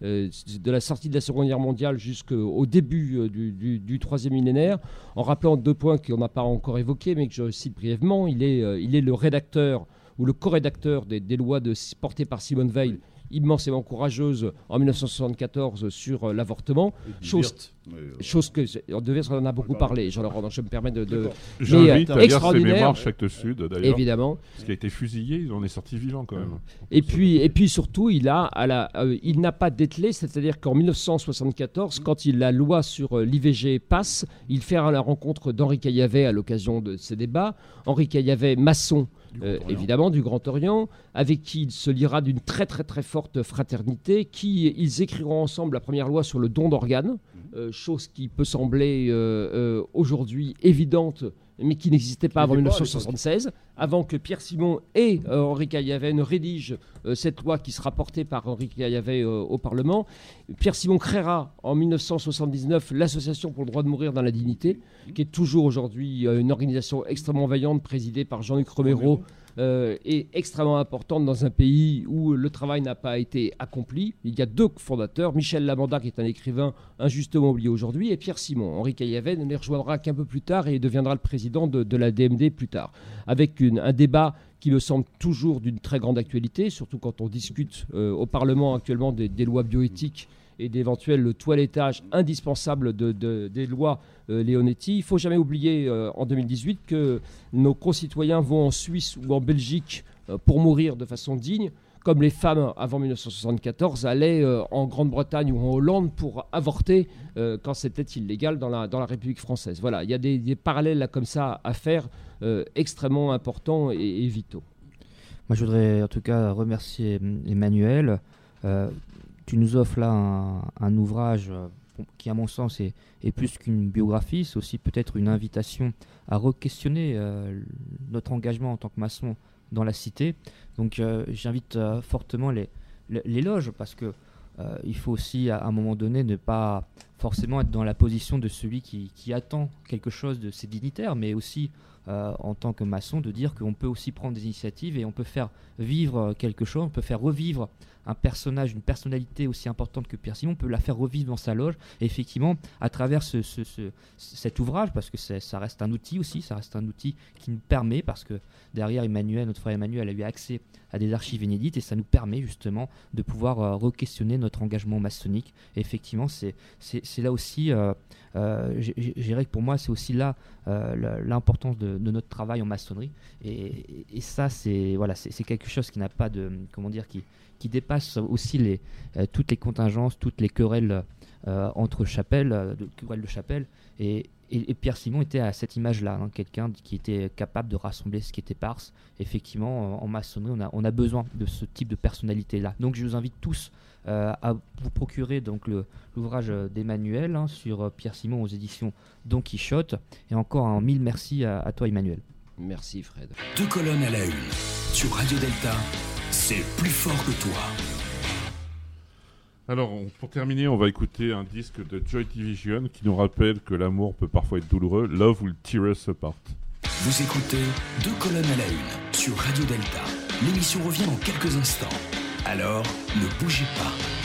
de la sortie de la Seconde Guerre mondiale jusqu'au début du, troisième millénaire, en rappelant deux points qu'on n'a pas encore évoqués, mais que je cite brièvement. Il est, le rédacteur ou le co-rédacteur des, lois portées par Simone Veil immensément courageuse en 1974 sur euh, l'avortement. Chose, chose que on devait en a beaucoup parlé. Jean Laurent, je me permets de. de J'invite à lire ses mémoires Chacte Sud d'ailleurs. Évidemment. Parce qu'il a été fusillé, il en est sorti vivant quand même. Et puis, et puis surtout, il a, à la, euh, il n'a pas dételé, c'est-à-dire qu'en 1974, quand il, la loi sur euh, l'IVG passe, il fait la rencontre d'Henri Caillavet à l'occasion de ces débats. Henri Caillavet, maçon. Euh, évidemment du Grand Orient, avec qui il se liera d'une très très très forte fraternité, qui ils écriront ensemble la première loi sur le don d'organes. Euh, chose qui peut sembler euh, aujourd'hui évidente mais qui n'existait pas avant 1976, avant que Pierre Simon et euh, Henri Caillavet ne rédigent euh, cette loi qui sera portée par Henri Caillavet euh, au Parlement. Pierre Simon créera en 1979 l'Association pour le droit de mourir dans la dignité, qui est toujours aujourd'hui une organisation extrêmement vaillante présidée par Jean-Luc Romero euh, est extrêmement importante dans un pays où le travail n'a pas été accompli. Il y a deux fondateurs, Michel Lamanda qui est un écrivain injustement oublié aujourd'hui et Pierre Simon. Henri ne les rejoindra qu'un peu plus tard et deviendra le président de, la DMD plus tard. Avec un débat qui me semble toujours d'une très grande actualité, surtout quand on discute euh, au Parlement actuellement des, lois bioéthiques et d'éventuels toilettages indispensables de, des lois Leonetti. Il ne faut jamais oublier en 2018 que nos concitoyens vont en Suisse ou en Belgique pour mourir de façon digne comme les femmes avant 1974 allaient en Grande-Bretagne ou en Hollande pour avorter quand c'était illégal dans la, dans la République française. Voilà, il y a des, parallèles comme ça à faire extrêmement importants et, vitaux. Moi, je voudrais en tout cas remercier Emmanuel. Euh, tu nous offres là un, ouvrage euh, qui, à mon sens, est, plus qu'une biographie. C'est aussi peut-être une invitation à re-questionner euh, notre engagement en tant que maçon dans la cité. Donc, j'invite fortement les, loges parce que il faut aussi, à, un moment donné, ne pas forcément être dans la position de celui qui, qui attend quelque chose de ses dignitaires, mais aussi euh, en tant que maçon de dire qu'on peut aussi prendre des initiatives et on peut faire vivre euh, quelque chose, on peut faire revivre un personnage, une personnalité aussi importante que Pierre Simon, on peut la faire revivre dans sa loge. Et effectivement, à travers ce, cet ouvrage, parce que ça reste un outil aussi, ça reste un outil qui nous permet, parce que derrière Emmanuel, notre frère Emmanuel a eu accès à des archives inédites et ça nous permet justement de pouvoir euh, re-questionner notre engagement maçonnique. Effectivement, c'est là aussi, euh, euh, que pour moi, c'est aussi là l'importance de, notre travail en maçonnerie. Et, ça, c'est voilà, quelque chose qui n'a pas de, comment dire, qui, qui dépasse aussi les, euh, toutes les contingences, toutes les querelles euh, entre chapelles, euh, de, querelles de chapelle. Et, et, Pierre Simon était à cette image-là, hein, quelqu'un qui était capable de rassembler ce qui était parse. Effectivement, en, maçonnerie, on a, on a besoin de ce type de personnalité-là. Donc je vous invite tous à vous procurer donc l'ouvrage d'Emmanuel hein, sur Pierre Simon aux éditions Don Quichotte. Et encore un mille merci à, à toi Emmanuel. Merci Fred. Deux colonnes à la une sur Radio Delta c'est plus fort que toi. Alors, pour terminer, on va écouter un disque de Joy Division qui nous rappelle que l'amour peut parfois être douloureux. Love will tear us apart. Vous écoutez Deux colonnes à la une sur Radio Delta. L'émission revient dans quelques instants. Alors, ne bougez pas.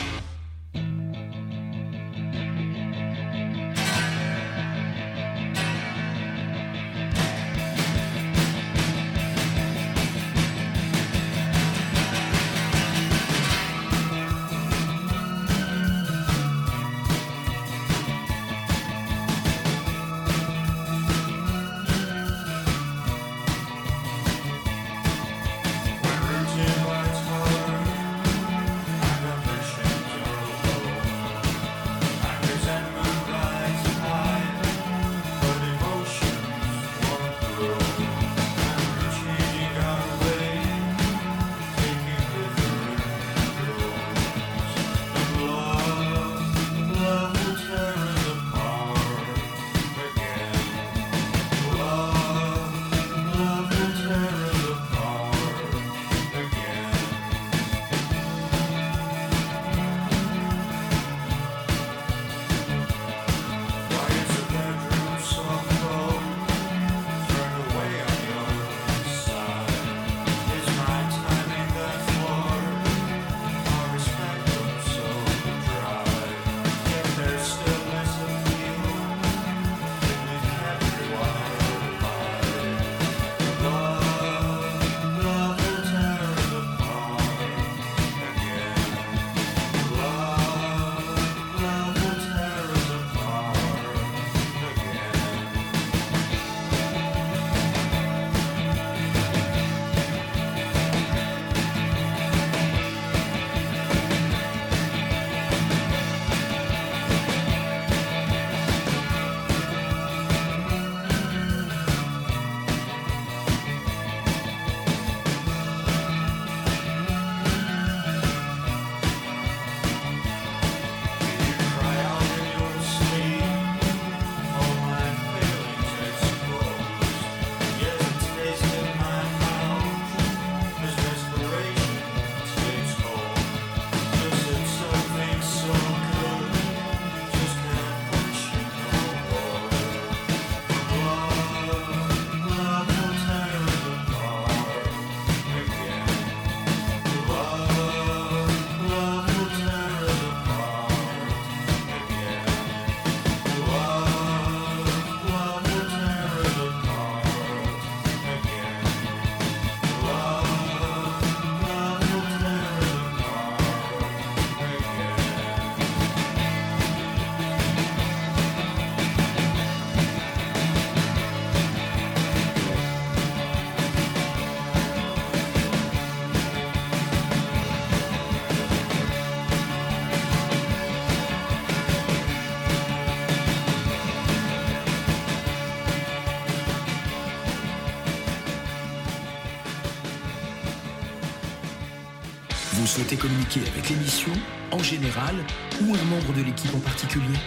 Communiquer avec l'émission, en général, ou un membre de l'équipe en particulier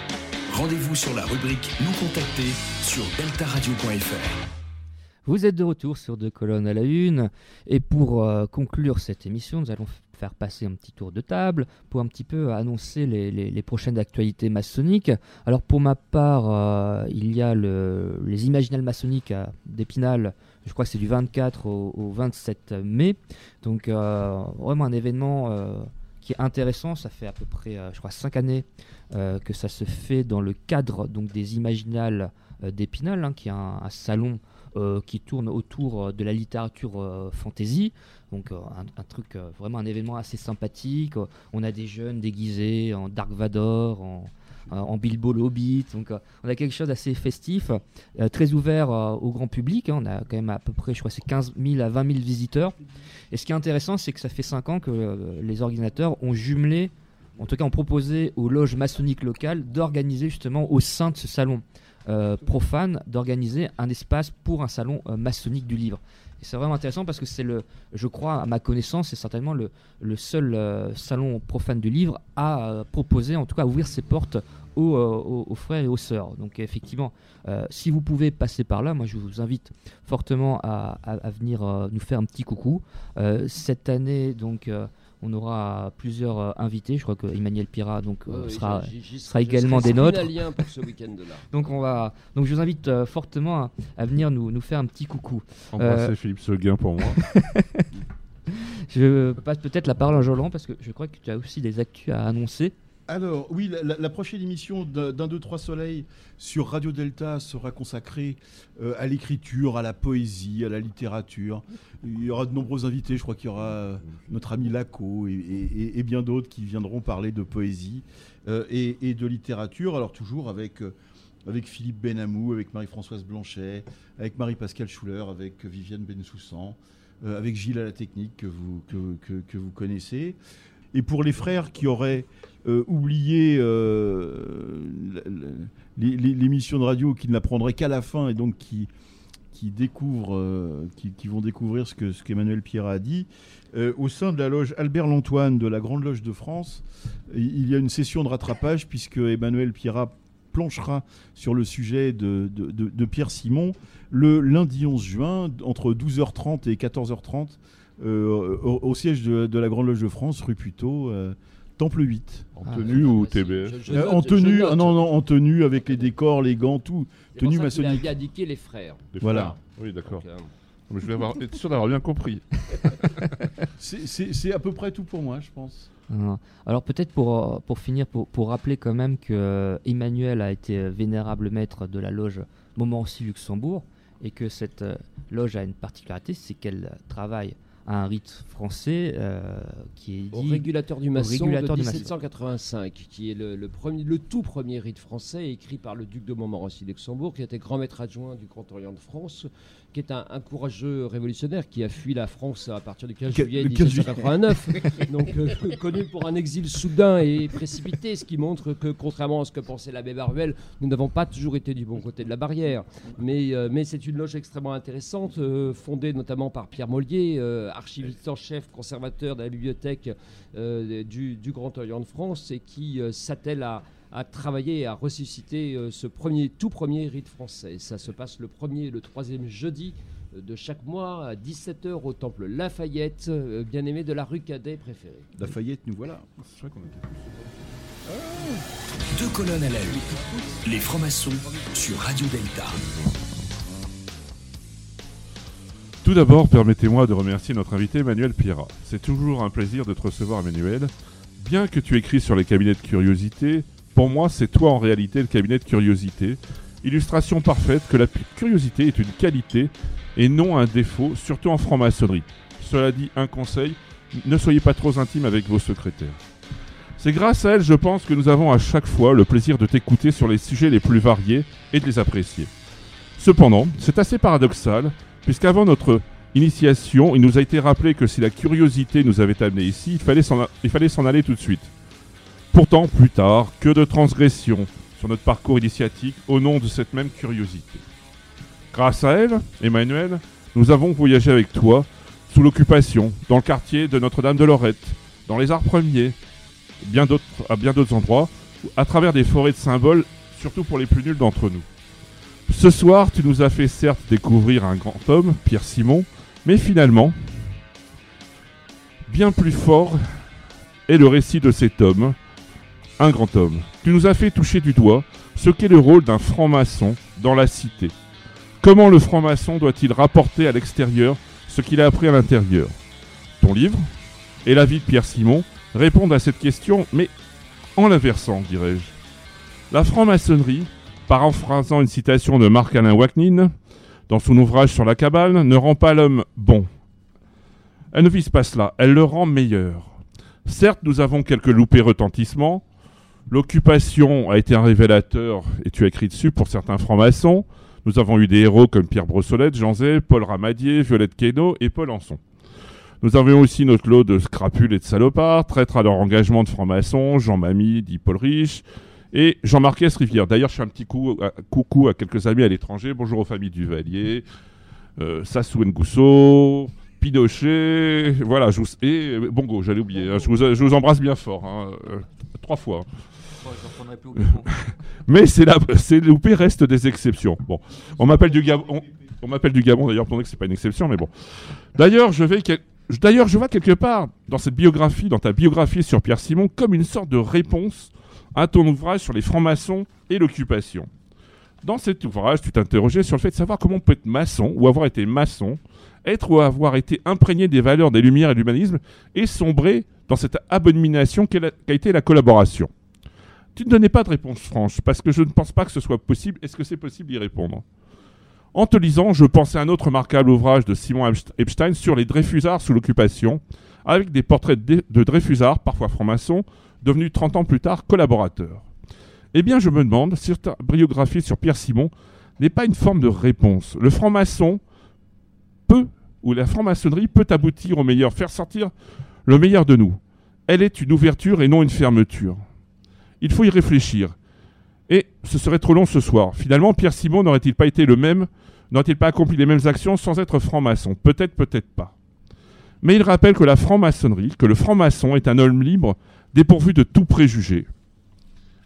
Rendez-vous sur la rubrique Nous contacter sur deltaradio.fr. Vous êtes de retour sur deux colonnes à la une. Et pour euh, conclure cette émission, nous allons faire passer un petit tour de table pour un petit peu annoncer les, prochaines actualités maçonniques. Alors pour ma part, euh, il y a les Imaginales maçonniques d'Épinal. Je crois que c'est du 24 au, 27 mai. Donc euh, vraiment un événement qui est intéressant. Ça fait à peu près, je crois, 5 années que ça se fait dans le cadre donc, des Imaginales d'Épinal, hein, qui est un salon euh, qui tourne autour euh, de la littérature euh, fantasy. Donc un, truc, vraiment un événement assez sympathique. On a des jeunes déguisés en Dark Vador, en, en Bilbo le Hobbit. Donc on a quelque chose d'assez festif, très ouvert au grand public. Hein. On a quand même à peu près, je crois, c'est 15 000 à 20 000 visiteurs. Et ce qui est intéressant, c'est que ça fait 5 ans que les organisateurs ont jumelé, en tout cas ont proposé aux loges maçonniques locales d'organiser justement au sein de ce salon euh, profane d'organiser un espace pour un salon euh, maçonnique du livre. C'est vraiment intéressant parce que c'est le, je crois, à ma connaissance, c'est certainement le, seul euh, salon profane du livre à proposer, en tout cas, à ouvrir ses portes aux, aux, frères et aux sœurs. Donc effectivement, si vous pouvez passer par là, moi je vous invite fortement à, à, à venir nous faire un petit coucou. cette année, donc on aura plusieurs euh, invités. Je crois que Emmanuel Pira donc, euh, sera, sera également des nôtres. donc, on va, donc je vous invite euh, fortement à, venir nous, nous faire un petit coucou. Embrassez Philippe Seguin pour moi. je passe peut-être la parole à Jolan parce que je crois que tu as aussi des actus à annoncer. Alors, oui, la, prochaine émission d'un, deux, trois soleils sur Radio Delta sera consacrée euh, à l'écriture, à la poésie, à la littérature. Il y aura de nombreux invités. Je crois qu'il y aura euh, notre ami Laco et, bien d'autres qui viendront parler de poésie euh, et, de littérature. Alors, toujours avec, Philippe Benamou, avec Marie-Françoise Blanchet, avec Marie-Pascale Schuller, avec Viviane Bensoussan, avec Gilles à la technique que vous connaissez. Et pour les frères qui auraient euh, oublié euh, l'émission de radio, qui ne l'apprendrait qu'à la fin et donc qui, découvrent, euh, qui, vont découvrir ce que qu'Emmanuel Pierre a dit. au sein de la loge Albert Lantoine de la Grande Loge de France, il y a une session de rattrapage puisque Emmanuel Pierre planchera sur le sujet de, de, Pierre Simon le lundi 11 juin entre 12h30 et 14h30 au, siège de, la Grande Loge de France, rue Puteaux. Temple 8. En ah, tenue ou TBS euh, En tenue, non, non, en tenue avec les décors, les gants, tout. tenue maçonnique. Il a indiqué les frères. voilà. Oui, d'accord. Euh, je vais avoir, être sûr d'avoir bien compris. c'est à peu près tout pour moi, je pense. Alors peut-être pour, euh, pour finir, pour, pour, rappeler quand même que Emmanuel a été vénérable maître de la loge Montmorency Luxembourg et que cette loge a une particularité, c'est qu'elle travaille un rite français euh, qui est dit au régulateur du maçon. de 1785, qui est le, premier, le tout premier rite français écrit par le duc de Montmorency Luxembourg, qui était grand maître adjoint du Grand Orient de France, qui est un, courageux révolutionnaire qui a fui la France à partir du 15 juillet 1789, donc euh, connu pour un exil soudain et précipité, ce qui montre que contrairement à ce que pensait l'abbé Baruel, nous n'avons pas toujours été du bon côté de la barrière. Mais, euh, mais c'est une loge extrêmement intéressante, fondée notamment par Pierre Mollier archiviste en chef, conservateur de la bibliothèque euh, du, Grand Orient de France et qui euh, s'attelle à, travailler et à ressusciter euh, ce premier, tout premier rite français. Ça se passe le premier et le troisième jeudi de chaque mois à 17h au temple Lafayette, bien aimé de la rue Cadet préférée. Lafayette, nous voilà. C'est vrai qu'on Deux colonnes à la une. Les francs-maçons sur Radio Delta. Tout d'abord, permettez-moi de remercier notre invité Emmanuel Pierra. C'est toujours un plaisir de te recevoir, Emmanuel. Bien que tu écris sur les cabinets de curiosité, pour moi, c'est toi en réalité le cabinet de curiosité. Illustration parfaite que la curiosité est une qualité et non un défaut, surtout en franc-maçonnerie. Cela dit, un conseil, ne soyez pas trop intime avec vos secrétaires. C'est grâce à elle, je pense, que nous avons à chaque fois le plaisir de t'écouter sur les sujets les plus variés et de les apprécier. Cependant, c'est assez paradoxal, puisqu'avant notre initiation, il nous a été rappelé que si la curiosité nous avait amenés ici, il fallait s'en aller tout de suite. Pourtant, plus tard, que de transgressions sur notre parcours initiatique au nom de cette même curiosité. Grâce à elle, Emmanuel, nous avons voyagé avec toi sous l'occupation, dans le quartier de Notre-Dame de Lorette, dans les arts premiers, à bien d'autres endroits, à travers des forêts de symboles, surtout pour les plus nuls d'entre nous. Ce soir, tu nous as fait certes découvrir un grand homme, Pierre Simon, mais finalement, bien plus fort est le récit de cet homme, un grand homme. Tu nous as fait toucher du doigt ce qu'est le rôle d'un franc-maçon dans la cité. Comment le franc-maçon doit-il rapporter à l'extérieur ce qu'il a appris à l'intérieur? Ton livre et la vie de Pierre Simon répondent à cette question, mais en l'inversant, dirais-je. La franc-maçonnerie, paraphrasant une citation de Marc-Alain Wacknin, dans son ouvrage sur la cabale, ne rend pas l'homme bon. Elle ne vise pas cela, elle le rend meilleur. Certes, nous avons quelques loupés retentissements. L'occupation a été un révélateur, et tu as écrit dessus, pour certains francs-maçons. Nous avons eu des héros comme Pierre Brossolette, Jean Zay, Paul Ramadier, Violette Quénaud et Paul Anson. Nous avions aussi notre lot de scrapules et de salopards, traîtres à leur engagement de francs-maçons, Jean Mamie, dit Paul Rich, et Jean-Marc Rivière. D'ailleurs, je fais un petit coup, coucou à quelques amis à l'étranger. Bonjour aux familles Duvalier, euh, Sassou Ngusso, Pinochet, voilà, et Bongo, j'allais oublier. Hein. je, vous, embrasse bien fort, hein, euh, trois fois. Mais c'est là, c'est loupé reste des exceptions. Bon, on m'appelle du Gabon, on, m'appelle du Gabon d'ailleurs, pendant que c'est pas une exception, mais bon. D'ailleurs, je vais, d'ailleurs, je vois quelque part dans cette biographie, dans ta biographie sur Pierre Simon, comme une sorte de réponse à ton ouvrage sur les francs-maçons et l'occupation. Dans cet ouvrage, tu t'interrogeais sur le fait de savoir comment on peut être maçon ou avoir été maçon, être ou avoir été imprégné des valeurs des Lumières et de l'humanisme et sombrer dans cette abomination qu'a été la collaboration. Tu ne donnais pas de réponse franche parce que je ne pense pas que ce soit possible. Est-ce que c'est possible d'y répondre? En te lisant, je pensais à un autre remarquable ouvrage de Simon Epstein sur les Dreyfusards sous l'occupation, avec des portraits de Dreyfusards, parfois francs-maçons, devenus 30 ans plus tard collaborateurs. Eh bien, je me demande si ta biographie sur Pierre Simon n'est pas une forme de réponse. Le franc-maçon peut, ou la franc-maçonnerie peut aboutir au meilleur, faire sortir le meilleur de nous. Elle est une ouverture et non une fermeture. Il faut y réfléchir. Et ce serait trop long ce soir. Finalement, Pierre Simon n'aurait-il pas été le même, n'aurait-il pas accompli les mêmes actions sans être franc-maçon? Peut-être, peut-être pas. Mais il rappelle que la franc-maçonnerie, que le franc-maçon est un homme libre dépourvu de tout préjugé.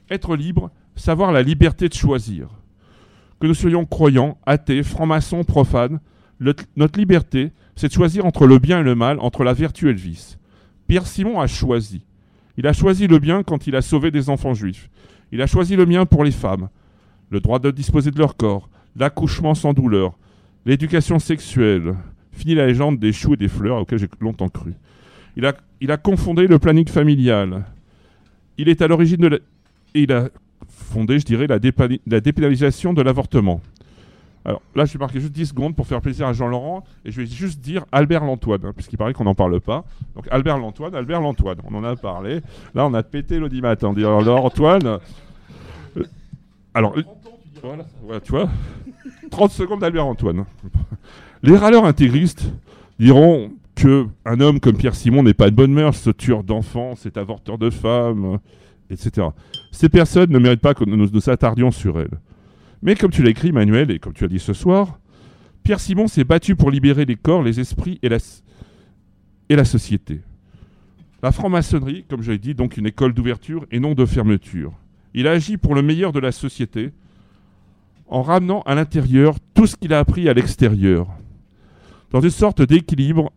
Être libre, savoir la liberté de choisir. Que nous soyons croyants, athées, francs-maçons, profanes, notre liberté, c'est de choisir entre le bien et le mal, entre la vertu et le vice. Pierre Simon a choisi. Il a choisi le bien quand il a sauvé des enfants juifs. Il a choisi le bien pour les femmes. Le droit de disposer de leur corps, l'accouchement sans douleur, l'éducation sexuelle. Fini la légende des choux et des fleurs auxquelles j'ai longtemps cru. Il a, confondé le planning familial. Il est à l'origine de la... Il a fondé, je dirais, la dépénalisation de l'avortement. Alors là, je vais marquer juste 10 secondes pour faire plaisir à Jean-Laurent et je vais juste dire Albert Lantoine, hein, puisqu'il paraît qu'on n'en parle pas. Donc Albert Lantoine, Albert Lantoine, on en a parlé. Là, on a pété l'audimat. On dit alors Antoine. Euh, alors, tu vois 30 secondes d'Albert Antoine. Les râleurs intégristes diront que un homme comme Pierre Simon n'est pas de bonne mœurs, ce tueur d'enfants, cet avorteur de femmes, etc. Ces personnes ne méritent pas que nous nous attardions sur elles. Mais comme tu l'as écrit, Manuel, et comme tu as dit ce soir, Pierre Simon s'est battu pour libérer les corps, les esprits et la, et la société. La franc-maçonnerie, comme je l'ai dit, donc une école d'ouverture et non de fermeture. Il a agi pour le meilleur de la société en ramenant à l'intérieur tout ce qu'il a appris à l'extérieur, dans une sorte d'équilibre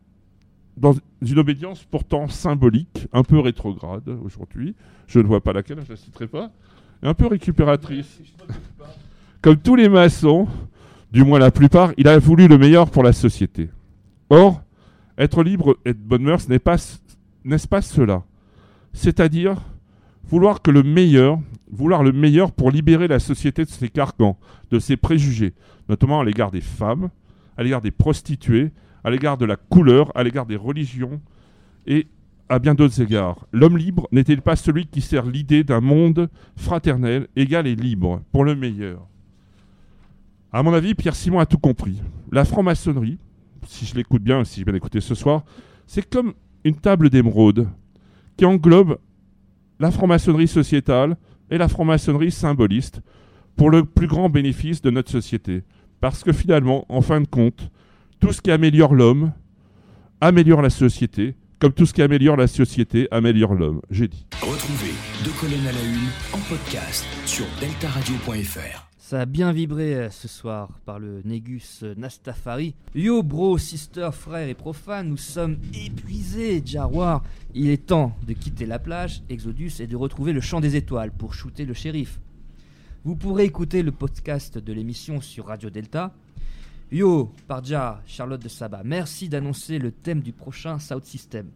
dans une obédience pourtant symbolique, un peu rétrograde aujourd'hui, je ne vois pas laquelle, je ne la citerai pas, un peu récupératrice. Comme tous les maçons, du moins la plupart, il a voulu le meilleur pour la société. Or, être libre et de bonne mœurs n'est pas, n'est-ce pas cela? C'est-à-dire vouloir que le meilleur, vouloir le meilleur pour libérer la société de ses carcans, de ses préjugés, notamment à l'égard des femmes, à l'égard des prostituées, à l'égard de la couleur, à l'égard des religions et à bien d'autres égards. L'homme libre n'est-il pas celui qui sert l'idée d'un monde fraternel, égal et libre, pour le meilleur? À mon avis, Pierre Simon a tout compris. La franc-maçonnerie, si je l'écoute bien, si j'ai bien écouté ce soir, c'est comme une table d'émeraude qui englobe la franc-maçonnerie sociétale et la franc-maçonnerie symboliste pour le plus grand bénéfice de notre société. Parce que finalement, en fin de compte, tout ce qui améliore l'homme améliore la société. Comme tout ce qui améliore la société, améliore l'homme. J'ai dit. Retrouvez Deux colonnes à la une en podcast sur deltaradio.fr. Ça a bien vibré euh, ce soir par le Négus Nastafari. Yo bro, sister, frère et profane, nous sommes épuisés, Jarwar. Il est temps de quitter la plage, Exodus, et de retrouver le champ des étoiles pour shooter le shérif. Vous pourrez écouter le podcast de l'émission sur Radio Delta. Yo, Parja, Charlotte de Saba, merci d'annoncer le thème du prochain South System.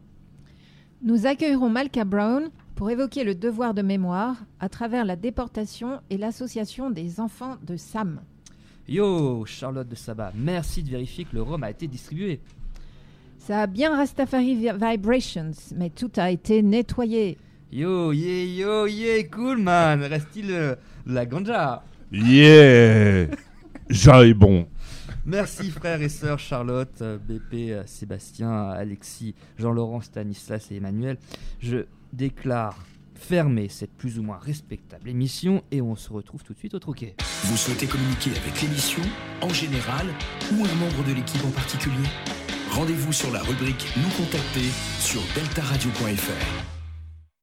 Nous accueillerons Malka Brown pour évoquer le devoir de mémoire à travers la déportation et l'association des enfants de Sam. Yo, Charlotte de Saba, merci de vérifier que le rhum a été distribué. Ça a bien Rastafari Vibrations, mais tout a été nettoyé. Yo, yeah, yo, yeah, cool man, reste-t-il euh, la ganja? Yeah Ja est bon. Merci frères et sœurs Charlotte, euh, BP, euh, Sébastien, Alexis, Jean-Laurent, Stanislas et Emmanuel. Je déclare fermer cette plus ou moins respectable émission et on se retrouve tout de suite au troquet. Vous souhaitez communiquer avec l'émission en général ou un membre de l'équipe en particulier? Rendez-vous sur la rubrique Nous contacter sur deltaradio.fr.